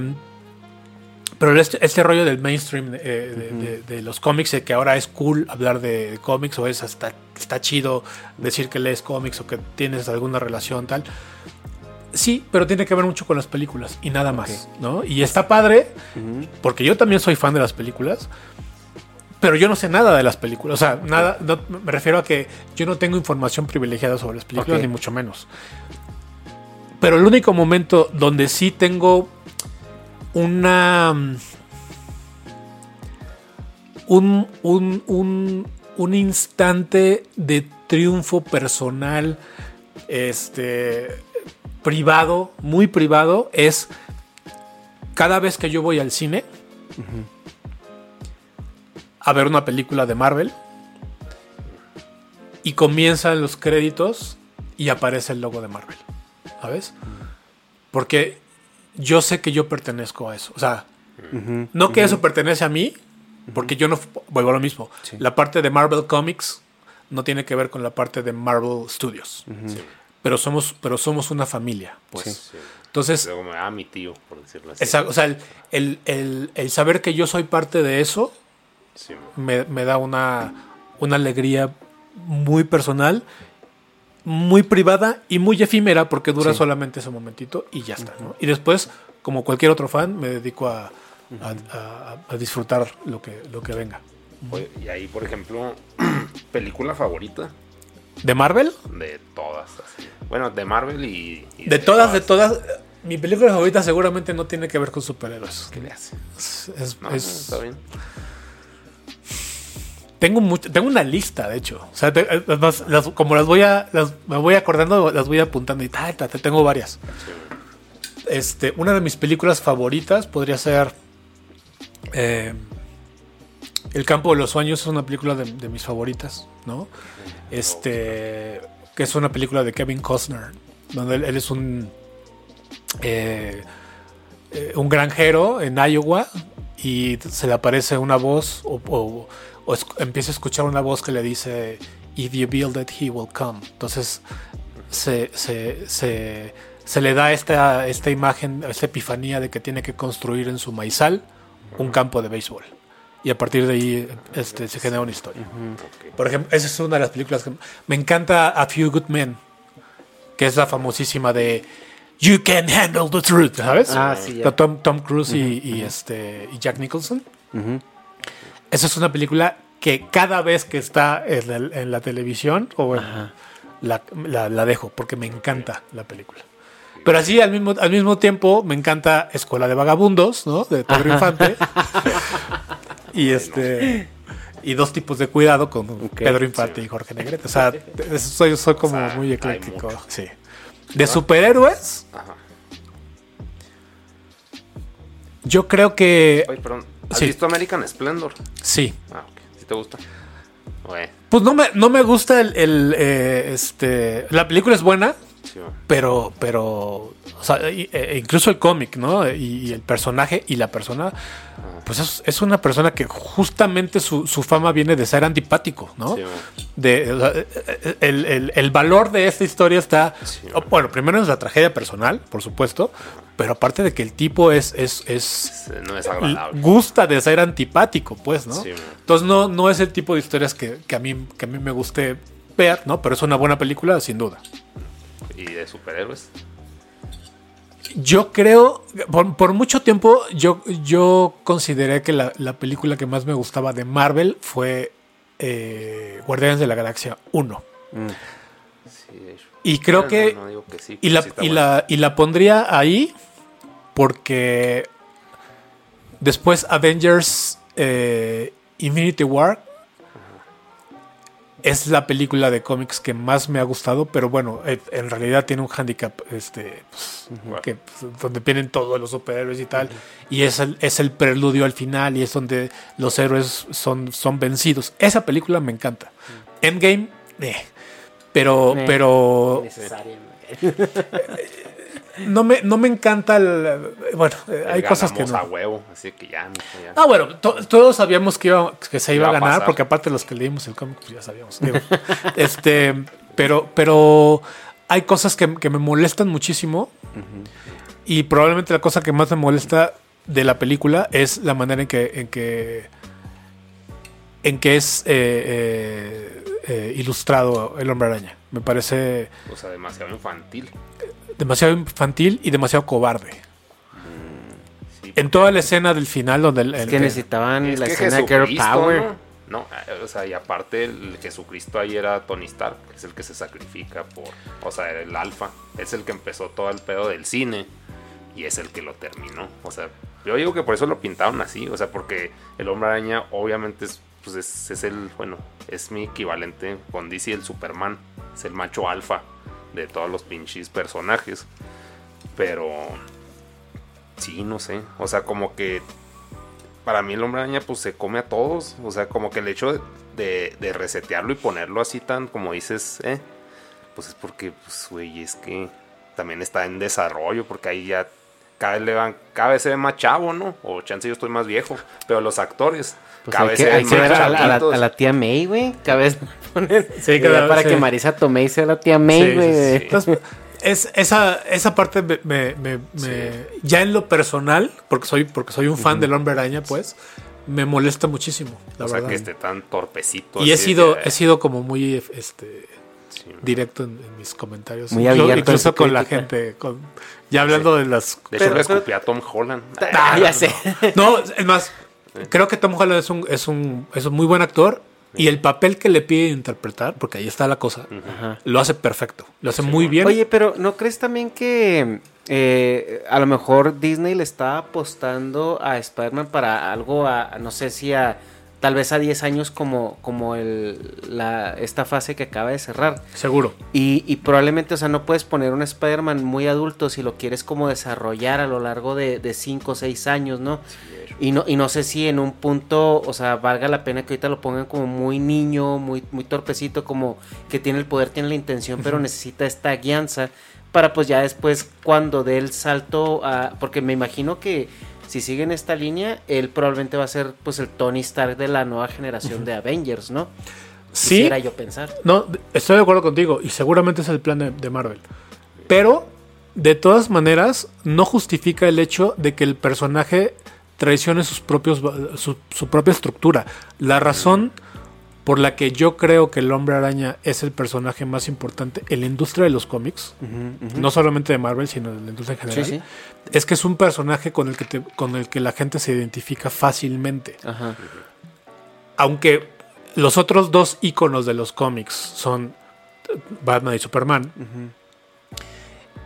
pero este, este rollo del mainstream eh, de, de- de los cómics, de que ahora es cool hablar de cómics o es hasta está chido decir que lees cómics o que tienes alguna relación tal. Sí, pero tiene que ver mucho con las películas y nada más, ¿no? Y está padre, porque yo también soy fan de las películas, pero yo no sé nada de las películas. O sea, nada, no- me refiero a que yo no tengo información privilegiada sobre las películas, ni mucho menos. Pero el único momento donde sí tengo una. mm, Un, un, un, un instante de triunfo personal. Este. privado, muy privado, es cada vez que yo voy al cine a ver una película de Marvel y comienzan los créditos y aparece el logo de Marvel. ¿Sabes? Porque yo sé que yo pertenezco a eso. O sea, no que eso pertenece a mí, porque yo no vuelvo a lo mismo. La parte de Marvel Comics no tiene que ver con la parte de Marvel Studios. Pero somos, pero somos una familia, pues. Entonces,
Luego me da mi tío, por decirlo así.
esa- o sea, el, el- el- el saber que yo soy parte de eso
Sí,
me, me da una, una alegría muy personal, muy privada y muy efímera porque dura solamente ese momentito y ya está. ¿no? Y después, como cualquier otro fan, me dedico a, a- a- a disfrutar lo que, lo que venga.
Oye, y ahí, por ejemplo, <clears throat> película favorita
¿De Marvel?
de todas. así. Bueno, de Marvel y. y
De todas, de todas. Mi película favorita seguramente no tiene que ver con superhéroes.
¿Qué le hace?
Es- es-
No,
es-
está bien.
Tengo mucho- tengo una lista, de hecho. O sea, eh, como las voy a, me voy acordando, las voy apuntando y tal, tal, tal, tengo varias. Este, una de mis películas favoritas podría ser eh, El campo de los sueños. Es una película de, mis favoritas, ¿no? Este, que es una película de Kevin Costner, donde él, es un eh, un granjero en Iowa y se le aparece una voz o- o empieza a escuchar una voz que le dice If you build it, he will come. Entonces se, se- se- se le da esta, esta imagen, esta epifanía de que tiene que construir en su maizal un campo de béisbol. Y a partir de ahí este, se genera una historia. Por ejemplo, esa es una de las películas que me encanta A Few Good Men, que es la famosísima de You Can Handle the Truth, ¿sabes?
Ah, sí.
De Tom, Tom Cruise y, y, este, y Jack Nicholson. Esa es una película que cada vez que está en, la televisión o en- la, la- la dejo porque me encanta la película. Pero así al mismo, al mismo tiempo me encanta Escuela de Vagabundos, ¿no? De Pedro Infante. <laughs> y este. Y dos tipos de cuidado con Pedro Infante y Jorge Negrete. O sea, soy, soy como
O sea,
muy ecléctico. Sí. De superhéroes,
Ajá.
yo creo que.
Oye, perdón. ¿Has
Sí.
visto American Splendor?
Sí.
Ah, ok. ¿Sí te gusta?
Pues no me, no me gusta el, el, eh, este. La película es buena,
sí,
pero, pero, o sea, y- e- incluso el cómic, ¿no? Y, y el personaje y la persona, pues es, es una persona que justamente su, su fama viene de ser antipático, ¿no?
Sí.
De, o sea, eh, el, el- el valor de esta historia está,
Sí.
bueno, primero es la tragedia personal, por supuesto, pero aparte de que el tipo es, es, es
No es agradable.
gusta de ser antipático, pues, ¿no?
Sí.
Entonces no, no es el tipo de historias que, que a mí, que a mí me guste ver, ¿no? Pero es una buena película, sin duda.
¿Y de superhéroes?
Yo creo, por, por mucho tiempo, yo, yo consideré que la, la película que más me gustaba de Marvel fue eh, Guardianes de la Galaxia 1.
Sí, de hecho.
Y creo
No,
que...
no, no digo que sí,
y, la,
sí
y, la, y la pondría ahí porque después Avengers eh, Infinity War es la película de cómics que más me ha gustado, pero bueno, en realidad tiene un handicap este, pues, que, pues, donde vienen todos los superhéroes y tal, y es el, es el preludio al final y es donde los héroes son, son vencidos. Esa película me encanta. Endgame, eh, pero,
Eh,
pero
Necesariamente.
no me, no me encanta el. Bueno, eh, hay cosas que no.
a huevo, así que ya.
Ah, bueno, to- todos sabíamos que, iba- que se iba,
Iba
a ganar, porque aparte los que leímos el cómic, pues ya sabíamos. digo. <laughs> este, pero, pero hay cosas que, que me molestan muchísimo. Y probablemente la cosa que más me molesta de la película es la manera en que. En que, en que es eh, eh, eh, ilustrado el hombre araña. Me parece
O sea, demasiado infantil.
demasiado infantil y demasiado cobarde.
Sí,
En toda la escena del final donde el,
Es
el-
que necesitaban
Es
la
que
escena de Girl Power.
¿no? No, eh, o sea, y aparte el Jesucristo ahí era Tony Stark, que es el que se sacrifica por, o sea, el alfa, es el que empezó todo el pedo del cine y es el que lo terminó. O sea, yo digo que por eso lo pintaron así, o sea, porque el hombre araña obviamente es, pues es, es el, bueno, es mi equivalente con DC el Superman, es el macho alfa de todos los pinches personajes. Pero sí, no sé. O sea, como que para mí el hombre araña pues se come a todos. O sea, como que el hecho de, de, de resetearlo y ponerlo así tan como dices, eh, pues es porque, pues, güey, es que también está en desarrollo, porque ahí ya cada vez, le van, cada vez se ve más chavo, ¿no? O chance yo estoy más viejo, pero los actores
Pues
cada vez
que,
se
hay
ven
que
más
ver a, la- a la,
chavitos.
a la tía May, güey. Cada vez <laughs> ponen.
Sí, cada-
para
sí.
que Marisa Tomei sea la tía May, güey.
sí, Entonces, es, esa, esa parte me, me- me- me- ya en lo personal, porque soy, porque soy un fan del hombre araña, pues, me molesta muchísimo, la
o sea,
verdad.
que esté tan torpecito.
y he
de
sido, he sido como muy este
sí.
directo en, en mis comentarios.
Muy abierto
Incluso con la gente. con- ya hablando de las.
De hecho,
Pero-
le
pero-
escupí a Tom Holland.
Ah, ya sé.
No, es más, creo que Tom Holland es un, es un, es un muy buen actor. Y el papel que le pide interpretar, porque ahí está la cosa,
Ajá.
lo hace perfecto. Lo hace muy bien.
Oye, pero ¿no crees también que eh, a lo mejor Disney le está apostando a Spider-Man para algo, a, no sé si a tal vez a 10 años como, como el, la, esta fase que acaba de cerrar?
Seguro.
Y, y probablemente, o sea, no puedes poner un Spider-Man muy adulto si lo quieres como desarrollar a lo largo de 5 o 6 años, ¿no? Y no, y no sé si en un punto, o sea, valga la pena que ahorita lo pongan como muy niño, muy, muy torpecito, como que tiene el poder, tiene la intención, pero necesita esta guianza para pues ya después cuando dé el salto a... Porque me imagino que si siguen esta línea, él probablemente va a ser pues el Tony Stark de la nueva generación de Avengers, ¿no?
Sí.
Quisiera yo pensar.
No, estoy de acuerdo contigo y seguramente es el plan de, de Marvel. Pero, de todas maneras, no justifica el hecho de que el personaje traicione sus propios, su, su propia estructura. La razón por la que yo creo que el hombre araña es el personaje más importante en la industria de los cómics, no solamente de Marvel, sino de la industria en general,
Sí, sí.
es que es un personaje con el que, te- con el que la gente se identifica fácilmente
Ajá.
aunque los otros dos iconos de los cómics son Batman y Superman,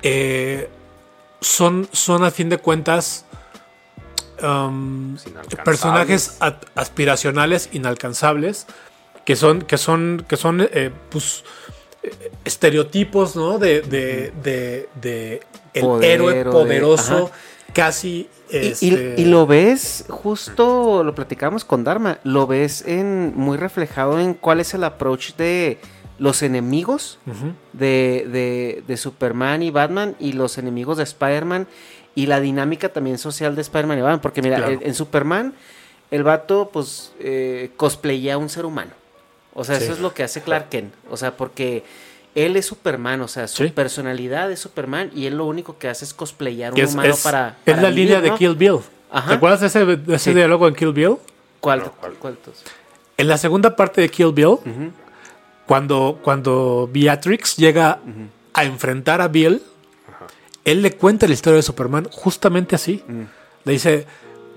eh, son, son a fin de cuentas um, personajes aspiracionales, inalcanzables, que son, que son, que son eh, pues, estereotipos, ¿no? De, de, de, de el
Poder
héroe
de-
poderoso, casi.
Y- Y,
este,
y lo ves, justo lo platicamos con Dharma, lo ves en muy reflejado en cuál es el approach de los enemigos
Ujú.
de, de- de Superman y Batman y los enemigos de Spider-Man y la dinámica también social de Spider-Man y Batman. Porque mira,
Claro.
en, en Superman el vato pues eh, cosplayea a un ser humano. O sea,
Sí.
eso es lo que hace Clark Kent. O sea, porque él es Superman, o sea, su
Sí.
personalidad es Superman y él lo único que hace es cosplayar un
es,
humano
es-
para,
es la
vivir,
línea de. Kill Bill.
Ajá.
¿Te acuerdas de ese, de ese
Sí.
diálogo en Kill Bill?
¿Cuál?
No, ¿cuál?
¿Cuál tos?
En la segunda parte de Kill Bill, cuando, cuando Beatrix llega a enfrentar a Bill, él le cuenta la historia de Superman justamente así. Le dice,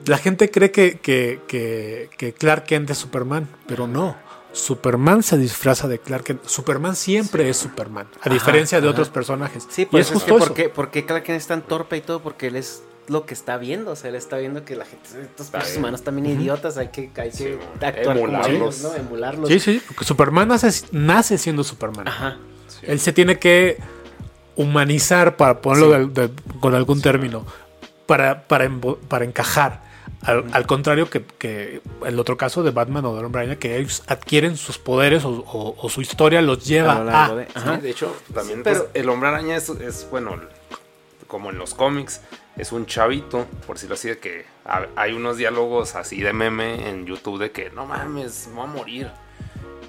la gente cree que, que, que- que Clark Kent es Superman, pero no. Superman se disfraza de Clark Kent. Superman siempre es Superman, a diferencia de otros personajes.
Sí,
y
pues
es
es,
justo
porque, porque Clark Kent es tan torpe y todo, porque él es lo que está viendo, o sea, él está viendo que la gente, estos humanos también idiotas, hay que, hay que
Sí,
actuar como
emularlos.
ellos, ¿no? Emularlos.
Sí, sí, porque Superman nace, nace siendo Superman.
Ajá.
Él se tiene que humanizar, para ponerlo con algún término, para, para, para encajar. Al, al contrario que, que el otro caso de Batman o de Hombre Araña, que ellos adquieren sus poderes o, o- o su historia los lleva
A lo
a...
de-
Sí,
Ajá.
de hecho, también
Sí, pero-
pues, el hombre araña es, es, bueno, como en los cómics, es un chavito, por decirlo así, de que ha- hay unos diálogos así de meme en YouTube de que no mames, me voy a morir.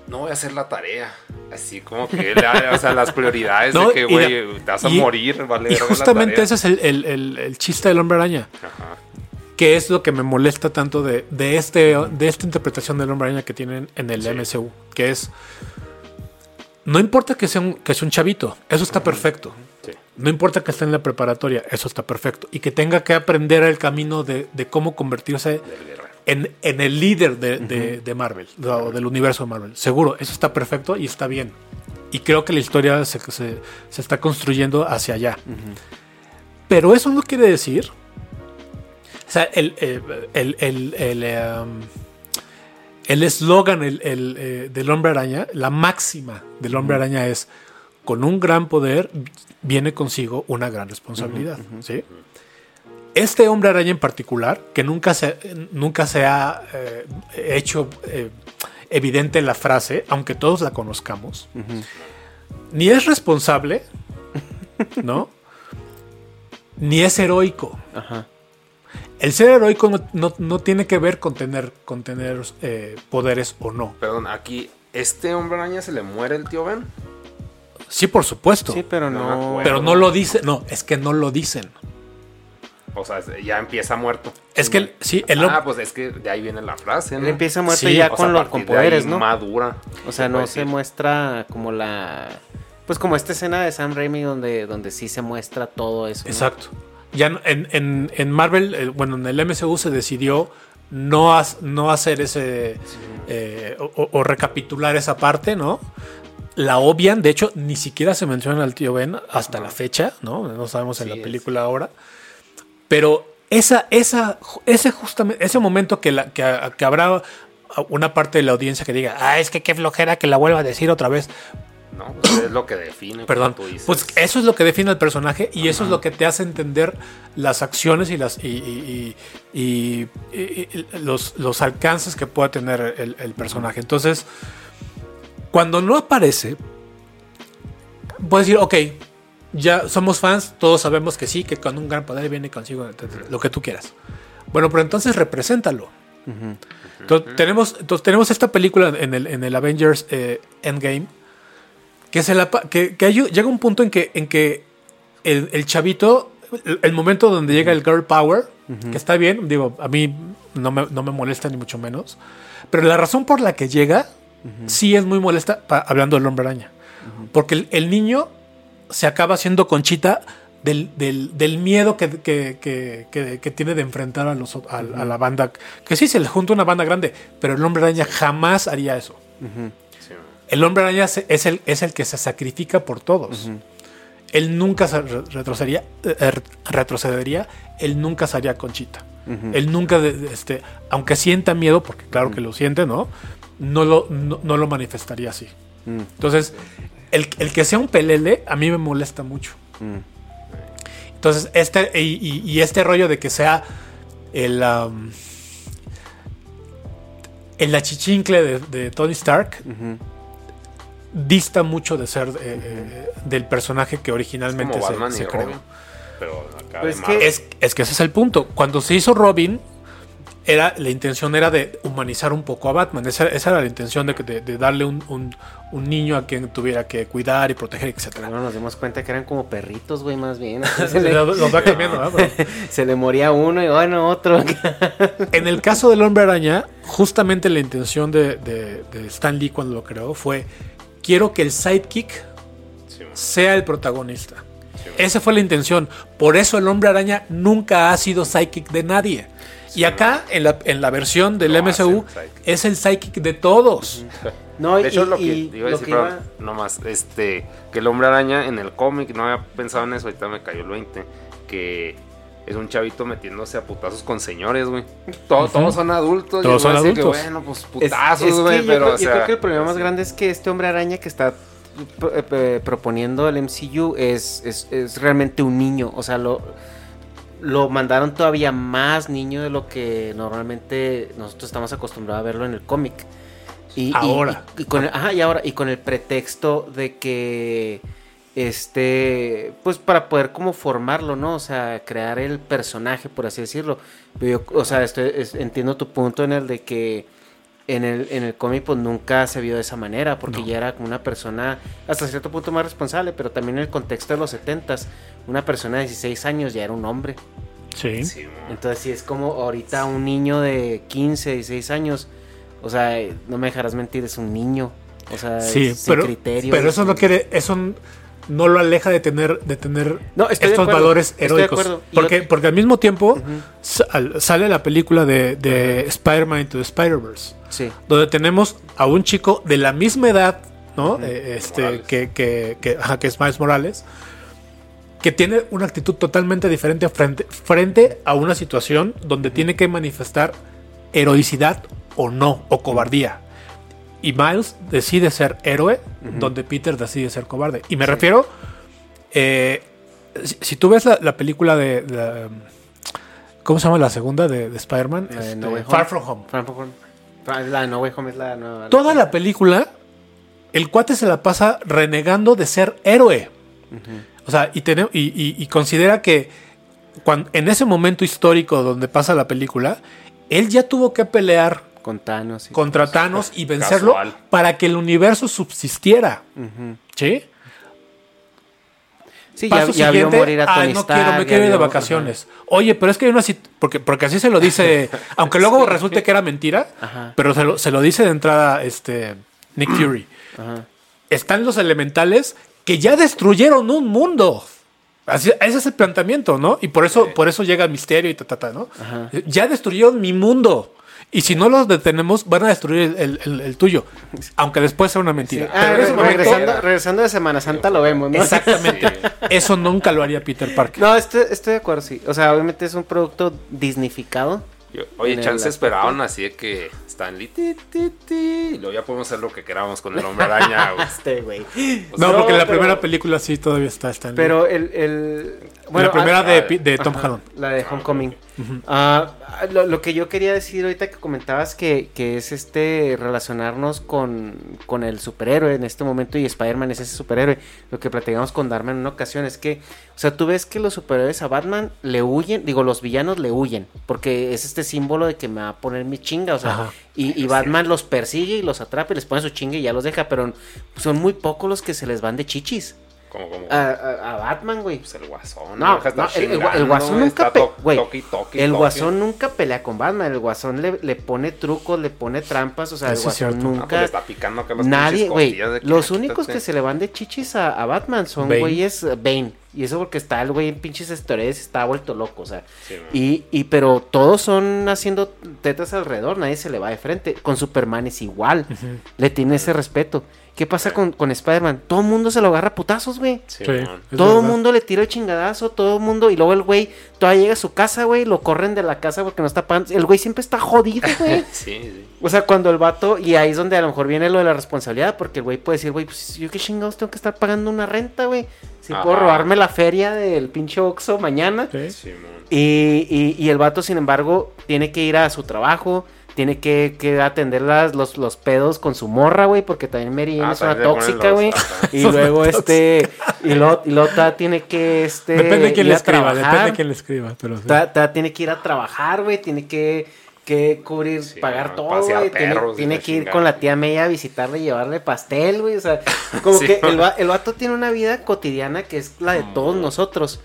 No voy a hacer la tarea. Así como que, o sea, las prioridades <laughs>
No,
de que,
y
güey, te vas a
y-
morir, vale.
Y
la
justamente
tarea.
ese es el, el- el- el chiste del Hombre Araña,
Ajá.
Que es lo que me molesta tanto de, de este, de esta interpretación del Hombre Araña que tienen en el MCU, que es... No importa que sea un, que sea un chavito, eso está perfecto.
Sí.
No importa que esté en la preparatoria, eso está perfecto. Y que tenga que aprender el camino de, de cómo convertirse en, en el líder de, de- de Marvel, o del universo de Marvel. Seguro, eso está perfecto y está bien. Y creo que la historia se, se- se está construyendo hacia allá. Pero eso no quiere decir. O sea, el el- el- el- el, eh, um, el eslogan el- el, eh, del hombre araña, la máxima del hombre araña es: con un gran poder viene consigo una gran responsabilidad. ¿sí? Este hombre araña en particular, que nunca se, nunca se ha eh, hecho eh, evidente la frase, aunque todos la conozcamos, ni es responsable, ¿no? <laughs> ni es heroico.
Ajá.
El ser heroico no, no- no tiene que ver con tener, con tener eh, poderes o no.
Perdón, aquí, ¿este hombre araña se le muere el tío Ben?
Sí, por supuesto.
Sí, pero
No me
no.
acuerdo.
pero no lo dicen. No, es que no lo dicen.
O sea, ya empieza muerto.
Es que el- sí, el
ah, pues es que de ahí viene la frase, ¿no?
Él empieza muerto
Sí,
ya
sea,
con,
a
lo-
partir
con
de
poderes, ¿no?
Madura.
O sea,
se
no
puede
se muestra como la. Pues como esta escena de Sam Raimi donde, donde sí se muestra todo eso. ¿no?
Ya en, en- en Marvel, eh, bueno, en el MCU se decidió no, has- no hacer ese. eh, o, recapitular esa parte, ¿no? La obvian, de hecho, ni siquiera se menciona al tío Ben hasta la fecha, ¿no? No sabemos en
Sí,
la
es.
película ahora. Pero esa, esa, ese justamente, ese momento que, la, que, que habrá una parte de la audiencia que diga, ah, es que qué flojera que la vuelva a decir otra vez.
No, es lo que define.
Perdón.
tú dices.
Pues eso es lo que define al personaje y eso es lo que te hace entender las acciones y las y, y- y- y- y- y los, los alcances que pueda tener el, el personaje. Entonces, cuando no aparece, puedes decir, ok, ya somos fans, todos sabemos que sí, que con un gran poder viene consigo lo que tú quieras. Bueno, pero entonces represéntalo. Entonces, tenemos, entonces, tenemos esta película en el, en el Avengers eh, Endgame que, se la, que, llega un punto en que, en que el, el chavito, el, el momento donde llega el girl power, que está bien, digo, a mí no me, no me molesta ni mucho menos, pero la razón por la que llega sí es muy molesta, pa- hablando del hombre araña, porque el, el niño se acaba haciendo conchita del, del- del miedo que, que- que- tiene de enfrentar a, los, a la banda, que sí se le junta una banda grande, pero el hombre araña jamás haría eso. El hombre araña es el, es el que se sacrifica por todos. Él nunca retrocedería, eh, retrocedería, él nunca se haría conchita. Él nunca, este, aunque sienta miedo, porque claro que lo siente, ¿no? No lo, no, no lo manifestaría así. Entonces, el, el que sea un pelele a mí me molesta mucho. Entonces, este, y, y- y este rollo de que sea el, am, el achichincle de, de Tony Stark dista mucho de ser eh, eh, del personaje que originalmente se,
Batman
se
y
creó.
Robin. Pero acá
Pues que-.
Es, es que ese es el punto. Cuando se hizo Robin, era, la intención era de humanizar un poco a Batman. Esa, esa era la intención de, que- de- de darle un, un- un niño a quien tuviera que cuidar y proteger, etc.
Luego nos dimos cuenta que eran como perritos, güey, más bien. <laughs>
Se
le,
los va cambiando, ¿verdad? Pero- <laughs>
se le moría uno y bueno, otro. <laughs>
En el caso del hombre araña, justamente la intención de, de- de Stan Lee cuando lo creó fue, quiero que el sidekick
Sí,
sea el protagonista. Esa fue la intención. Por eso el hombre araña nunca ha sido sidekick de nadie. y acá, en la, en la versión del
Lo
MCU, es el sidekick de todos.
No,
De hecho,
y-
lo que
y
iba a decir,
iba-
no más, este, que el hombre araña en el cómic, no había pensado en eso, ahorita me cayó el 20, que es un chavito metiéndose a putazos con señores, güey. Todo- Todos son adultos.
Todos son
que,
adultos.
bueno, pues
Es-
putazos, güey,
yo
pero,
creo,
o
yo creo que el problema más grande es que este hombre araña que está eh, proponiendo el MCU es, es, es realmente un niño. O sea, lo, lo mandaron todavía más niño de lo que normalmente nosotros estamos acostumbrados a verlo en el cómic. Y, y-
Ahora.
Y, y con el, ajá, y ahora. Y con el pretexto de que. Este. Pues para poder como formarlo, ¿no? O sea, crear el personaje, por así decirlo. Pero yo, o sea, estoy, es- entiendo tu punto en el de que en el, en el cómic pues nunca se vio de esa manera, porque
No.
ya era como una persona hasta cierto punto más responsable, pero también en el contexto de los 70s, una persona de 16 años ya era un hombre.
Sí.
Sí.
Entonces si es como ahorita un niño de 15, 16 años, o sea, no me dejarás mentir, es un niño. O sea,
Sí,
sin
pero,
criterio.
pero eso no quiere, eso no lo aleja de tener, de tener
No, estoy de
estos
acuerdo,
valores heroicos. Porque, porque al mismo tiempo sal- sale la película de, de Spider-Man Into the Spider-Verse,
Sí.
donde tenemos a un chico de la misma edad, ¿no? Eh, este, que, que, que, ajá, que es Miles Morales, que tiene una actitud totalmente diferente frente, frente a una situación donde tiene que manifestar heroicidad o no, o cobardía. Y Miles decide ser héroe, donde Peter decide ser cobarde. Y me refiero Eh, si, si tú ves la, la película de, de, ¿Cómo se llama la segunda de, de Spider-Man? Este,
No.
Far From Home.
Far From Home. Fa- La de No Way Home es la nueva.
Toda la película, el cuate se la pasa renegando de ser héroe. O sea, y, tiene- y, y- y considera que en ese momento histórico donde pasa la película, él ya tuvo que pelear
Con Thanos. y-
contra Thanos y vencerlo
Casual.
para que el universo subsistiera. ¿Sí?
Sí, ya,
Paso
ya vio
siguiente,
morir a Tony
"Ay, no quiero, me quiero ir de vacaciones. Oye, pero es que hay una porque porque así se lo dice, <laughs> aunque luego resulte que era mentira,
Ajá.
pero se lo, se lo dice de entrada este Nick Fury.
Ajá.
Están los elementales que ya destruyeron un mundo. Así- ese es el planteamiento, ¿no? Y por eso, por eso llega el misterio y ta, ta, ta, ¿no? Ya destruyeron mi mundo. Y si no los detenemos, van a destruir el, el- el tuyo. Aunque después sea una mentira.
Ah, re-
momento-
regresando, regresando de Semana Santa lo vemos, ¿no?
Exactamente. <laughs> Eso nunca lo haría Peter Parker.
No, estoy, estoy de acuerdo, sí. O sea, obviamente es un producto disnificado.
Yo- oye, chance esperaban así de que Stanley ti, ti, ti, y luego ya podemos hacer lo que queramos con el hombre araña. <laughs>
Este, güey.
O
No, porque en la
pero-
primera película sí todavía está. en-
Pero el. el
la primera de, <laughs> Tom
Ajá,
Holland.
La de Homecoming. Ah, lo, lo que yo quería decir ahorita que comentabas que, que es este relacionarnos con, con el superhéroe en este momento y Spider-Man es ese superhéroe. Lo que platicamos con Dharma en una ocasión es que, o sea, tú ves que los superhéroes a Batman le huyen, digo, los villanos le huyen, porque es este símbolo de que me va a poner mi chinga, o sea,
Ajá.
y, y Batman los persigue y los atrapa y les pone su chinga y ya los deja, pero son muy pocos los que se les van de chichis.
Como, como.
A, a- a Batman, güey.
pues el guasón.
No, el, guasón nunca
to-
güey, el
toque.
guasón nunca pelea con Batman, el guasón le, le pone trucos, le pone trampas, o sea, el
es
guasón
cierto.
Ah, pues
nunca
le está picando acá las
nadie, güey,
que
los únicos
quítate.
que se le van de chichis a, a Batman son güeyes eh, Bane, y eso porque está el güey en pinches historias está vuelto loco, o sea,
Sí,
y, y pero todos son haciendo tetas alrededor, nadie se le va de frente, con Superman es igual, le tiene ese respeto. ¿Qué pasa con, con Spider-Man? Todo el mundo se lo agarra a putazos, güey.
Sí,
Todo el mundo le tira el chingadazo, todo el mundo, y luego el güey todavía llega a su casa, güey, lo corren de la casa porque no está pagando. El güey siempre está jodido, <laughs> güey.
Sí, sí.
O sea, cuando el vato, y ahí es donde a lo mejor viene lo de la responsabilidad, porque el güey puede decir, güey, pues yo qué chingados tengo que estar pagando una renta, güey. Si puedo
Ajá.
robarme la feria del pinche Oxxo mañana.
Sí.
Sí, man.
Y, y- y el vato, sin embargo, tiene que ir a su trabajo, tiene que, que atender las, los, los pedos con su morra, güey, porque también Mary Jane
Ah,
es una tóxica, güey. Y luego, este, y luego, y luego ta tiene que, este,
Depende de quién le escriba,
trabajar.
depende de quién le escriba. Pero sí.
Ta- ta tiene que ir a trabajar, güey, tiene que, que cubrir,
Sí,
pagar
no,
todo, güey, tiene, que ir con la tía Meya a visitarle y llevarle pastel, güey, o sea, como <laughs>
Sí,
que el, el vato tiene una vida cotidiana que es la de todos nosotros.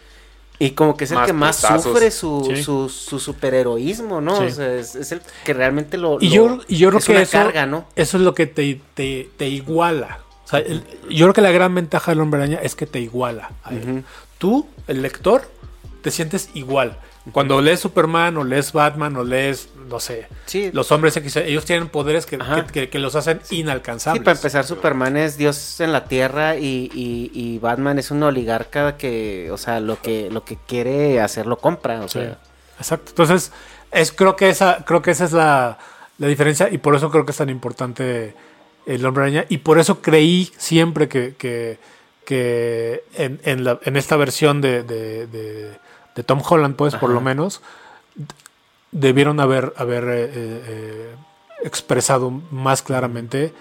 Y como que es el que más
putazos.
sufre su,
Sí.
su, su superheroísmo, ¿no?
Sí.
O sea, es, es el que realmente lo...
Y
lo-
yo, y yo creo
es
que
una
eso,
carga, ¿no?
eso es lo que te, te, te iguala. O sea, el- yo creo que la gran ventaja del hombre araña es que te iguala. a él. Tú, el lector, te sientes igual. Cuando lees Superman o lees Batman o lees, no sé,
Sí.
los hombres X, ellos tienen poderes que, que, que- que los hacen inalcanzables.
Sí, para empezar, Superman es Dios en la tierra y, y- y Batman es un oligarca que, o sea, lo que, lo que quiere hacer lo compra, o
Sí,
sea...
exacto. Entonces, es, creo, que esa, creo que esa es la, la diferencia y por eso creo que es tan importante el hombre araña y por eso creí siempre que, que, que en, en, la- en esta versión de, de, de- de Tom Holland, pues por lo menos, debieron haber, haber eh, eh, eh, expresado más claramente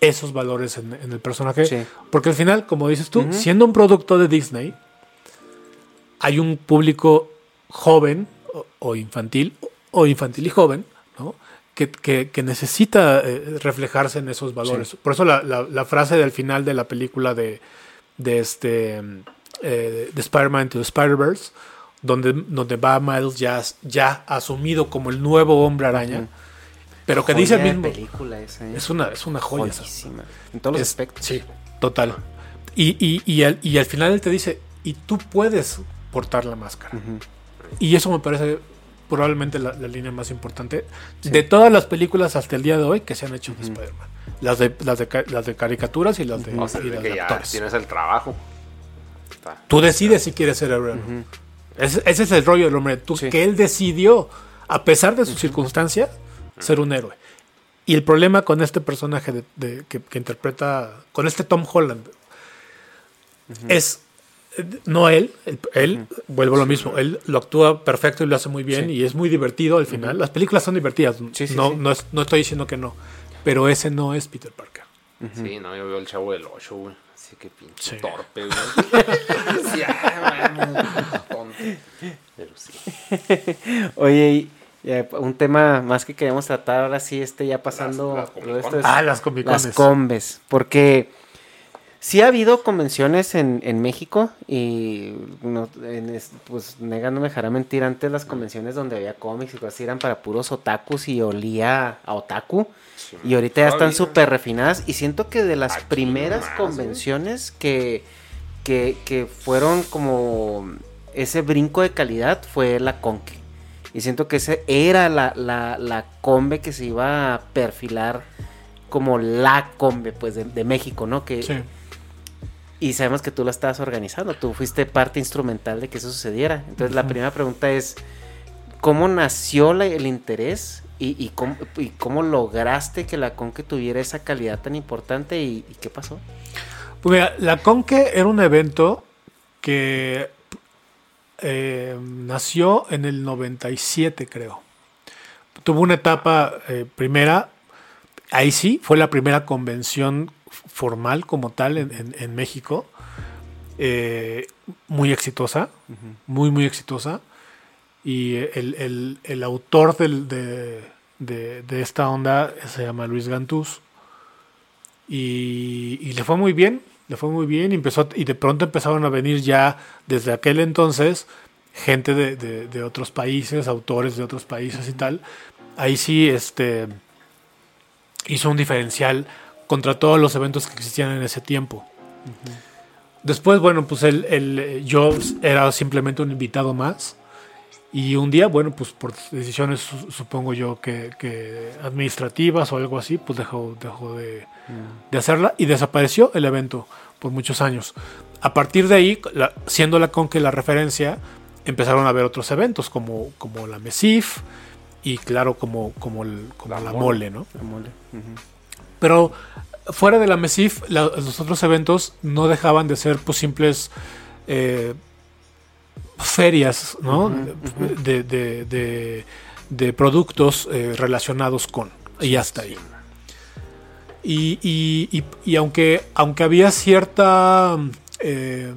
esos valores en, en el personaje.
Sí.
Porque al final, como dices tú, siendo un producto de Disney, hay un público joven o, o infantil, o infantil y joven, ¿no? que, que- que necesita eh, reflejarse en esos valores. Por eso la, la- la frase del final de la película de, de este eh, de Spider-Man to the Spider-Verse, donde, donde va Miles ya, ya asumido como el nuevo hombre araña, pero que dice el mismo.
película esa, ¿eh?
Es una, es una joya. esa.
En todos los
Es-
aspectos.
Sí, total. Y, y, y, al, y al final él te dice, y tú puedes portar la máscara. Y eso me parece probablemente la, la línea más importante de todas las películas hasta el día de hoy que se han hecho de Spider-Man. Las de, las, de, las de caricaturas y las de, y las
que
de
ya
actores.
tienes el trabajo. Está-
Tú decides si quieres ser héroe o no. ese, ese es el rollo del hombre. Tú,
Sí.
Que él decidió, a pesar de su circunstancia, ser un héroe. Y el problema con este personaje de- de- que, que interpreta, con este Tom Holland, es no él, él, él, vuelvo a lo mismo, él lo actúa perfecto y lo hace muy bien y es muy divertido al final. Las películas son divertidas,
Sí, sí,
no,
sí.
No, es- no estoy diciendo que no, pero ese no es Peter Parker.
Sí, no, yo veo el chavo del 8, güey. Así que pinche
Sí.
torpe, güey. <laughs> Sí, ay, bueno, tonto. Pero sí.
Oye, y, eh, un tema más que queremos tratar ahora sí, este ya pasando.
las
lo de esto es
Ah, las Comic-Cones.
Las combes. Porque sí ha habido convenciones en, en México y no, en es- pues Nega no me dejará mentir, antes las convenciones donde había cómics y cosas así eran para puros otakus y olía a otaku. Y ahorita ya están súper refinadas y siento que de las
Aquí
primeras
nomás, güey.
convenciones que, que, que fueron como ese brinco de calidad fue la Conque. Y siento que esa era la, la, la combe que se iba a perfilar como la combe pues de, de México, ¿no? Que,
Sí.
Y sabemos que tú la estabas organizando, tú fuiste parte instrumental de que eso sucediera. Entonces la primera pregunta es, ¿cómo nació la- el interés y, y cómo, y cómo lograste que la Conque tuviera esa calidad tan importante y, y qué pasó?
Pues mira, la Conque era un evento que eh, nació en el 97, creo. Tuvo una etapa eh, primera, ahí sí, fue la primera convención formal como tal en, en- en México. eh, muy exitosa, muy, muy exitosa. Y el, el- el autor del- de, de- de esta onda se llama Luis Gantús. Y, y le fue muy bien, le fue muy bien. Y, empezó, y de pronto empezaron a venir ya desde aquel entonces gente de, de- de otros países, autores de otros países y tal. Ahí sí este, hizo un diferencial contra todos los eventos que existían en ese tiempo. Después, bueno, pues él, él, yo era simplemente un invitado más. Y un día, bueno, pues por decisiones su- supongo yo que, que administrativas o algo así, pues dejó, dejó de, de hacerla y desapareció el evento por muchos años. A partir de ahí, la- siendo la Conque la referencia, empezaron a haber otros eventos como, como la MESIF y claro, como, como, el- como la, mole, ¿no? Pero fuera de la MESIF, la- los otros eventos no dejaban de ser pues simples eh, ferias, ¿no? de, de- de- de productos eh, relacionados con. Y hasta ahí. Y, y- y- y aunque, aunque había cierta eh,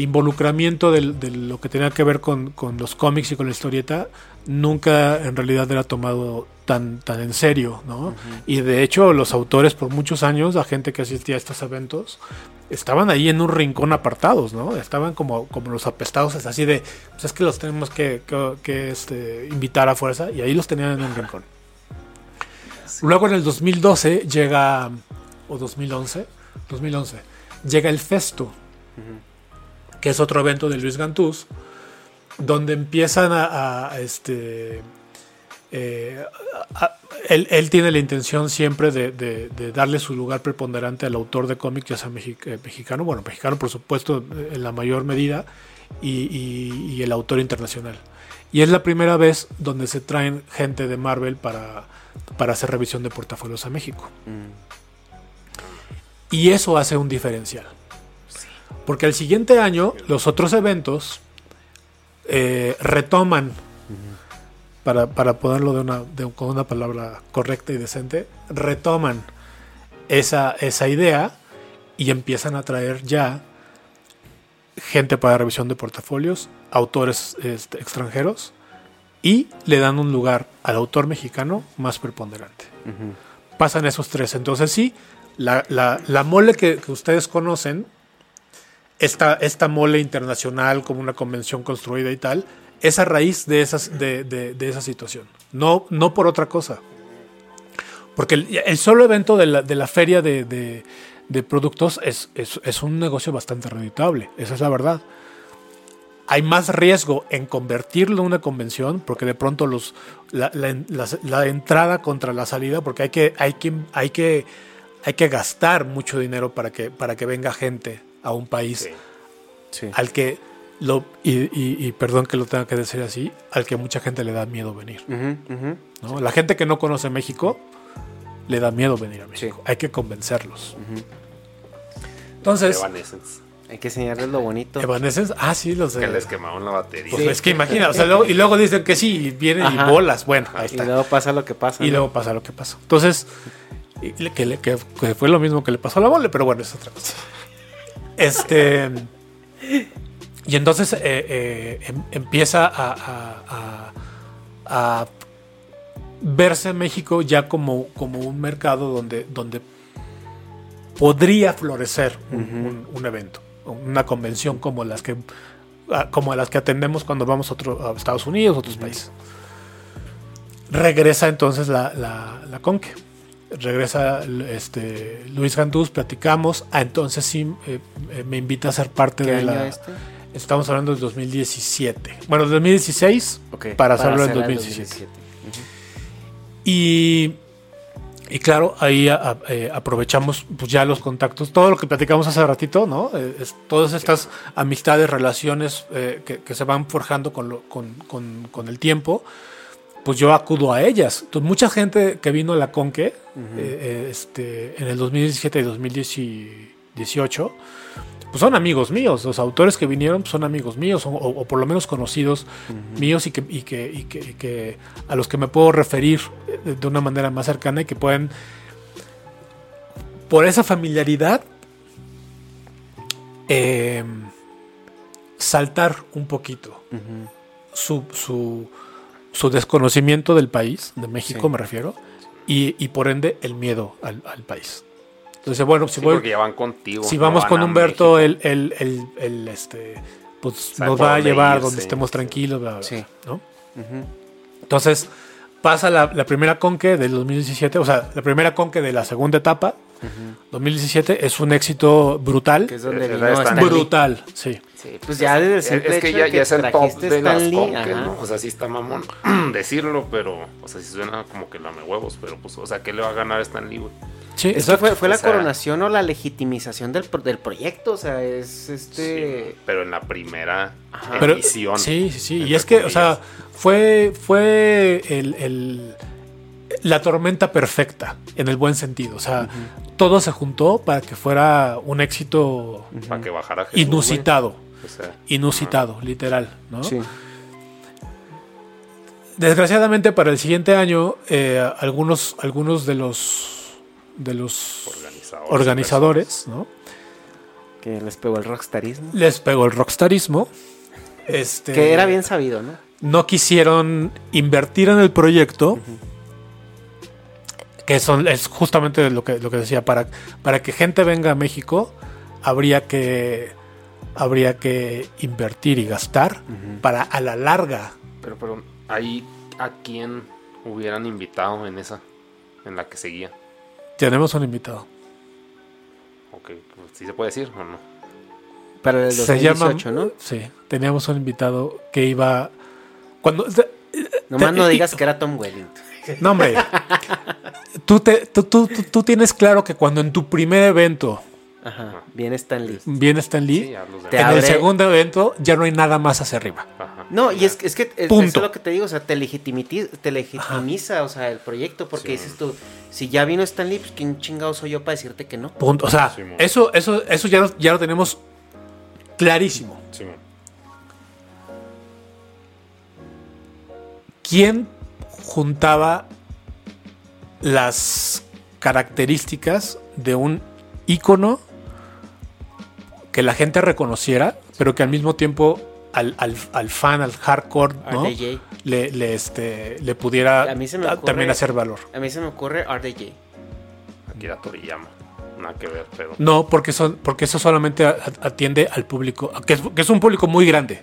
involucramiento de, lo que tenía que ver con, con los cómics y con la historieta, nunca en realidad era tomado tan, tan en serio, ¿no? Y de hecho los autores por muchos años, la gente que asistía a estos eventos, estaban ahí en un rincón apartados, ¿no? Estaban como, como los apestados, es así de, pues es que los tenemos que, que- que, este, invitar a fuerza, y ahí los tenían en un rincón. Luego en el 2012 llega, o 2011, 2011, llega el Festo, que es otro evento de Luis Gantús, donde empiezan a, a, este, eh, a- él, él tiene la intención siempre de, de- de darle su lugar preponderante al autor de cómic, ya sea eh, mexicano, bueno, mexicano por supuesto en la mayor medida, y, y- y el autor internacional. Y es la primera vez donde se traen gente de Marvel para, para hacer revisión de portafolios a México. Y eso hace un diferencial. Porque el siguiente año los otros eventos eh, retoman, para, para ponerlo de una, de- con una palabra correcta y decente, retoman esa, esa idea y empiezan a traer ya gente para revisión de portafolios, autores este, extranjeros y le dan un lugar al autor mexicano más preponderante. Pasan esos tres. Entonces sí, la, la- la mole que, que ustedes conocen, esta, esta mole internacional como una convención construida y tal, es a raíz de, esas, de, de- de esa situación. No, no por otra cosa. Porque el, el solo evento de la, de la feria de, productos es, es- es un negocio bastante reditable. Esa es la verdad. Hay más riesgo en convertirlo en una convención porque de pronto los, la, la- la- la entrada contra la salida, porque hay que, hay que, hay que, hay que gastar mucho dinero para que, para que venga gente a un país al que lo y, y- y perdón que lo tenga que decir así, al que mucha gente le da miedo venir. ¿no? La gente que no conoce México le da miedo venir a México. Hay que convencerlos. Entonces,
Evanescence.
Hay que enseñarles lo bonito.
Evanescence, ah, sí, los de.
Que les quemaron la batería.
Pues es que imagina, o sea, luego- y luego dicen que sí, y vienen
Ajá.
y bolas. Bueno, ahí
Y
está.
luego pasa lo que pasa.
Y
¿no?
luego pasa lo que pasó. Entonces, y que, le- que- que fue lo mismo que le pasó a la mole, pero bueno, es otra cosa. Este. Y entonces eh, eh, em- empieza a, a- a- a verse México ya como, como un mercado donde, donde podría florecer un, un- un evento, una convención como las que como las que atendemos cuando vamos a, otro- a Estados Unidos, otros países. Regresa entonces la, la, la Conque. Regresa este, Luis Gandús, platicamos. Ah, entonces sí eh, eh, me invita a ser parte
¿Qué
de
año
la.
este?
Estamos hablando del 2017. Bueno, 2016
Ok,
para hacerlo en
hacerla
2017. Y, y claro, ahí a- a- eh, aprovechamos pues ya los contactos, todo lo que platicamos hace ratito, ¿no? Eh, es- todas estas amistades, relaciones eh, que, que se van forjando con, lo- con, con- con el tiempo, pues yo acudo a ellas. Entonces, mucha gente que vino a la Conque eh, eh, este, en el 2017 y 2018, pues son amigos míos. Los autores que vinieron pues, son amigos míos, o, o por lo menos conocidos míos y que, y, que, y que- y que a los que me puedo referir de una manera más cercana y que pueden, por esa familiaridad, eh, saltar un poquito su, su, su desconocimiento del país, de México
Sí.
me refiero, y, y por ende el miedo al, al país. Entonces, bueno, si
Sí,
voy,
porque ya van contigo.
si
no
vamos
van
con Humberto, el, el, el, el, este, pues
Sabe
nos va a llevar
ir,
donde
sí,
estemos
sí.
tranquilos, bla, bla,
Sí.
¿no? Entonces, pasa la, la primera conque del 2017, o sea, la primera conque de la segunda etapa, 2017, es un éxito brutal.
Que es donde vino
brutal, sí.
Sí, pues ya desde el
Es,
simple
es que
hecho
ya,
de
ya es el top de las
Stan Lee,
conques. ¿no? O sea, sí está mamón <clears throat> decirlo, pero, o sea, sí suena como que lame huevos, pero pues, o sea, ¿qué le va a ganar a Stan Lee, güey?
Sí,
Es que
exacto.
fue, fue la
sea-
coronación o la legitimización del, del proyecto, o sea, es este...
Sí, pero en la primera
Ajá.
Pero-
edición.
sí, sí, sí. Y es que, o sea, fue, fue el, el- la tormenta perfecta, en el buen sentido. O sea, todo se juntó para que fuera un éxito
para que bajara Jesús,
inusitado.
O sea,
Inusitado, literal, ¿no?
Sí.
Desgraciadamente para el siguiente año, eh, algunos, algunos de los de los
organizadores.
organizadores, ¿no?
Que les pegó el rockstarismo.
Les pegó el rockstarismo. Este,
Que era bien sabido, ¿no?
no quisieron invertir en el proyecto. Que son, es justamente lo que, lo que decía, para, para que gente venga a México, habría que, habría que invertir y gastar para a la larga.
Pero, pero, ahí, ¿a quién hubieran invitado en esa? En la que seguía.
Tenemos un invitado.
Ok, pues, ¿sí se puede decir o no?
Para el
Se llama,
2018, ¿no?
Sí, teníamos un invitado que iba... Cuando,
Nomás
te-
no
y-
digas que era Tom Wellington.
No, hombre. <laughs> tú, te, tú, tú- tú- tú tienes claro que cuando en tu primer evento
Ajá, bien Stan Lee.
viene Stan Lee,
Sí, hablos de-
Te
en
abre-
el segundo evento ya no hay nada más hacia arriba.
Ajá.
No, y es, que- es que es,
Punto.
eso es lo que te digo, o sea, te, te legitimiza, o sea, el proyecto, porque dices tú, si ya vino Stan Lee, pues quién chingado soy yo para decirte que no.
Punto. O sea,
Sí,
eso, eso, eso ya, lo- ya lo tenemos clarísimo. ¿Quién juntaba las características de un ícono que la gente reconociera, pero que al mismo tiempo al, al- al fan, al hardcore, ¿no?
RDJ.
le, le, este, le pudiera
A mí se me
ta-
ocurre-
también hacer valor.
A mí se me ocurre RDJ.
Akira Toriyama. Nada que ver, pero.
No, porque, son, porque eso solamente atiende al público, que es, que es un público muy grande.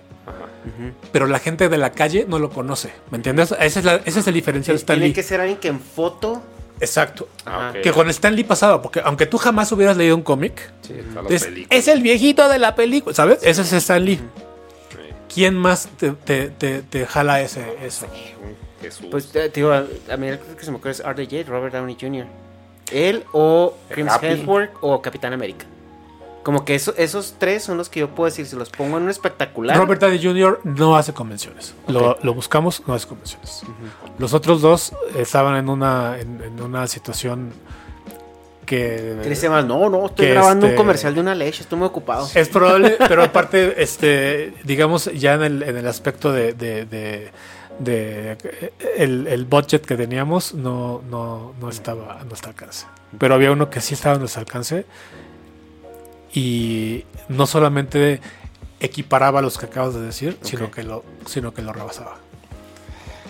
Pero la gente de la calle no lo conoce, ¿me entiendes? Ese es, la- ese es el diferencial de
Tiene que ser alguien que en foto.
Exacto.
Ah.
Que con Stan Lee pasaba, porque aunque tú jamás hubieras leído un cómic,
Sí,
es, el viejito de la película, ¿sabes? Ese es Stan Lee.
Sí.
¿Quién más te, te- te- te jala ese, eso?
Jesús.
Pues digo, a, a mí el que se me ocurre es RDJ, Robert Downey Jr. Él o Chris
Happy.
Hemsworth o Capitán América. Como que eso- esos tres son los que yo puedo decir, si los pongo en un espectacular.
Robert Downey Jr. no hace convenciones. Lo, buscamos, no hace convenciones. Los otros dos estaban en una, en, en una situación que
¿Qué dice más? No, no, estoy
que
grabando un
este-
comercial de una leche, estoy muy ocupado.
Es <laughs> probable, pero aparte, este, digamos, ya en el, en el aspecto de, de, de- de, el, el budget que teníamos no, no, no estaba a nuestro alcance. Pero había uno que sí estaba a nuestro alcance y no solamente equiparaba los que acabas de decir, sino que lo, sino que lo rebasaba.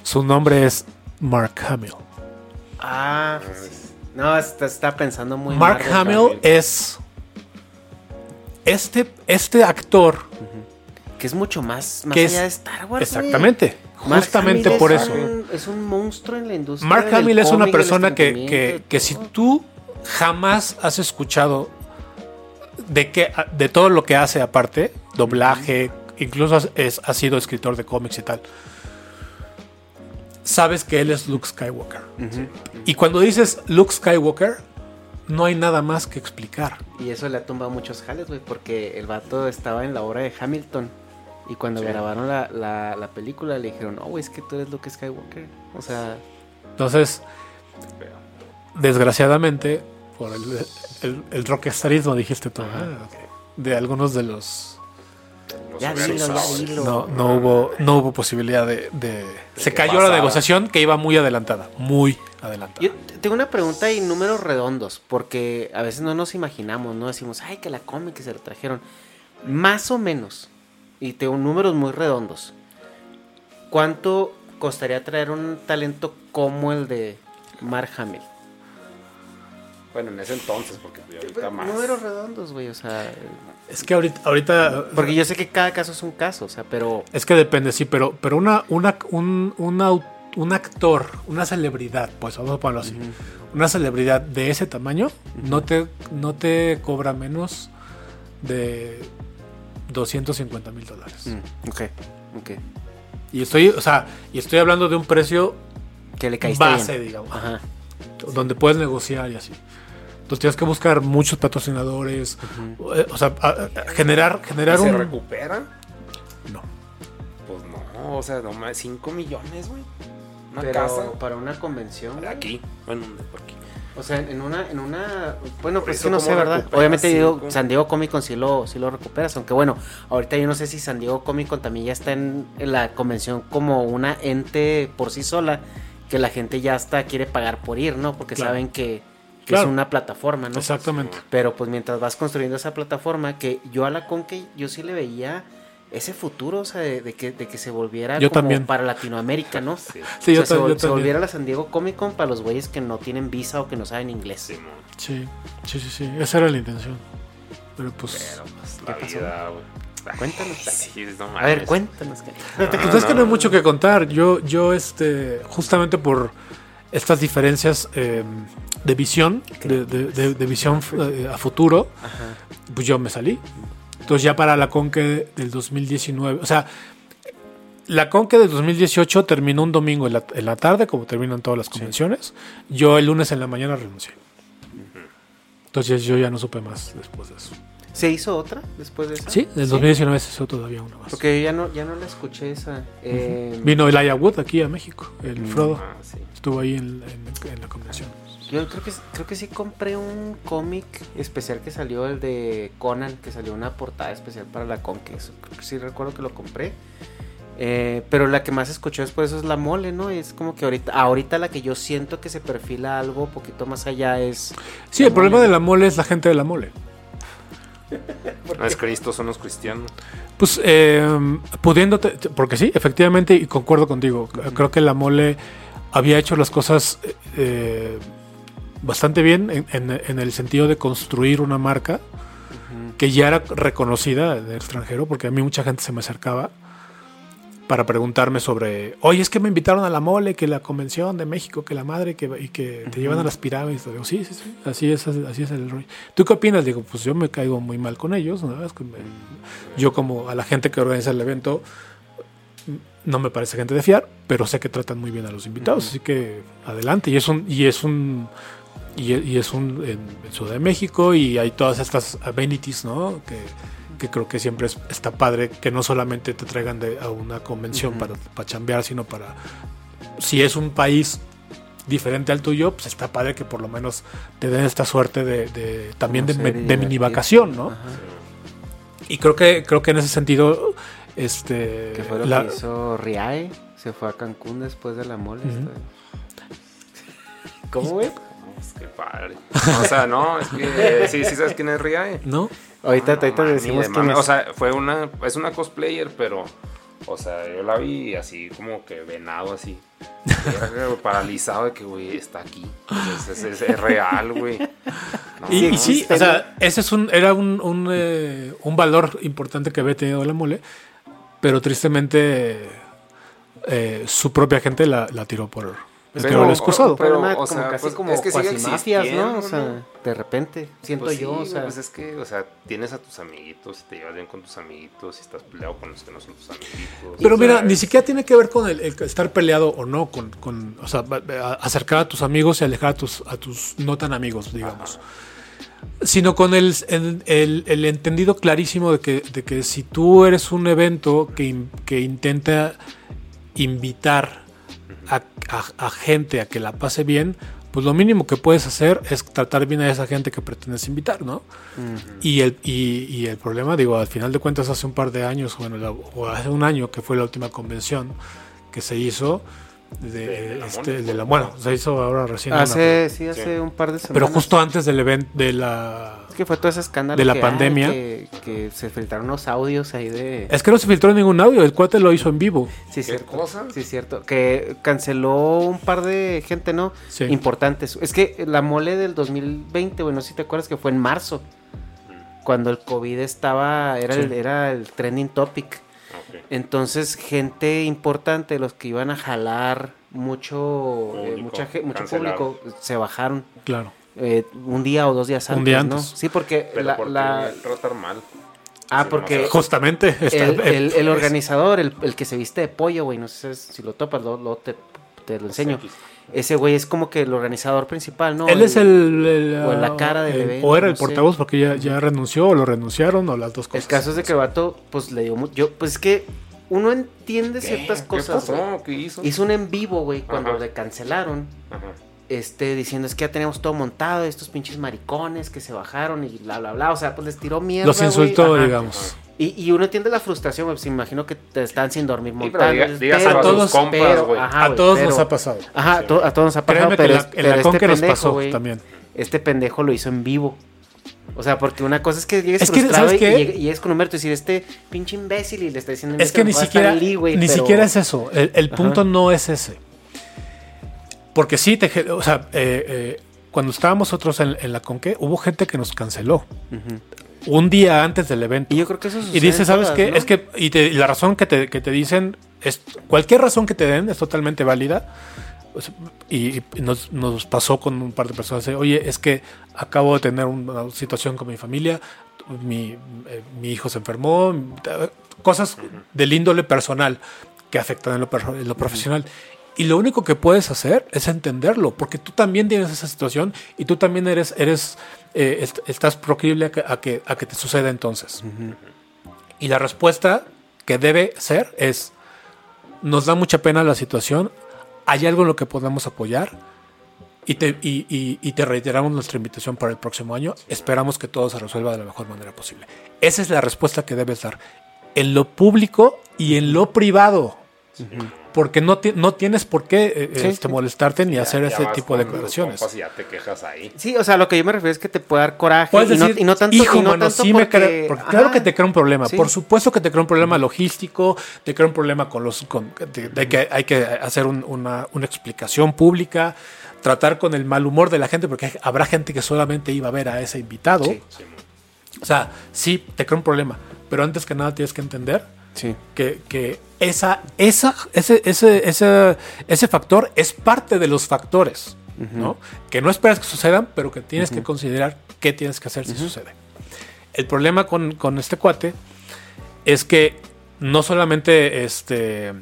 Su nombre es Mark Hamill.
Ah, sí. no, está, está pensando muy
Mark
mal,
Hamill es este, este actor
Que es mucho más, más
que
allá
es
de Star Wars.
exactamente,
Mark
justamente
Hamill
por
es
eso.
un- es un monstruo en la industria.
Mark Hamill es una persona que, que, que si tú jamás has escuchado de que de todo lo que hace aparte, doblaje, incluso has- es, ha sido escritor de cómics y tal, sabes que él es Luke Skywalker. Y cuando dices Luke Skywalker, no hay nada más que explicar.
Y eso le ha tumbado muchos jales, güey, porque el vato estaba en la obra de Hamilton. Y cuando grabaron la, la, la película le dijeron, no, güey, es que tú eres Luke Skywalker. O sea,
Entonces, desgraciadamente, por el, el, el rockstarismo, dijiste tú, ah, ok, de algunos de los...
Los
ya dilo, dilo.
No, no hubo, no hubo posibilidad de... de- se cayó la negociación que iba muy adelantada, muy adelantada.
Yo tengo una pregunta y números redondos, porque a veces no nos imaginamos, ¿no? Decimos, ay, que la cómic que se lo trajeron. Más o menos, y tengo números muy redondos. ¿Cuánto costaría traer un talento como el de Mark Hamill?
Bueno, en ese entonces, porque ahorita más.
Números redondos, güey, o sea...
Es que ahorita, ahorita
Porque yo sé que cada caso es un caso, o sea, pero...
es que depende, sí, pero, pero una, una, un, un au- un actor, una celebridad, pues vamos a ponerlo así, una celebridad de ese tamaño no, te, no te cobra menos de 250 mil dólares.
Mm, ok, ok.
Y estoy, o sea, y estoy hablando de un precio
Que le caíste
base,
bien.
digamos,
Ajá.
donde puedes negociar y así. Entonces tienes que buscar muchos patrocinadores, eh, o sea, a- a- generar, generar
¿Se
un...
recupera?
No.
Pues no, o sea, no más 5 millones, güey. Una
Pero
casa.
para una convención...
Aquí, bueno, por aquí.
O sea, en una, en una, bueno, pues que no
¿cómo
sé, ¿verdad? Obviamente digo? San Diego Comic Con sí lo, sí lo recuperas, aunque bueno, ahorita yo no sé si San Diego Comic Con también ya está en, en la convención como una ente por sí sola, que la gente ya hasta quiere pagar por ir, ¿no? Porque
Claro.
saben que, que
Claro.
es una plataforma, ¿no?
Exactamente.
Pero pues mientras vas construyendo esa plataforma, que yo a la Conque yo sí le veía ese futuro, o sea, de, de que, de que se volviera
Yo
como
también.
para Latinoamérica, ¿no? <laughs>
Sí.
Sí, yo,
O sea, se, vol-
yo
se volviera la San Diego Comic Con para los güeyes que no tienen visa o que no saben inglés.
Simón.
Sí, sí, sí, sí, esa era la intención. Pero pues...
Pero pues la vida, güey.
Cuéntanos. <laughs>
Sí, no
A ver, cuéntanos. que-
Pues es que no hay mucho que contar. Yo, yo, este, justamente por estas diferencias eh, de visión, de, de- de- de visión eh, a futuro, pues yo me salí. Entonces ya para la Conque del 2019, o sea, la Conque del 2018 terminó un domingo en la, en la tarde, como terminan todas las convenciones. Yo el lunes en la mañana renuncié. Entonces yo ya no supe más después de eso.
¿Se hizo otra después de esa?
Sí, del 2019 se hizo todavía una más.
Porque ya no, ya no la escuché esa. Eh,
Vino Elijah Wood aquí a México, el Frodo.
Ah, sí.
Estuvo ahí en, en- en la convención.
Yo creo que, creo que sí compré un cómic especial que salió, el de Conan, que salió una portada especial para la. Eso creo que sí recuerdo que lo compré. Eh, pero la que más escuché después eso es la mole, ¿no? Es como que ahorita, ahorita la que yo siento que se perfila algo un poquito más allá es.
Sí, el problema de la mole es la gente de la mole.
No <laughs> es Cristo, son los cristianos.
Pues eh, pudiéndote, porque sí, efectivamente, y concuerdo contigo, creo que la mole había hecho las cosas eh, bastante bien en, en- en el sentido de construir una marca que ya era reconocida en el extranjero, porque a mí mucha gente se me acercaba para preguntarme sobre, oye, es que me invitaron a la mole, que la convención de México, que la madre, que, y que te llevan a las pirámides. Digo, sí, sí, sí, así es, así es el rollo. ¿Tú qué opinas? Digo, pues yo me caigo muy mal con ellos, ¿no? Es que me- yo como a la gente que organiza el evento, no me parece gente de fiar, pero sé que tratan muy bien a los invitados, así que adelante. Y es un, y es un, y, y es un en, en Ciudad de México y hay todas estas amenities, ¿no? Que, que creo que siempre es- está padre que no solamente te traigan de, a una convención para, para chambear, sino para si es un país diferente al tuyo, pues está padre que por lo menos te den esta suerte de, de- también de, de mini vacación, ¿no?
Ajá.
Y creo que, creo que en ese sentido, este...
Que fue lo
la-
que hizo Riae. Se fue a Cancún después de la mole. ¿Cómo, güey?
Pues, qué padre. O sea, no, es que sí, sí sabes quién es Riae.
¿No?
Ahorita,
No,
ahorita
man,
decimos
ni de
quién es.
O sea, fue una, es una cosplayer, pero, o sea, yo la vi así como que venado así. <laughs> Paralizado de que, güey, está aquí. Es, es- es- es real, güey. No,
Y, sí, o sea, ese es un, era un, un, eh, un valor importante que había tenido la mole, pero tristemente eh, su propia gente la, la tiró por
Pero-
pero, excusado.
pero,
Problema
o sea,
casi
pues,
como
es que sigue
cuasimafias, ¿no? O
existiendo,
sea,
¿no?
de repente, siento
Pues
yo,
sí,
o sea,
pues es que, o sea, tienes a tus amiguitos, y te llevas bien con tus amiguitos, y estás peleado con los que no son tus amiguitos.
Pero mira, ni siquiera tiene que ver con el, el estar peleado o no, con, con o sea, acercar a tus amigos y alejar a tus, a tus no tan amigos, digamos. Sino con el, el- el- el entendido clarísimo de que, de que si tú eres un evento que, que intenta invitar a, a- a gente a que la pase bien, pues lo mínimo que puedes hacer es tratar bien a esa gente que pretendes invitar, ¿no? Y el, y, y el problema, digo, al final de cuentas, hace un par de años, bueno, o hace un año que fue la última convención que se hizo, de,
De la
este,
Mole,
de la,
pues,
bueno, se hizo ahora recién. una,
hace, sí, hace un par de semanas.
pero justo antes del evento, de la...
Es que fue todo ese escándalo
de la
que
pandemia.
que, que se filtraron unos audios ahí de...
Es que no se filtró ningún audio, el cuate lo hizo en vivo.
Sí,
¿Qué
cierto.
cosa?
Sí, cierto. Que canceló un par de gente, ¿no?
Sí.
Importantes. Es que la mole del 2020, bueno, si te acuerdas que fue en marzo. Cuando el COVID estaba, era,
Sí.
el, era el trending topic. Entonces, gente importante, los que iban a jalar mucho, eh,
Público,
mucha, mucho público, se bajaron
Claro.
eh, un día o dos días antes.
Un día
¿no?
antes.
Sí, porque
Pero
la,
¿por qué
la-
tratar mal?
Ah,
Sí,
porque
Justamente. está-
el, el- organizador, el, el que se viste de pollo, güey, no sé si lo topas, lo, lo te, te lo enseño. Ese güey es como que el organizador principal, ¿no?
Él es el, el,
o la
ah,
cara del
el-
evento,
O era el
sé.
portavoz porque ya, ya renunció o lo renunciaron o las dos
El
cosas.
caso es de que el vato, pues le dio mucho. Yo, pues es que uno entiende
¿Qué?
ciertas
¿Qué
cosas. güey.
pasó? ¿Qué hizo?
Hizo un en vivo, güey, cuando
Ajá.
le cancelaron.
Ajá.
Este, diciendo es que ya tenemos todo montado, estos pinches maricones que se bajaron y bla, bla, bla. O sea, pues les tiró mierda.
Los insultó,
Ajá. Y, y uno entiende la frustración, güey. Pues imagino que te están sin dormir
Sí, pero diga-
montando.
dígaselo
a sus
compas, güey.
a todos nos ha pasado.
Ajá, to- a todos nos ha pasado,
Créeme que
pero,
la-
pero
la
este
Conque nos pasó también.
Este pendejo lo hizo en vivo. O sea, porque una cosa es que llegues
Es que,
frustrado
¿sabes
y, llegues con Humberto y decir, este pinche imbécil y le está diciendo...
Es que ni
"No puedo
siquiera,
estar ahí, güey",
ni
pero-
siquiera es eso. El, el punto no es ese. Porque sí, te, o sea, eh, eh, cuando estábamos nosotros en, en la Conque, hubo gente que nos canceló. Un día antes del evento.
Y yo creo que eso
Y
sucede
dice,
en
¿sabes qué?
¿no?
Es que, y, te- y la razón que te, que te dicen, es, cualquier razón que te den es totalmente válida. Y, y nos, nos pasó con un par de personas, oye, es que acabo de tener una situación con mi familia, mi, eh, mi hijo se enfermó, cosas del índole personal que afectan en lo, en lo profesional. Y lo único que puedes hacer es entenderlo, porque tú también tienes esa situación y tú también eres, eres eh, est- estás proclive a que, a, que, a que te suceda entonces. Y la respuesta que debe ser es, nos da mucha pena la situación, hay algo en lo que podamos apoyar y te, y, y- y te reiteramos nuestra invitación para el próximo año. Esperamos que todo se resuelva de la mejor manera posible. Esa es la respuesta que debes dar en lo público y en lo privado. Porque no, ti- no tienes por qué eh,
Sí,
este,
sí.
molestarte ni
Ya-
hacer
ya
ese
vas
tipo de
con los
declaraciones.
compas ya te quejas ahí.
Sí, o sea, lo que yo me refiero es que te puede dar coraje.
Puedes
y, no,
decir,
y no tanto,
hijo,
y no
mano,
tanto
sí me
porque-
crea- porque claro que te crea un problema.
Sí.
Por supuesto que te crea un problema logístico, te crea un problema con los, con, de, de que hay que hacer un- una, una explicación pública, tratar con el mal humor de la gente, porque hay- habrá gente que solamente iba a ver a ese invitado.
Sí.
O sea, sí, te crea un problema, pero antes que nada tienes que entender
Sí.
que, que esa, esa, ese, ese, ese, ese factor es parte de los factores, ¿no? Que no esperas que sucedan, pero que tienes que considerar qué tienes que hacer si sucede. El problema con, con este cuate es que no solamente este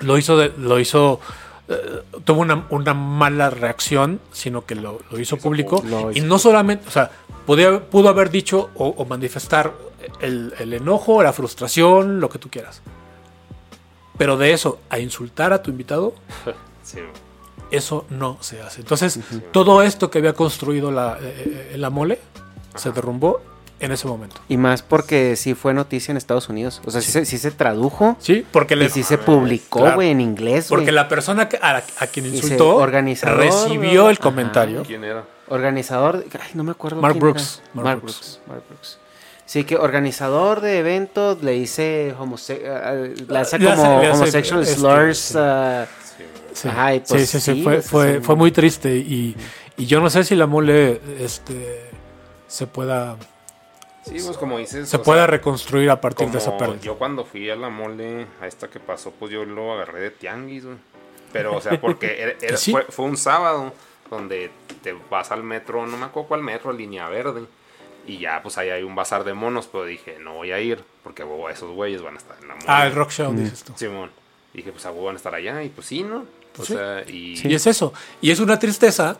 lo hizo de- lo hizo eh, tuvo una, una mala reacción, sino que lo, lo hizo público.
Lo
y no solamente, o sea, podía- pudo haber dicho o, o manifestar el, el enojo, la frustración, lo que tú quieras. Pero de eso a insultar a tu invitado, <laughs>
Sí.
eso no se hace. Entonces, todo esto que había construido la, eh, eh, la mole se derrumbó en ese momento.
Y más porque sí fue noticia en Estados Unidos. O sea, sí, se- sí se tradujo.
Sí, porque
Y
le-
sí se publicó,
Claro.
güey, en inglés.
Porque la persona que- a, a quien insultó
organizador,
recibió el
ajá.
comentario.
¿Quién era?
Organizador, ay, no me acuerdo.
Mark
quién
Brooks,
era.
Mark
Mark,
Brooks.
Brooks. Mark Brooks. Sí, que organizador de eventos le dice homosexual, lanza
Le hace-
como
hace,
homosexual slurs.
sí.
ah,
Sí,
Ajá, y pues
sí, sí, sí,
sí,
fue, fue, fue muy triste y, y yo no sé si la mole este, se pueda
Sí, pues como dices.
se pueda
sea,
reconstruir a partir de esa pérdida.
Yo cuando fui a la mole, a esta que pasó, pues yo lo agarré de tianguis, güey. Pero, o sea, porque <laughs> era- era-
Sí.
fue, fue un sábado donde te vas al metro, no me acuerdo cuál metro, línea verde. Y ya, pues ahí hay un bazar de monos, pero dije, no voy a ir, porque a huevo, esos güeyes van a estar en la mole.
Ah, el rock show, dices tú.
Simón. Dije, pues a huevo van a estar allá, y pues sí, ¿no?
Pues
o
sí.
sea, y...
Y es eso. Y es una tristeza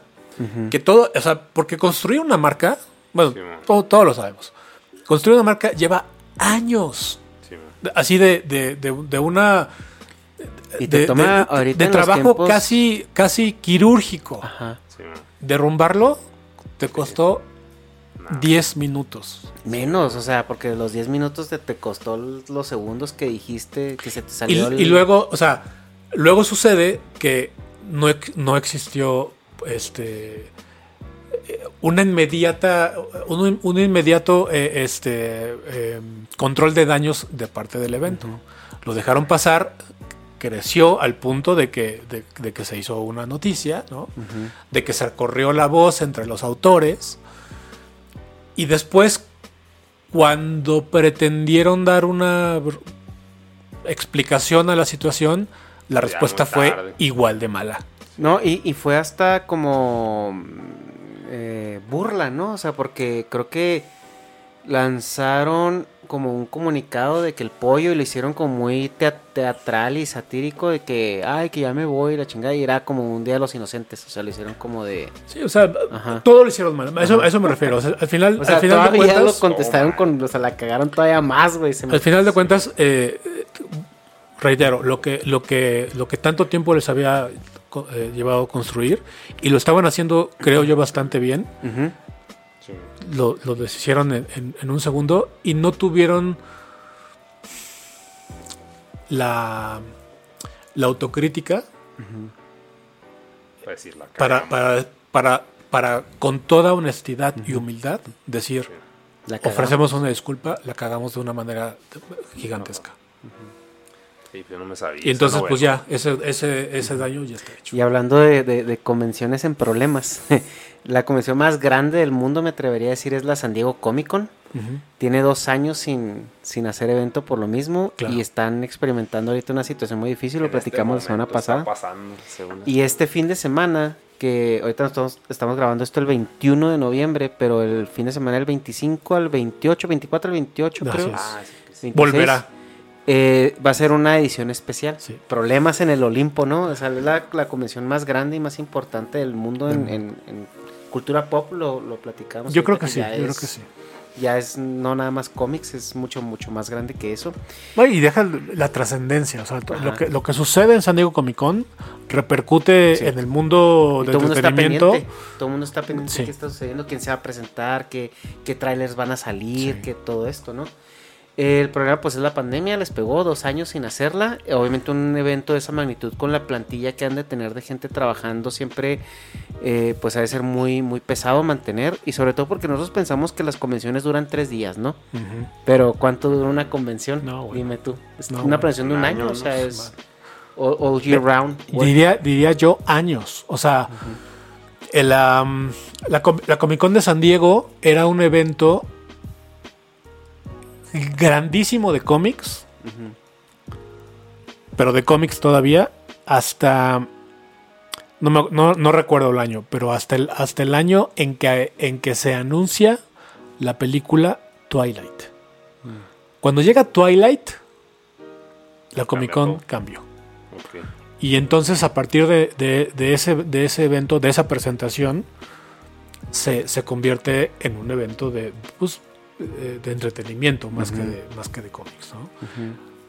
que todo, o sea, porque construir una marca, bueno,
Sí,
todo- todos lo sabemos. Construir una marca lleva años. Así de, de, de, de una.
Y te
de,
toma
de- trabajo
tiempos-
casi, casi quirúrgico.
Ajá.
Simón.
Derrumbarlo te costó. 10 minutos.
Menos, o sea, porque los 10 minutos te, te costó los segundos que dijiste que se te
Y,
salió el-
y luego, o sea, luego sucede que no, no existió este eh, una inmediata un, un inmediato eh, este eh, control de daños de parte del evento. Lo dejaron pasar, creció al punto de que, de, de que se hizo una noticia, ¿no? De que se corrió la voz entre los autores. Y después, cuando pretendieron dar una explicación a la situación, la respuesta fue igual de mala.
No, y, y fue hasta como eh, burla, ¿no? O sea, porque creo que lanzaron como un comunicado de que el pollo y lo hicieron como muy tea- teatral y satírico de que, ay, que ya me voy, la chingada, y era como un día de los inocentes, o sea, lo hicieron como de...
Sí, o sea,
Ajá.
todo lo hicieron mal. A eso, a eso me refiero. O sea, al final,
O sea,
al final de cuentas,
lo contestaron con, o sea, la cagaron todavía más, güey. me-
al final de cuentas, eh, reitero, lo que, lo que, lo que tanto tiempo les había eh, llevado a construir y lo estaban haciendo, creo yo, bastante bien.
Ujú.
Lo, lo deshicieron en, en- en un segundo y no tuvieron la, la autocrítica
Para decir la
para, para, para, para con toda honestidad y humildad decir
La
ofrecemos una disculpa, la cagamos de una manera gigantesca.
Sí, yo no me sabía.
Y entonces pues ya, ese, ese, ese daño ya está hecho.
Y hablando de, de- de convenciones en problemas, <laughs> la convención más grande del mundo, me atrevería a decir, es la San Diego Comic Con. Tiene dos años sin, sin hacer evento por lo mismo
Claro.
y están experimentando ahorita una situación muy difícil, lo
En este
platicamos la semana pasada.
pasando, según
Y este fin de semana, que ahorita estamos, estamos grabando esto el 21 de noviembre, pero el fin de semana el 25 al 28, 24 al 28
Así
creo.
Ah, sí, que sí.
26,
Volverá.
Eh, va a ser una edición especial.
Sí.
Problemas en el Olimpo, ¿no? O sea, es la, la convención más grande y más importante del mundo en, en- en cultura pop, lo, lo platicamos.
Yo creo que sí, yo creo que sí.
Ya es no nada más cómics, es mucho, mucho más grande que eso.
No, y deja la trascendencia, o sea,
Ajá.
lo que, lo que sucede en San Diego Comic Con repercute
Sí.
en el mundo del
todo el mundo está
entretenimiento.
pendiente. Todo el mundo está pendiente
Sí.
de qué está sucediendo, quién se va a presentar, qué, qué trailers van a salir, qué todo esto, ¿no? El problema pues es la pandemia, les pegó dos años sin hacerla. Obviamente un evento de esa magnitud con la plantilla que han de tener de gente trabajando siempre eh, pues ha de ser muy, muy pesado mantener. Y sobre todo porque nosotros pensamos que las convenciones duran tres días, ¿no? Pero ¿cuánto dura una convención?
No.
Dime tú. Es
No,
una convención de un año,
año,
o sea,
¿no?
es all, all year round.
Diría, diría yo años. O sea, el, la, la Comic Con de San Diego era un evento grandísimo de cómics, pero de cómics todavía hasta... No, me- no- no recuerdo el año, pero hasta el, hasta el año en que, en que se anuncia la película Twilight. Cuando llega Twilight, la Comic Con cambió. Y entonces a partir de, de- de ese, de ese evento, de esa presentación, se, se convierte en un evento de, pues, eh, de entretenimiento más, que de, más que de cómics. ¿no?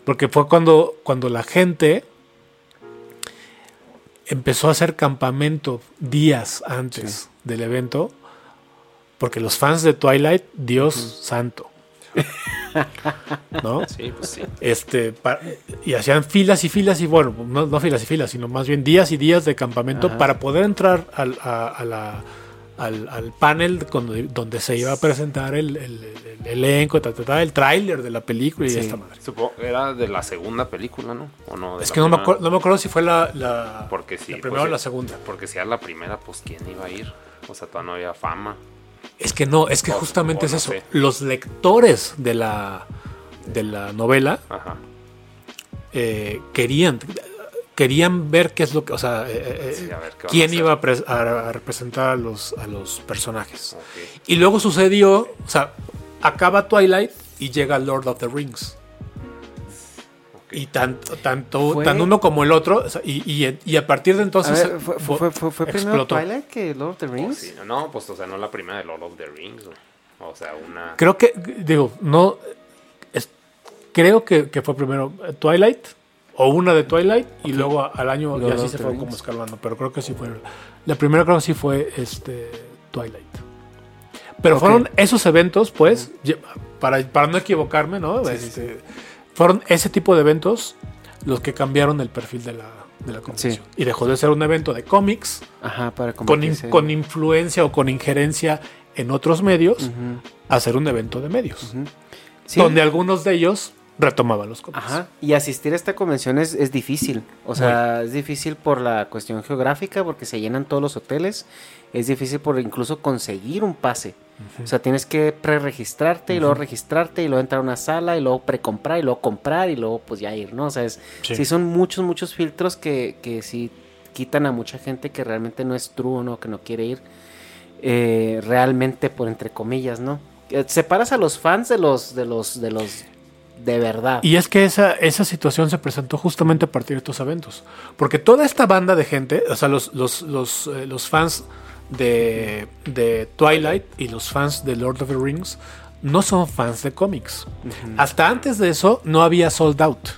Porque fue cuando, cuando la gente empezó a hacer campamento días antes del evento, porque los fans de Twilight, Dios santo. <laughs> ¿No?
Sí, pues sí.
Este, y hacían filas y filas y bueno, no, no filas y filas, sino más bien días y días de campamento
Ajá.
para poder entrar a la- al, al panel donde, donde se iba a presentar el, el- el elenco, ta, ta, ta, el tráiler de la película y
Sí.
esta madre.
Supongo que era de la segunda película, ¿no? ¿O no?
Es que no me,
primera.
acuer- no me acuerdo si fue la, la,
Porque sí.
la primera
pues,
o la segunda.
Porque si era la primera, pues ¿quién iba a ir? O sea, todavía no había fama.
Es que no, es que
O-
justamente
o
es
no
eso.
sé.
Los lectores de la, de la novela
Ajá.
eh, querían querían ver qué es lo que, o sea, eh, eh,
Sí, a ver a
quién iba a, a- a representar a los, a los personajes.
Ok.
Y luego sucedió, o sea, acaba Twilight y llega Lord of the Rings. Y tanto, tanto,
Fue-
tan uno como el otro, o sea, y, y- y a partir de entonces
ver, ¿fue, fue, fue, fue primero. Twilight que Lord of the
Oh,
Rings?
sí. No, pues, o sea, no la primera de Lord of the Rings. O sea, una.
Creo que, digo, no. es- creo que, que fue primero eh, Twilight o una de Twilight y luego al año y así se
the
fue
Rings.
como escalando. Pero creo que sí fue. La primera creo que sí fue este Twilight. Pero fueron esos eventos, pues, para, para no equivocarme, ¿no? Este, Fueron ese tipo de eventos los que cambiaron el perfil de la, de la convención. Y dejó de ser un evento de cómics
Ajá, para
con, in- con influencia o con injerencia en otros medios
Ujú,
a ser un evento de medios. Donde algunos de ellos retomaban los cómics.
Ajá, y asistir a esta convención es, es difícil. O sea, es difícil por la cuestión geográfica, porque se llenan todos los hoteles. Es difícil por incluso conseguir un pase. O sea, tienes que pre-registrarte y luego registrarte y luego entrar a una sala y luego precomprar y luego comprar y luego pues ya ir, ¿no? O sea, es,
Sí.
sí. son muchos, muchos filtros que, que sí quitan a mucha gente que realmente no es true, ¿no? Que no quiere ir eh, realmente por entre comillas, ¿no? Eh, Separas a los fans de los, de los, de los de verdad.
Y es que esa, esa situación se presentó justamente a partir de estos eventos. Porque toda esta banda de gente, o sea, los, los, los, eh, los fans de, de Twilight y los fans de Lord of the Rings no son fans de cómics. Hasta antes de eso no había sold out.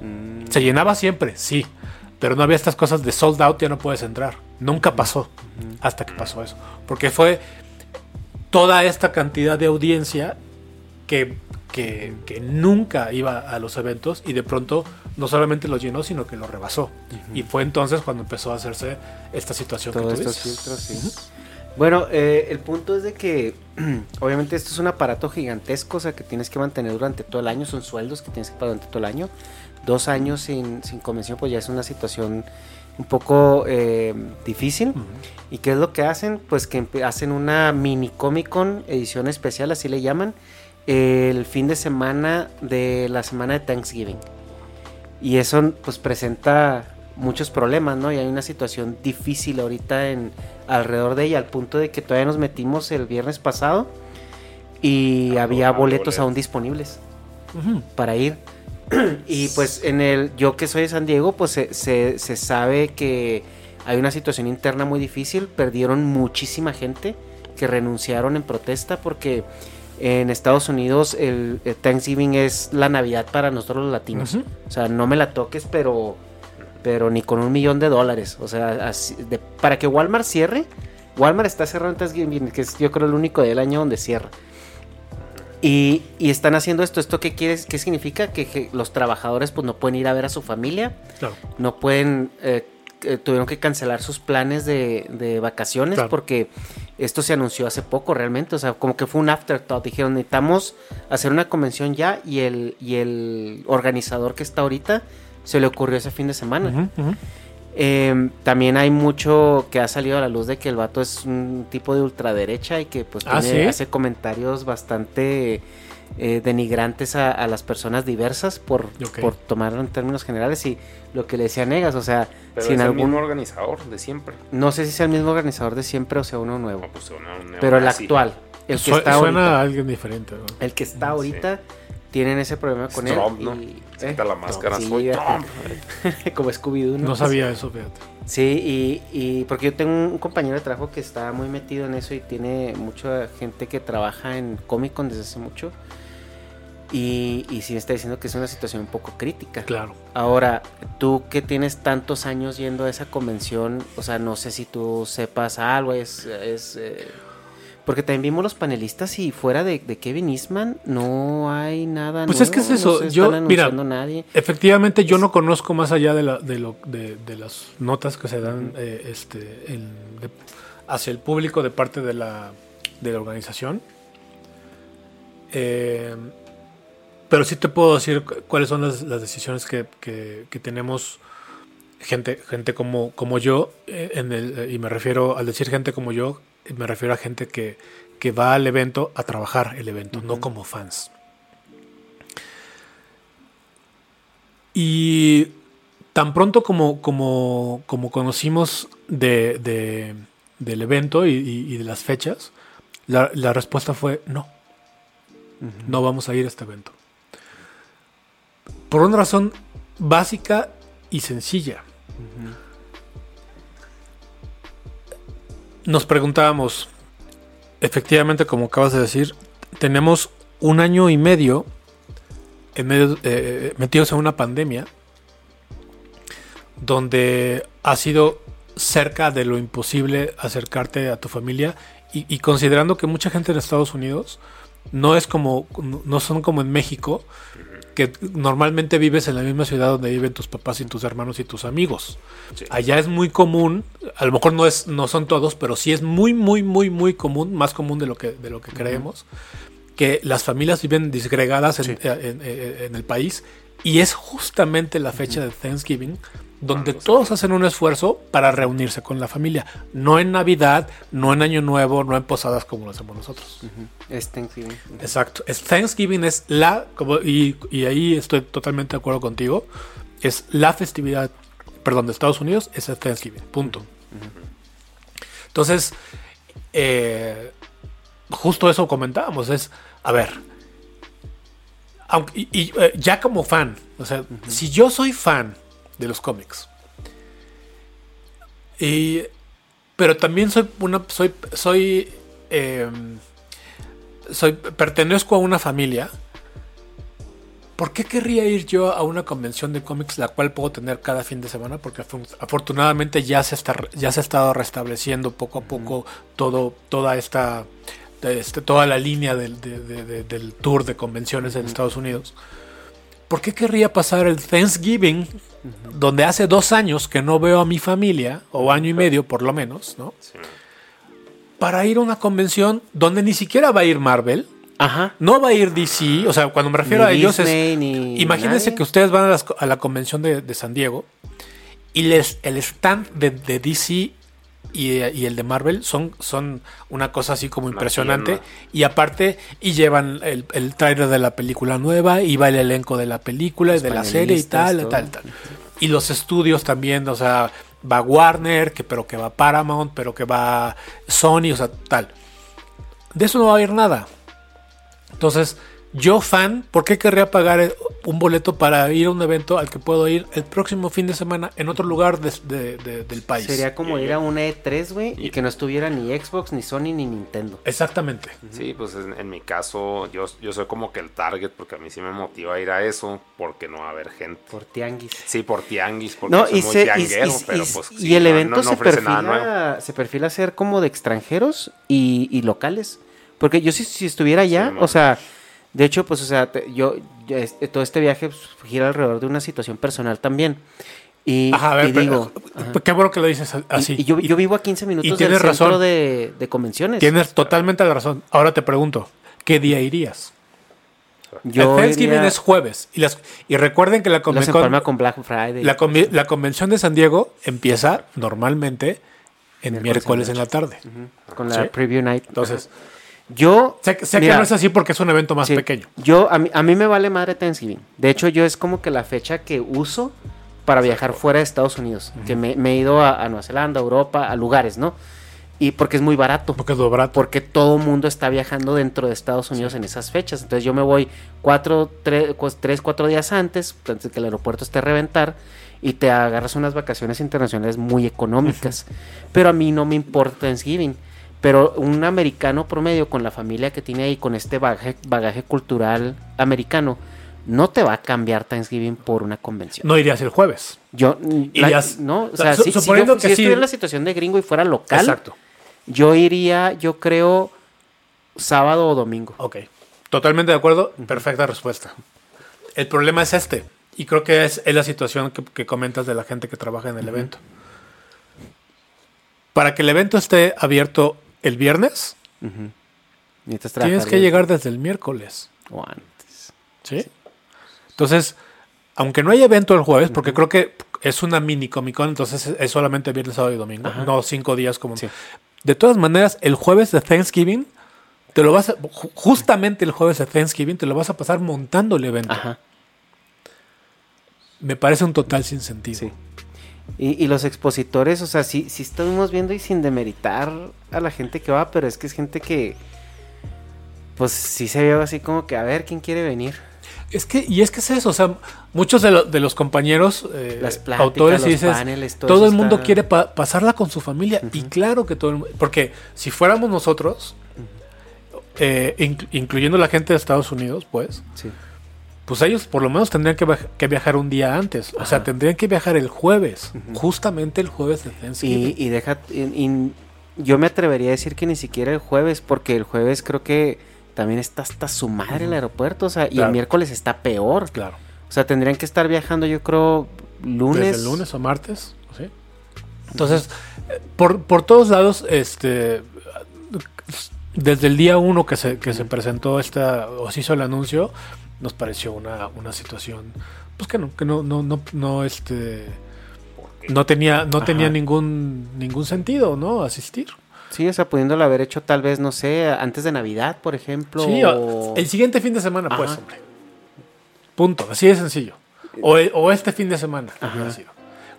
Mm,
Se llenaba siempre, sí. Pero no había estas cosas de sold out, ya no puedes entrar. Nunca pasó. Hasta que pasó eso. Porque fue toda esta cantidad de audiencia que, que, que nunca iba a los eventos y de pronto no solamente los llenó, sino que lo rebasó. Y fue entonces cuando empezó a hacerse esta situación que
todos
tú
estos
dices.
filtros, sí. Bueno, eh, el punto es de que <clears throat> obviamente esto es un aparato gigantesco, o sea, que tienes que mantener durante todo el año, son sueldos que tienes que pagar durante todo el año. Dos años sin, sin convención, pues ya es una situación un poco eh, difícil. ¿Y qué es lo que hacen? Pues que hacen una mini Comic Con edición especial, así le llaman, el fin de semana de la semana de Thanksgiving. Y eso pues presenta muchos problemas, ¿no? Y hay una situación difícil ahorita en alrededor de ella, al punto de que todavía nos metimos el viernes pasado y
Ah,
había
ah,
boletos
boletos.
aún disponibles
Ujú.
para ir. <clears throat> y pues en el, yo que soy de San Diego, pues se, se, se sabe que hay una situación interna muy difícil, perdieron muchísima gente que renunciaron en protesta porque en Estados Unidos el, el Thanksgiving es la Navidad para nosotros los latinos. O sea, no me la toques, pero pero ni con un millón de dólares. O sea, así- de- para que Walmart cierre, Walmart está cerrando en Thanksgiving, que es yo creo el único del año donde cierra. Y, y están haciendo esto. ¿Esto qué, quiere, qué significa? Que, que los trabajadores pues no pueden ir a ver a su familia,
Claro.
no pueden, eh, eh, tuvieron que cancelar sus planes de, de vacaciones
Claro.
porque esto se anunció hace poco realmente, o sea, como que fue un afterthought, dijeron necesitamos hacer una convención ya y el, y el organizador que está ahorita se le ocurrió ese fin de semana. Eh, también hay mucho que ha salido a la luz de que el vato es un tipo de ultraderecha y que pues
Ah,
tiene-
¿sí?
hace comentarios bastante eh, denigrantes a, a las personas diversas por, tomarlo en términos generales y lo que le decía Negas, o sea,
Pero
si
es el
algún...
mismo organizador de siempre.
No sé si sea el mismo organizador de siempre o sea uno nuevo,
No, pues,
pero el actual, el que
Su-
está
suena
ahorita,
a alguien diferente. ¿no?
el que está ahorita tienen ese problema
Es
con
Trump,
él
¿no?
y-
Se
¿eh?
quita la máscara,
Sí,
soy
fíjate.
Trump. <laughs>
como Scooby-Doo,
No sabía eso, fíjate.
Sí, y, y porque yo tengo un compañero de trabajo que está muy metido en eso y tiene mucha gente que trabaja en Comic Con desde hace mucho. Y, y sí está diciendo que es una situación un poco crítica.
Claro.
Ahora, tú que tienes tantos años yendo a esa convención, o sea, no sé si tú sepas algo, es... es eh, porque también vimos los panelistas y fuera de, de Kevin Eastman no hay nada
Pues es que es eso,
no
yo, mira,
nadie.
efectivamente yo no conozco más allá de, la, de, lo, de, de las notas que se dan eh, este, en- hacia el público de parte de la, de la organización. Eh, pero sí te puedo decir cu- cuáles son las, las decisiones que, que- que tenemos gente, gente como, como yo, eh, en el, eh, y me refiero, al decir gente como yo, me refiero a gente que, que va al evento a trabajar el evento, no como fans. Y tan pronto como, como, como conocimos de, de- del evento y, y- y de las fechas, la, la respuesta fue no. No vamos a ir a este evento. Por una razón básica y sencilla. Nos preguntábamos, efectivamente, como acabas de decir, tenemos un año y medio en medio, eh, metidos en una pandemia donde ha sido cerca de lo imposible acercarte a tu familia y, y considerando que mucha gente en Estados Unidos no es como no son como en México que normalmente vives en la misma ciudad donde viven tus papás y tus hermanos y tus amigos. Allá es muy común, a lo mejor no es no son todos, pero sí es muy muy muy muy común, más común de lo que de lo que creemos que las familias viven disgregadas en, en- en- en el país y es justamente la fecha de Thanksgiving donde todos hacen un esfuerzo para reunirse con la familia. No en Navidad, no en Año Nuevo, no en posadas como lo hacemos nosotros.
Es Thanksgiving.
Exacto. Es Thanksgiving es la, como, y, y ahí estoy totalmente de acuerdo contigo, es la festividad, perdón, de Estados Unidos, es el Thanksgiving, punto. Entonces, eh, justo eso comentábamos, es, a ver, aunque, y, y, eh, ya como fan, o sea, si yo soy fan de los cómics, y, pero también soy una, soy, soy, eh, soy, pertenezco a una familia, ¿por qué querría ir yo a una convención de cómics la cual puedo tener cada fin de semana? Porque afortunadamente ya se está ya se ha estado restableciendo poco a poco todo toda esta este, toda la línea del, de- de- de- del tour de convenciones en Estados Unidos. ¿Por qué querría pasar el Thanksgiving, donde hace dos años que no veo a mi familia, o año y medio por lo menos, ¿no? Para ir a una convención donde ni siquiera va a ir Marvel,
Ajá.
no va a ir DC, o sea, cuando me refiero
Ni
a ellos
Disney,
es...
ni
Imagínense
nadie.
que ustedes van a, las- a la convención de, de San Diego y les, el stand de, de DC y, y el de Marvel son, son una cosa así como impresionante. Y aparte, y llevan el, el trailer de la película nueva, y va el elenco de la película y
Los
de la serie y tal,
todo.
tal, tal. Y los estudios también, o sea, va Warner, que, pero que va Paramount, pero que va Sony, o sea, tal. De eso no va a haber nada. Entonces, yo fan, ¿por qué querría pagar eh, un boleto para ir a un evento al que puedo ir el próximo fin de semana en otro lugar de- de- de- del país?
Sería como ir a una E3, güey, y que no estuviera ni Xbox, ni Sony, ni Nintendo.
Exactamente.
Sí, pues en, en mi caso, yo, yo soy como que el target, porque a mí sí me motiva a ir a eso, porque no va a haber gente.
Por tianguis.
Sí, por tianguis, porque
No,
soy
y,
muy
se- y-
tianguero,
y-
pero
y-
pues
y
sí,
el
no-
evento
no, no
se,
ofrece nada nuevo.
perfila, se perfila ser como de extranjeros y, y locales. Porque yo si, si estuviera allá,
Sí,
o sea, de hecho, pues, o sea, te- yo, este- todo este viaje pues, gira alrededor de una situación personal también. Y,
Ajá, a ver,
y
pero-
digo,
qué bueno que lo dices
y-
así.
y yo, yo vivo a 15 minutos del
tienes
centro
razón.
de, de convenciones.
Tienes totalmente la razón. Ahora te pregunto, ¿qué día irías?
Yo
el Thanksgiving
iría-
es jueves. Y, las, y recuerden que la,
Los
conven-
empalma con Black Friday.
la, convención de San Diego empieza normalmente en
Miércoles
miércoles
en la
tarde.
con la
Sí.
preview night.
Entonces,
Yo.
sé, sé
mira,
que no es así porque es un evento más
sí,
pequeño.
Yo, a mí, a mí me vale madre Thanksgiving. De hecho, yo es como que la fecha que uso para viajar fuera de Estados Unidos. Que me, me he ido a, a Nueva Zelanda, a Europa, a lugares, ¿no? Y porque es muy barato.
Porque es lo barato.
Porque todo el mundo está viajando dentro de Estados Unidos en esas fechas. Entonces yo me voy cuatro, tres, cu- tres, cuatro días antes, antes de que el aeropuerto esté a reventar, y te agarras unas vacaciones internacionales muy económicas. Pero a mí no me importa Thanksgiving. Pero un americano promedio con la familia que tiene ahí, con este bagaje, bagaje cultural americano, no te va a cambiar Thanksgiving por una convención.
No irías el jueves.
Yo, la-
Irías-
no, o
sea, su-
si, si
suponiendo
yo,
que
si
sí-
estuviera en la situación de gringo y fuera local,
Exacto.
yo iría, yo creo, sábado o domingo.
Ok. Totalmente de acuerdo. Perfecta respuesta. El problema es este. Y creo que es, es la situación que, que comentas de la gente que trabaja en el evento. Para que el evento esté abierto el viernes, tienes que llegar desde el miércoles.
O antes.
¿Sí? Entonces, aunque no hay evento el jueves, porque creo que es una mini Comic Con, entonces es, solamente viernes, sábado y domingo, no cinco días como.
Sí.
De todas maneras, el jueves de Thanksgiving, te lo vas a, ju- justamente el jueves de Thanksgiving, te lo vas a pasar montando el evento.
Ajá,
Me parece un total sin sentido.
sí. Y, y los expositores, o sea, sí, sí estuvimos viendo y sin demeritar a la gente que va, pero es que es gente que, pues sí se ve así como que, a ver, ¿quién quiere venir?
Es que, y es que es eso, o sea, muchos de, lo- de los compañeros, eh,
Las pláticas,
autores, y
los
dices,
paneles, todo
todo el mundo
está-
quiere pa- pasarla con su familia, y claro que todo el mundo, porque si fuéramos nosotros, eh, inclu- incluyendo la gente de Estados Unidos, pues,
Sí.
Pues ellos por lo menos tendrían que, viaj- que viajar un día antes, o sea, tendrían que viajar el jueves, justamente el jueves de Thanksgiving.
Y, y deja, y- y yo me atrevería a decir que ni siquiera el jueves, porque el jueves creo que también está hasta su madre el aeropuerto, o sea, y el miércoles está peor.
claro.
O sea, tendrían que estar viajando, yo creo, lunes.
Desde el lunes o martes, ¿sí? Entonces, eh, por, por todos lados, este, desde el día uno que se, que se presentó esta, o se hizo el anuncio, nos pareció una, una situación, pues que no, que no, no, no, no, este, no tenía, no tenía
Ajá.
ningún, ningún sentido, ¿no? Asistir.
Sí, o sea, pudiéndolo haber hecho tal vez, no sé, antes de Navidad, por ejemplo.
Sí,
o-
el siguiente fin de semana, pues,
Ajá.
hombre. Punto, así de sencillo. O, e- o este fin de semana, hubiera sido.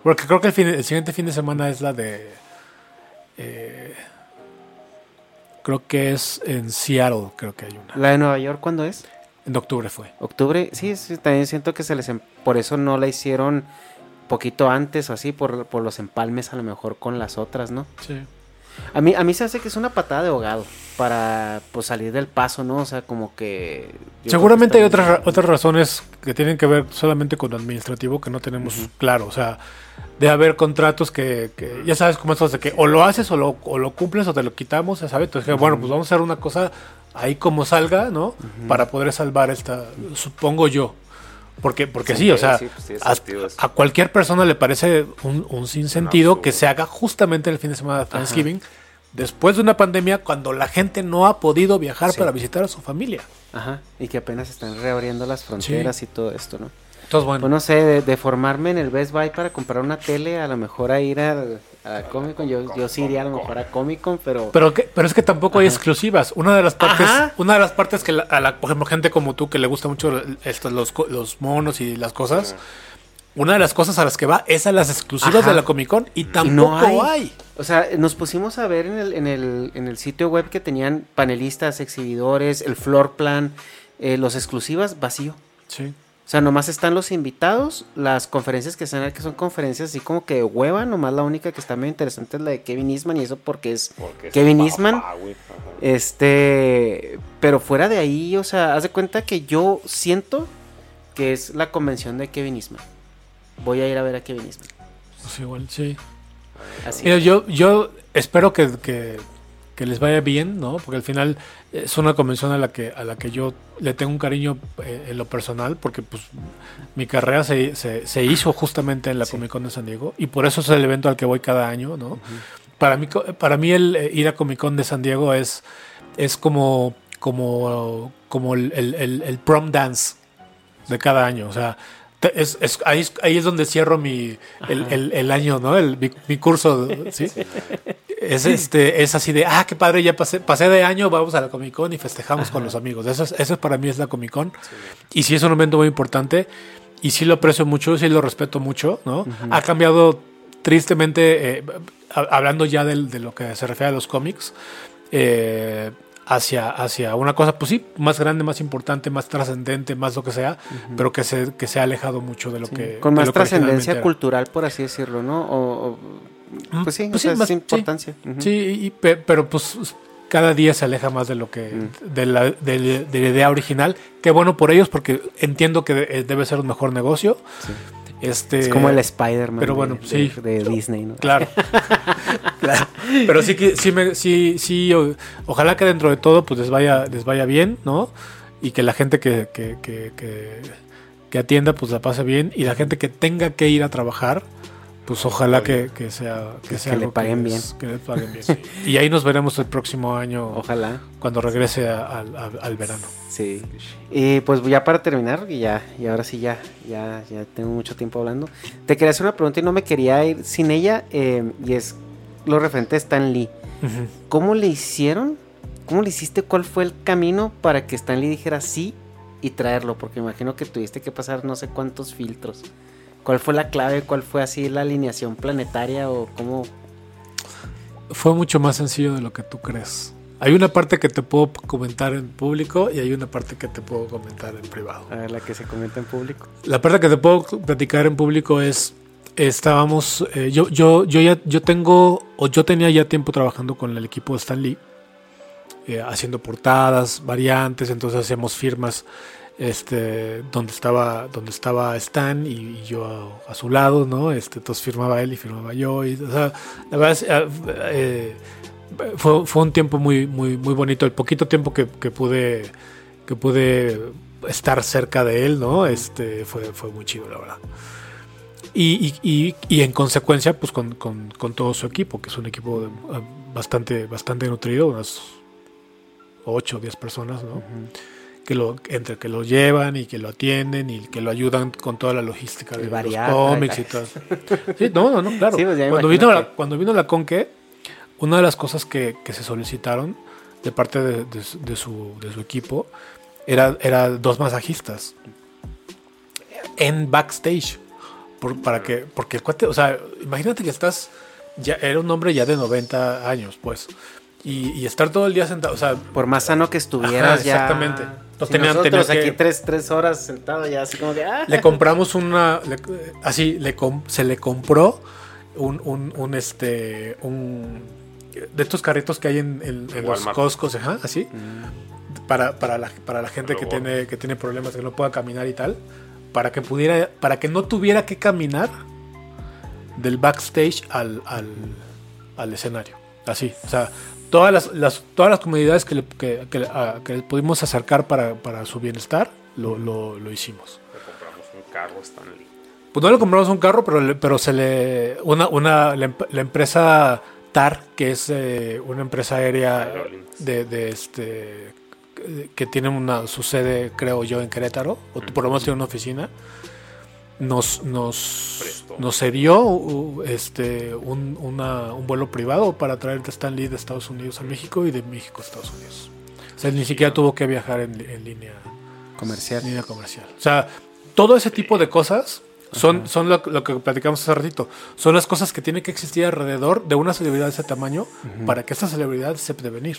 Porque creo que el, fin- el siguiente fin de semana es la de. eh, creo que es en Seattle, creo que hay una.
¿La de Nueva York cuándo es?
En octubre fue.
Octubre. Sí, sí, también siento que se les... em- Por eso no la hicieron poquito antes o así, por, por los empalmes a lo mejor con las otras, ¿no?
Sí.
A mí, a mí se hace que es una patada de ahogado para pues, salir del paso, ¿no? O sea, como que...
Seguramente hay otras, ra- otras razones que tienen que ver solamente con lo administrativo que no tenemos claro. O sea, de haber contratos que, que ya sabes cómo es de que o lo haces o lo, o lo cumples o te lo quitamos, ya sabes. Entonces, bueno, pues vamos a hacer una cosa ahí como salga, ¿no? Para poder salvar esta, supongo yo. Porque, porque sí,
Sí,
o sea,
sí, pues
a, cualquier persona le parece un, un sinsentido que se haga justamente el fin de semana de Thanksgiving, después de una pandemia, cuando la gente no ha podido viajar para visitar a su familia.
Ajá, y que apenas están reabriendo las fronteras y todo esto, ¿no?
Entonces, bueno.
Pues no sé, de, de formarme en el Best Buy para comprar una tele, a lo mejor a ir a, a Comic Con, yo, yo sí iría a lo mejor a Comic Con, pero...
Pero, que, pero es que tampoco hay exclusivas. Una de las partes,
Ajá.
una de las partes que la- a la, por ejemplo, gente como tú que le gusta mucho estos, los, los monos y las cosas, una de las cosas a las que va es a las exclusivas de la Comic Con y
y
tampoco hay.
O sea, nos pusimos a ver en el, en el, en el sitio web que tenían panelistas, exhibidores, el floor plan, eh, los exclusivas, vacío.
Sí.
O sea, nomás están los invitados, las conferencias que están que son conferencias así como que de hueva, nomás la única que está medio interesante es la de Kevin Eastman y eso porque es
Porque es
Kevin
papá,
Eastman. Este, pero fuera de ahí, o sea, haz de cuenta que yo siento que es la convención de Kevin Eastman. Voy a ir a ver a Kevin Eastman.
Pues igual, sí.
Así.
Mira, yo, yo espero que, que- que les vaya bien, ¿no? Porque al final es una convención a la que, a la que yo le tengo un cariño eh, en lo personal, porque pues mi carrera se, se- se hizo justamente en la Comic Con de San Diego, y por eso es el evento al que voy cada año, ¿no? Para mí, para mí el eh, ir a Comic Con de San Diego es, es como, como, como el, el- el- el prom dance de cada año. O sea, es, es- ahí, es- ahí es donde cierro mi, el, el- el año, ¿no? El, mi, mi curso, ¿sí? <laughs> Es, este, es así de, ah, qué padre, ya pasé, pasé de año, vamos a la Comic Con y festejamos con los amigos. Eso, es, eso es para mí es la Comic Con. Y sí es un evento muy importante y sí lo aprecio mucho, sí lo respeto mucho, ¿no? Ha cambiado tristemente, eh, ha- hablando ya del- de, lo que se refiere a los cómics, eh, hacia, hacia una cosa, pues sí, más grande, más importante, más trascendente, más lo que sea, pero que se, que se ha alejado mucho de lo que...
Con
de
más trascendencia cultural, por así decirlo, ¿no? O, o- Pues sí,
Pues
o sea,
sí, más-
es importancia.
Sí, y- pe- pero pues cada día se aleja más de lo que
Mm.
de, la, de- de la idea original. Qué bueno por ellos porque entiendo que de- debe ser un mejor negocio. Este,
Es como el Spider-Man
pero
de-
bueno,
de,
sí.
de Disney, ¿no?
Claro. <laughs> Claro. Pero sí que sí me sí sí o- ojalá que dentro de todo pues les vaya les vaya bien, ¿no? Y que la gente que que, que, que, que atienda pues la pase bien y la gente que tenga que ir a trabajar pues ojalá que, que sea que,
Que
sea
le paguen
les- que le paguen bien. sí. Y ahí nos veremos el próximo año
Ojalá.
cuando regrese a- al- verano.
Sí. Y pues ya para terminar, y ya, y ahora sí ya, ya, ya tengo mucho tiempo hablando. Te quería hacer una pregunta y no me quería ir sin ella. eh, y es lo referente a Stan Lee. ¿Cómo le hicieron? ¿Cómo le hiciste? ¿Cuál fue el camino para que Stan Lee dijera sí y traerlo? Porque imagino que tuviste que pasar no sé cuántos filtros. ¿Cuál fue la clave? ¿Cuál fue así la alineación planetaria? ¿O cómo?
Fue mucho más sencillo de lo que tú crees. Hay una parte que te puedo comentar en público y hay una parte que te puedo comentar en privado.
A ver, la que se comenta en público.
La parte que te puedo platicar en público es estábamos eh, yo yo yo ya yo tengo o yo tenía ya tiempo trabajando con el equipo de Stan Lee eh, haciendo portadas variantes entonces hacíamos firmas este donde estaba donde estaba Stan y, yo a, su lado no este entonces firmaba él y firmaba yo y la verdad es, eh, fue, fue un tiempo muy muy muy bonito el poquito tiempo que, que pude que pude estar cerca de él no este fue fue muy chido la verdad. Y, y, y, en consecuencia, pues con, con, con todo su equipo, que es un equipo eh, bastante, bastante nutrido, unas 8 o 10 personas, ¿no? Que lo, entre que lo llevan y que lo atienden y que lo ayudan con toda la logística de los cómics y todo. Sí, no, no, no, claro.
Sí, pues
cuando, vino la, cuando vino la Conque, una de las cosas que, que se solicitaron de parte de, de su- de su, de su equipo era, era dos masajistas en backstage. Por- para que, porque el cuate, o sea, imagínate que estás, ya era un hombre ya de 90 años, pues, y, y estar todo el día sentado, o sea,
Por más sano que estuvieras
Ajá,
ya.
exactamente. Entonces
Si
tenían-
nosotros
tenían
aquí
que-
tres, tres horas sentado ya así como que. ah.
le compramos una, le- así, le com- se le compró un, un, un, este, un, de estos carritos que hay en, en- en los. Costcos, ajá, así, para, para, la, para la gente que tiene, que tiene problemas, que no pueda caminar y tal, para que pudiera, para que no tuviera que caminar del backstage al, al, al escenario, así, o sea, todas las, las- todas las comunidades que le, que, que- a- que le pudimos acercar para, para su bienestar, lo, lo, lo hicimos.
Le compramos un carro Stanley.
Pues no le compramos un carro, pero, pero se le. Una, una, la, em- la empresa TAR, que es eh, una empresa aérea de, de este. que- que tiene una, su sede, creo yo, en Querétaro, o por lo menos tiene una oficina, nos, nos, nos cedió uh, este, un, una- un vuelo privado para traer de Stan Lee de Estados Unidos a México y de México a Estados Unidos. O sea, ni siquiera tuvo que viajar en, en línea
Comercial.
línea comercial. O sea, todo ese tipo de cosas son, son lo, lo que platicamos hace ratito. Son las cosas que tienen que existir alrededor de una celebridad de ese tamaño para que esta celebridad sepa venir.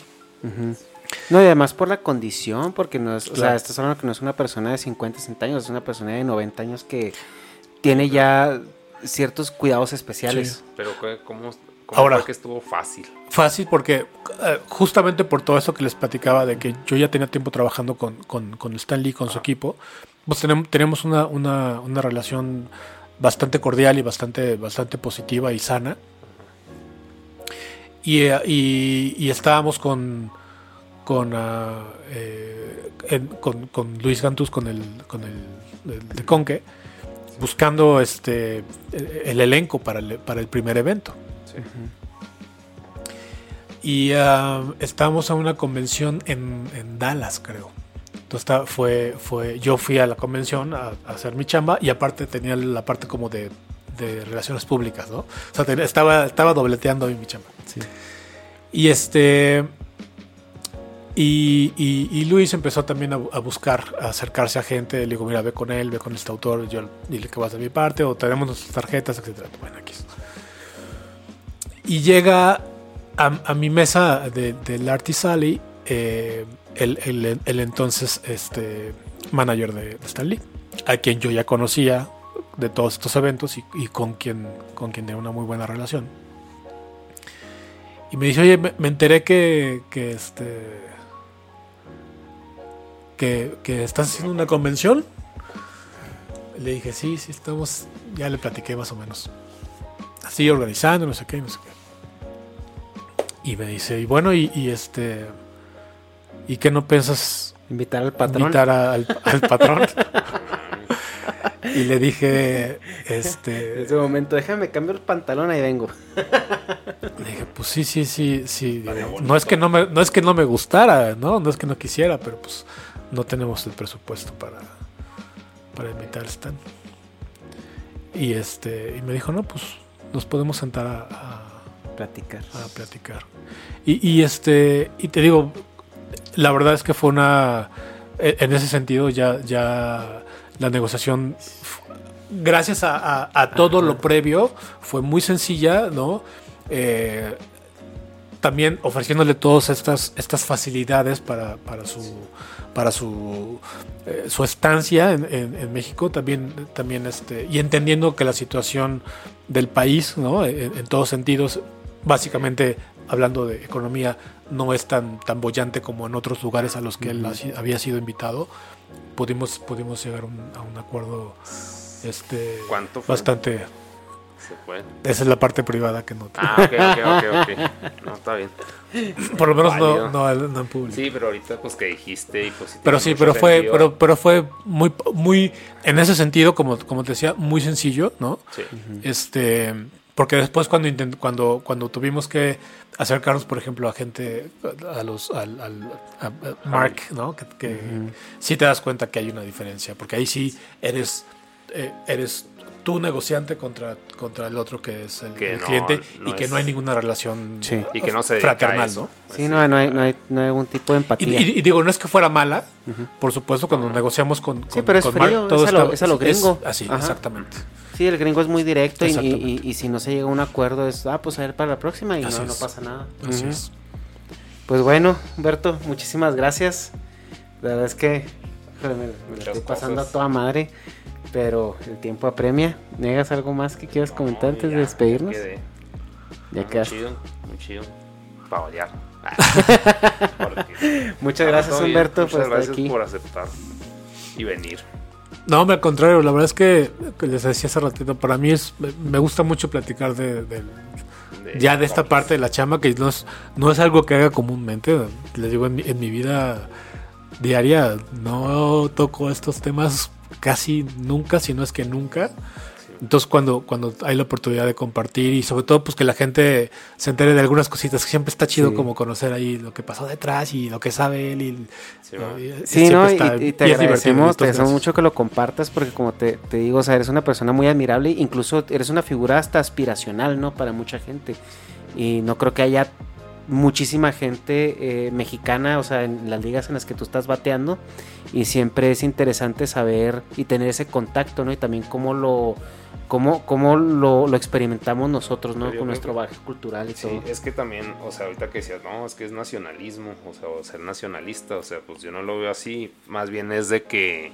No, y además por la condición, porque no es, o sea, estás hablando que no es una persona de 50, 60 años, es una persona de 90 años que tiene ya ciertos cuidados especiales.
Sí.
Pero ¿qué- ¿cómo, cómo
Ahora.
fue que estuvo fácil?
Fácil porque eh, justamente por todo eso que les platicaba de que yo ya tenía tiempo trabajando con, con, con Stan Lee, con su equipo, pues tenemos, tenemos una, una, una relación bastante cordial y bastante, bastante positiva y sana. Y, eh, y- y estábamos con con, ah, eh, en- con, con Luis Gantus, con el, con el, el de Conque, buscando este el, el elenco para el, para el primer evento. Y ah, estábamos a una convención en, en Dallas, creo. Entonces fue, fue, yo fui a la convención a, a hacer mi chamba y aparte tenía la parte como de, de relaciones públicas, ¿no? O sea, tenía- estaba, estaba dobleteando ahí mi chamba. Y este. Y, y- y Luis empezó también a, a buscar, a acercarse a gente. Le digo, mira, ve con él, ve con este autor, yo dile que vas de mi parte, o tenemos nuestras tarjetas, etcétera. Bueno, aquí está. Y llega a, a mi mesa de- del Artisali eh, el, el- el entonces este, manager de, de Stan Lee, a quien yo ya conocía de todos estos eventos y, y con, quien, con quien tenía una muy buena relación. Y me dice, oye, me, me enteré que, que este. Que, que estás haciendo una convención. Le dije, sí, sí, estamos. Ya le platiqué más o menos. Así organizando, no sé qué, no sé qué. Y me dice, y bueno, y, y este. ¿Y qué no piensas
Invitar al patrón.
invitar a- al, al patrón? <laughs> y le dije, este.
En ese momento, déjame cambiar el pantalón y vengo. <laughs>
Le dije, pues sí, sí, sí, sí. No es que no me, no es que no me gustara, ¿no? No es que no quisiera, pero pues no tenemos el presupuesto para, para invitar a Stan. Y este, y me dijo, no, pues nos podemos sentar a, a-
Platicar.
a platicar. Y, y, este, y te digo, la verdad es que fue una, e- en ese sentido ya, ya la negociación, gracias a, a- a todo lo previo, fue muy sencilla, ¿no? Eh, también ofreciéndole todas estas, estas facilidades para, para su para su, eh, su estancia en, en- en México también, también este, y entendiendo que la situación del país, ¿no? en, en todos sentidos, básicamente hablando de economía, no es tan, tan bollante como en otros lugares a los que él había sido invitado, pudimos, pudimos llegar a un, a un acuerdo este,
¿Cuánto fue?
bastante...
Se.
Esa es la parte privada que no te-
Ah, ok, ok, ok, ok. <laughs> No, está bien.
Por lo menos no, no, no en público.
Sí, pero ahorita pues que dijiste y pues
Pero sí, pero fue,
sentido.
pero, pero fue muy, muy, en ese sentido, como, como te decía, muy sencillo, ¿no?
Sí.
Este, porque después cuando intent- cuando, cuando tuvimos que acercarnos, por ejemplo, a gente, a los, al, al- a- Mark, ¿no? Que, que sí te das cuenta que hay una diferencia, porque ahí sí eres, eh, eres tú negociante contra, contra el otro que es el,
Que
el
no-
cliente
no
y que
es-
no hay ninguna relación
Sí.
Y que no se
fraternal. ¿no?
Sí, no, no hay, no hay, no hay algún tipo de empatía.
y- y digo, no es que fuera mala, por supuesto, cuando negociamos con,
Sí,
con-
pero es
con
frío,
todo
es a lo-
está-
es a lo gringo.
así,
Ajá.
exactamente.
Sí, el gringo es muy directo y, y-
Exactamente.
y- y si no se llega a un acuerdo es, ah, pues a ver para la próxima y no, no pasa nada.
Así es.
Pues bueno, Humberto, muchísimas gracias. La verdad es que me, me la estoy pasando
cosas.
a toda madre, pero el tiempo apremia. ¿Negas algo más que quieras comentar antes
ya,
de despedirnos?
Ya quedé.
Ya
muy
quedaste.
chido, muy chido. Para variar. <laughs> Porque-
Muchas
Ah,
gracias. Humberto,
Muchas
por estar
gracias
aquí.
por aceptar y venir.
No, al contrario, la verdad es que, que les decía hace ratito, para mí es, me gusta mucho platicar de, ya de esta parte de la chamba, que no es, no es algo que haga comúnmente. Les digo, en mi, en mi vida diaria no toco estos temas casi nunca, si no es que nunca. Entonces cuando, cuando hay la oportunidad de compartir y sobre todo pues que la gente se entere de algunas cositas, que siempre está chido
Sí.
como conocer ahí lo que pasó detrás y lo que sabe él. Y,
Sí,
¿no?
va.
Y-
Sí, ¿no? Y,
está-
y te
y
agradecemos, te agradecemos mucho que lo compartas porque como te, te digo, o sea, eres una persona muy admirable, incluso eres una figura hasta aspiracional, ¿no? Para mucha gente. Y no creo que haya muchísima gente eh, mexicana, o sea, en las ligas en las que tú estás bateando. Y siempre es interesante saber y tener ese contacto, ¿no? Y también cómo lo... Cómo, cómo lo, lo experimentamos nosotros, ¿no? Con nuestro bagaje cultural y
Sí,
todo.
es que también, o sea, ahorita que decías, no, es que es nacionalismo, o sea, o ser nacionalista, o sea, pues yo no lo veo así, más bien es de que,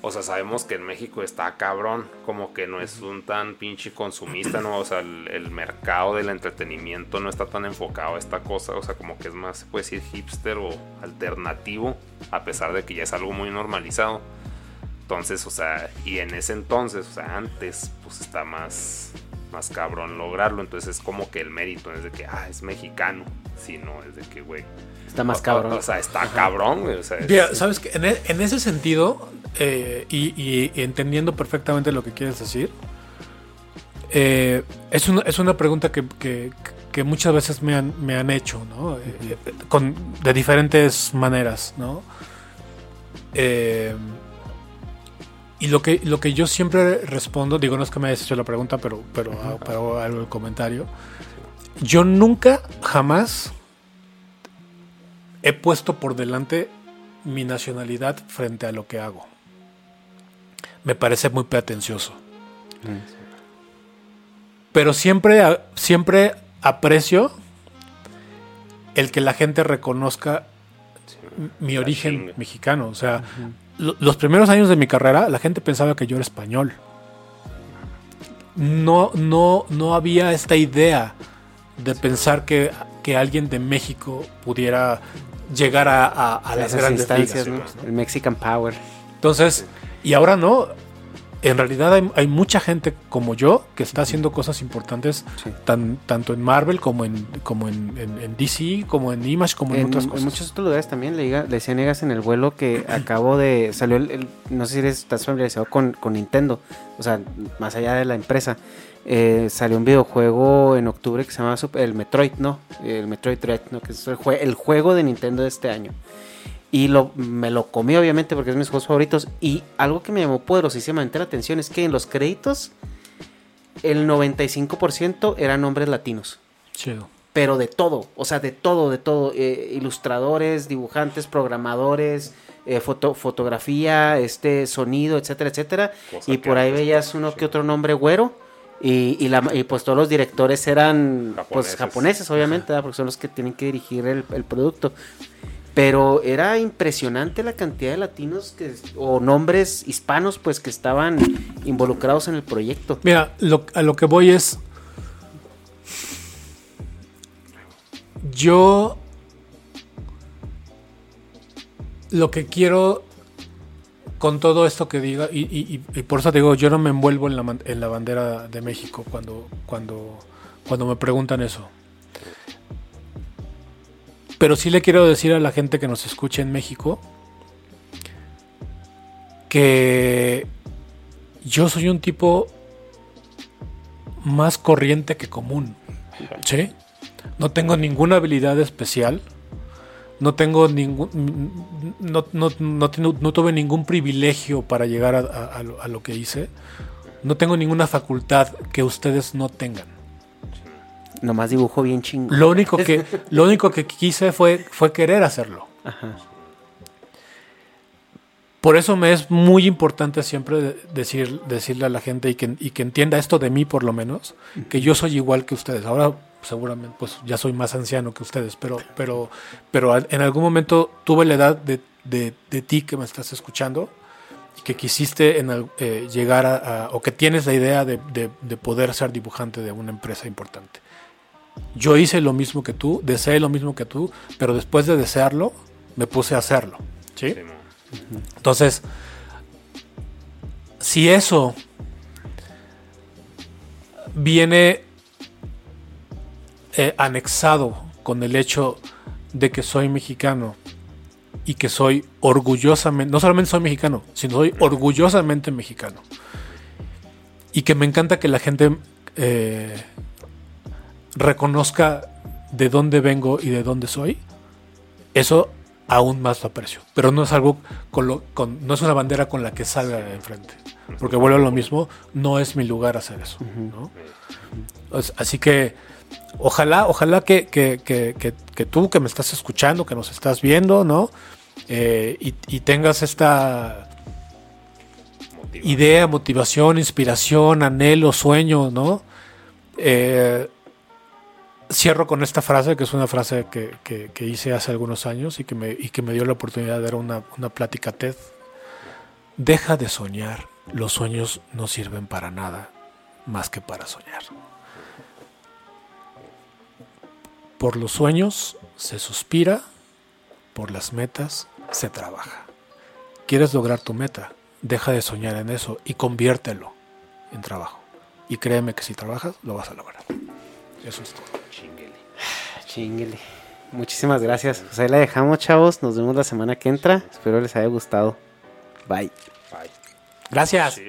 o sea, sabemos que en México está cabrón, como que no es un tan pinche consumista, ¿no? O sea, el, el mercado del entretenimiento no está tan enfocado a esta cosa, o sea, como que es más, se puede decir, hipster o alternativo, a pesar de que ya es algo muy normalizado. Entonces, o sea, y en ese entonces, o sea, antes, pues está más, más cabrón lograrlo. Entonces es como que el mérito es de que, ah, es mexicano. Si no, es de que, güey.
Está más
o-
cabrón.
O, sea, está cabrón. O sea, es-
Mira, sabes que en, e- en ese sentido, eh, y, y- y entendiendo perfectamente lo que quieres decir, eh, es, una, es una pregunta que, que- que muchas veces me han, me han hecho, ¿no? Eh, eh, con, de diferentes maneras, ¿no? Eh, y lo que, lo que yo siempre respondo, digo, no es que me hayas hecho la pregunta, pero, pero, pero hago el comentario. Yo nunca, jamás he puesto por delante mi nacionalidad frente a lo que hago. Me parece muy pretencioso. Pero siempre, siempre aprecio el que la gente reconozca mi origen mexicano. O sea, lo- los primeros años de mi carrera, la gente pensaba que yo era español. No, no, no había esta idea de pensar que, que alguien de México pudiera llegar a, a- a las grandes
instancias,
ligas.
¿no? El Mexican Power.
Entonces, y ahora no. En realidad hay, hay mucha gente como yo que está haciendo cosas importantes
Sí.
tan, tanto en Marvel como en, como en, en- en DC, como en Image, como en,
En,
otras
en
cosas.
muchos otros lugares también le, diga- le decía Negas en el vuelo que <clears throat> acabo de. Salió el. el- no sé si eres- estás familiarizado con, con Nintendo. O sea, más allá de la empresa. Eh, salió un videojuego en octubre que se llama Sup- el Metroid, ¿no? El Metroid Dread, ¿no? Que es el, jue- el juego de Nintendo de este año. Y lo, me lo comí, obviamente, porque es de mis juegos favoritos. Y algo que me llamó poderosísimamente la atención es que en los créditos, el 95% eran nombres latinos
Chido.
pero de todo, o sea, de todo, de todo, eh, ilustradores, dibujantes, programadores, eh, foto, fotografía, este sonido, etcétera, etcétera,
Cosa
y por ahí veías
no,
uno que otro nombre güero. Y, y, la- y pues todos los directores eran pues
Japoneses.
japoneses, obviamente, ¿verdad? porque son los que tienen que dirigir el, el producto. Pero era impresionante la cantidad de latinos que, o nombres hispanos pues que estaban involucrados en el proyecto.
Mira, lo- a lo que voy es. Yo. Lo que quiero con todo esto que diga, y, por eso te digo, yo no me envuelvo en la, en la bandera de México cuando, cuando, cuando me preguntan eso. Pero sí le quiero decir a la gente que nos escuche en México que yo soy un tipo más corriente que común. ¿Sí? No tengo ninguna habilidad especial. No tengo ningún. No, no- no tuve ningún privilegio para llegar a, a- a lo, que hice. No tengo ninguna facultad que ustedes no tengan.
Nomás dibujo bien chingo.
Lo único que, <laughs> lo único que quise fue, fue querer hacerlo.
Ajá.
Por eso me es muy importante siempre de- decir, decirle a la gente y que, y que entienda esto de mí por lo menos, que yo soy igual que ustedes. Ahora seguramente pues ya soy más anciano que ustedes, pero, pero, pero en algún momento tuve la edad de, de- de ti que me estás escuchando y que quisiste en eh, llegar a, a- o que tienes la idea de, de- de poder ser dibujante de una empresa importante. Yo hice lo mismo que tú, deseé lo mismo que tú, pero después de desearlo, me puse a hacerlo. ¿sí? Entonces, si eso viene eh, anexado con el hecho de que soy mexicano y que soy orgullosamente, no solamente soy mexicano, sino soy orgullosamente mexicano. Y que me encanta que la gente eh, reconozca de dónde vengo y de dónde soy. Eso aún más lo aprecio. Pero no es algo con lo, con- no es una bandera con la que salga de enfrente. Porque vuelvo a lo mismo, no es mi lugar hacer eso. ¿no? Así que ojalá, ojalá que, que- que- tú que me estás escuchando, que nos estás viendo, ¿no? Eh, y, tengas esta idea, motivación, inspiración, anhelo, sueño, ¿no? Eh, cierro con esta frase, que es una frase que hice hace algunos años y que, me, y que me dio la oportunidad de dar una, una plática TED. Deja de soñar, los sueños no sirven para nada más que para soñar. Por los sueños se suspira, por las metas se trabaja. ¿Quieres lograr tu meta? Deja de soñar en eso y conviértelo en trabajo. Y créeme que si trabajas, lo vas a lograr. Eso es todo.
Chinguele.
Chinguele. Muchísimas gracias. Pues ahí la dejamos, chavos. Nos vemos la semana que entra. Espero les haya gustado. Bye.
Bye.
Gracias.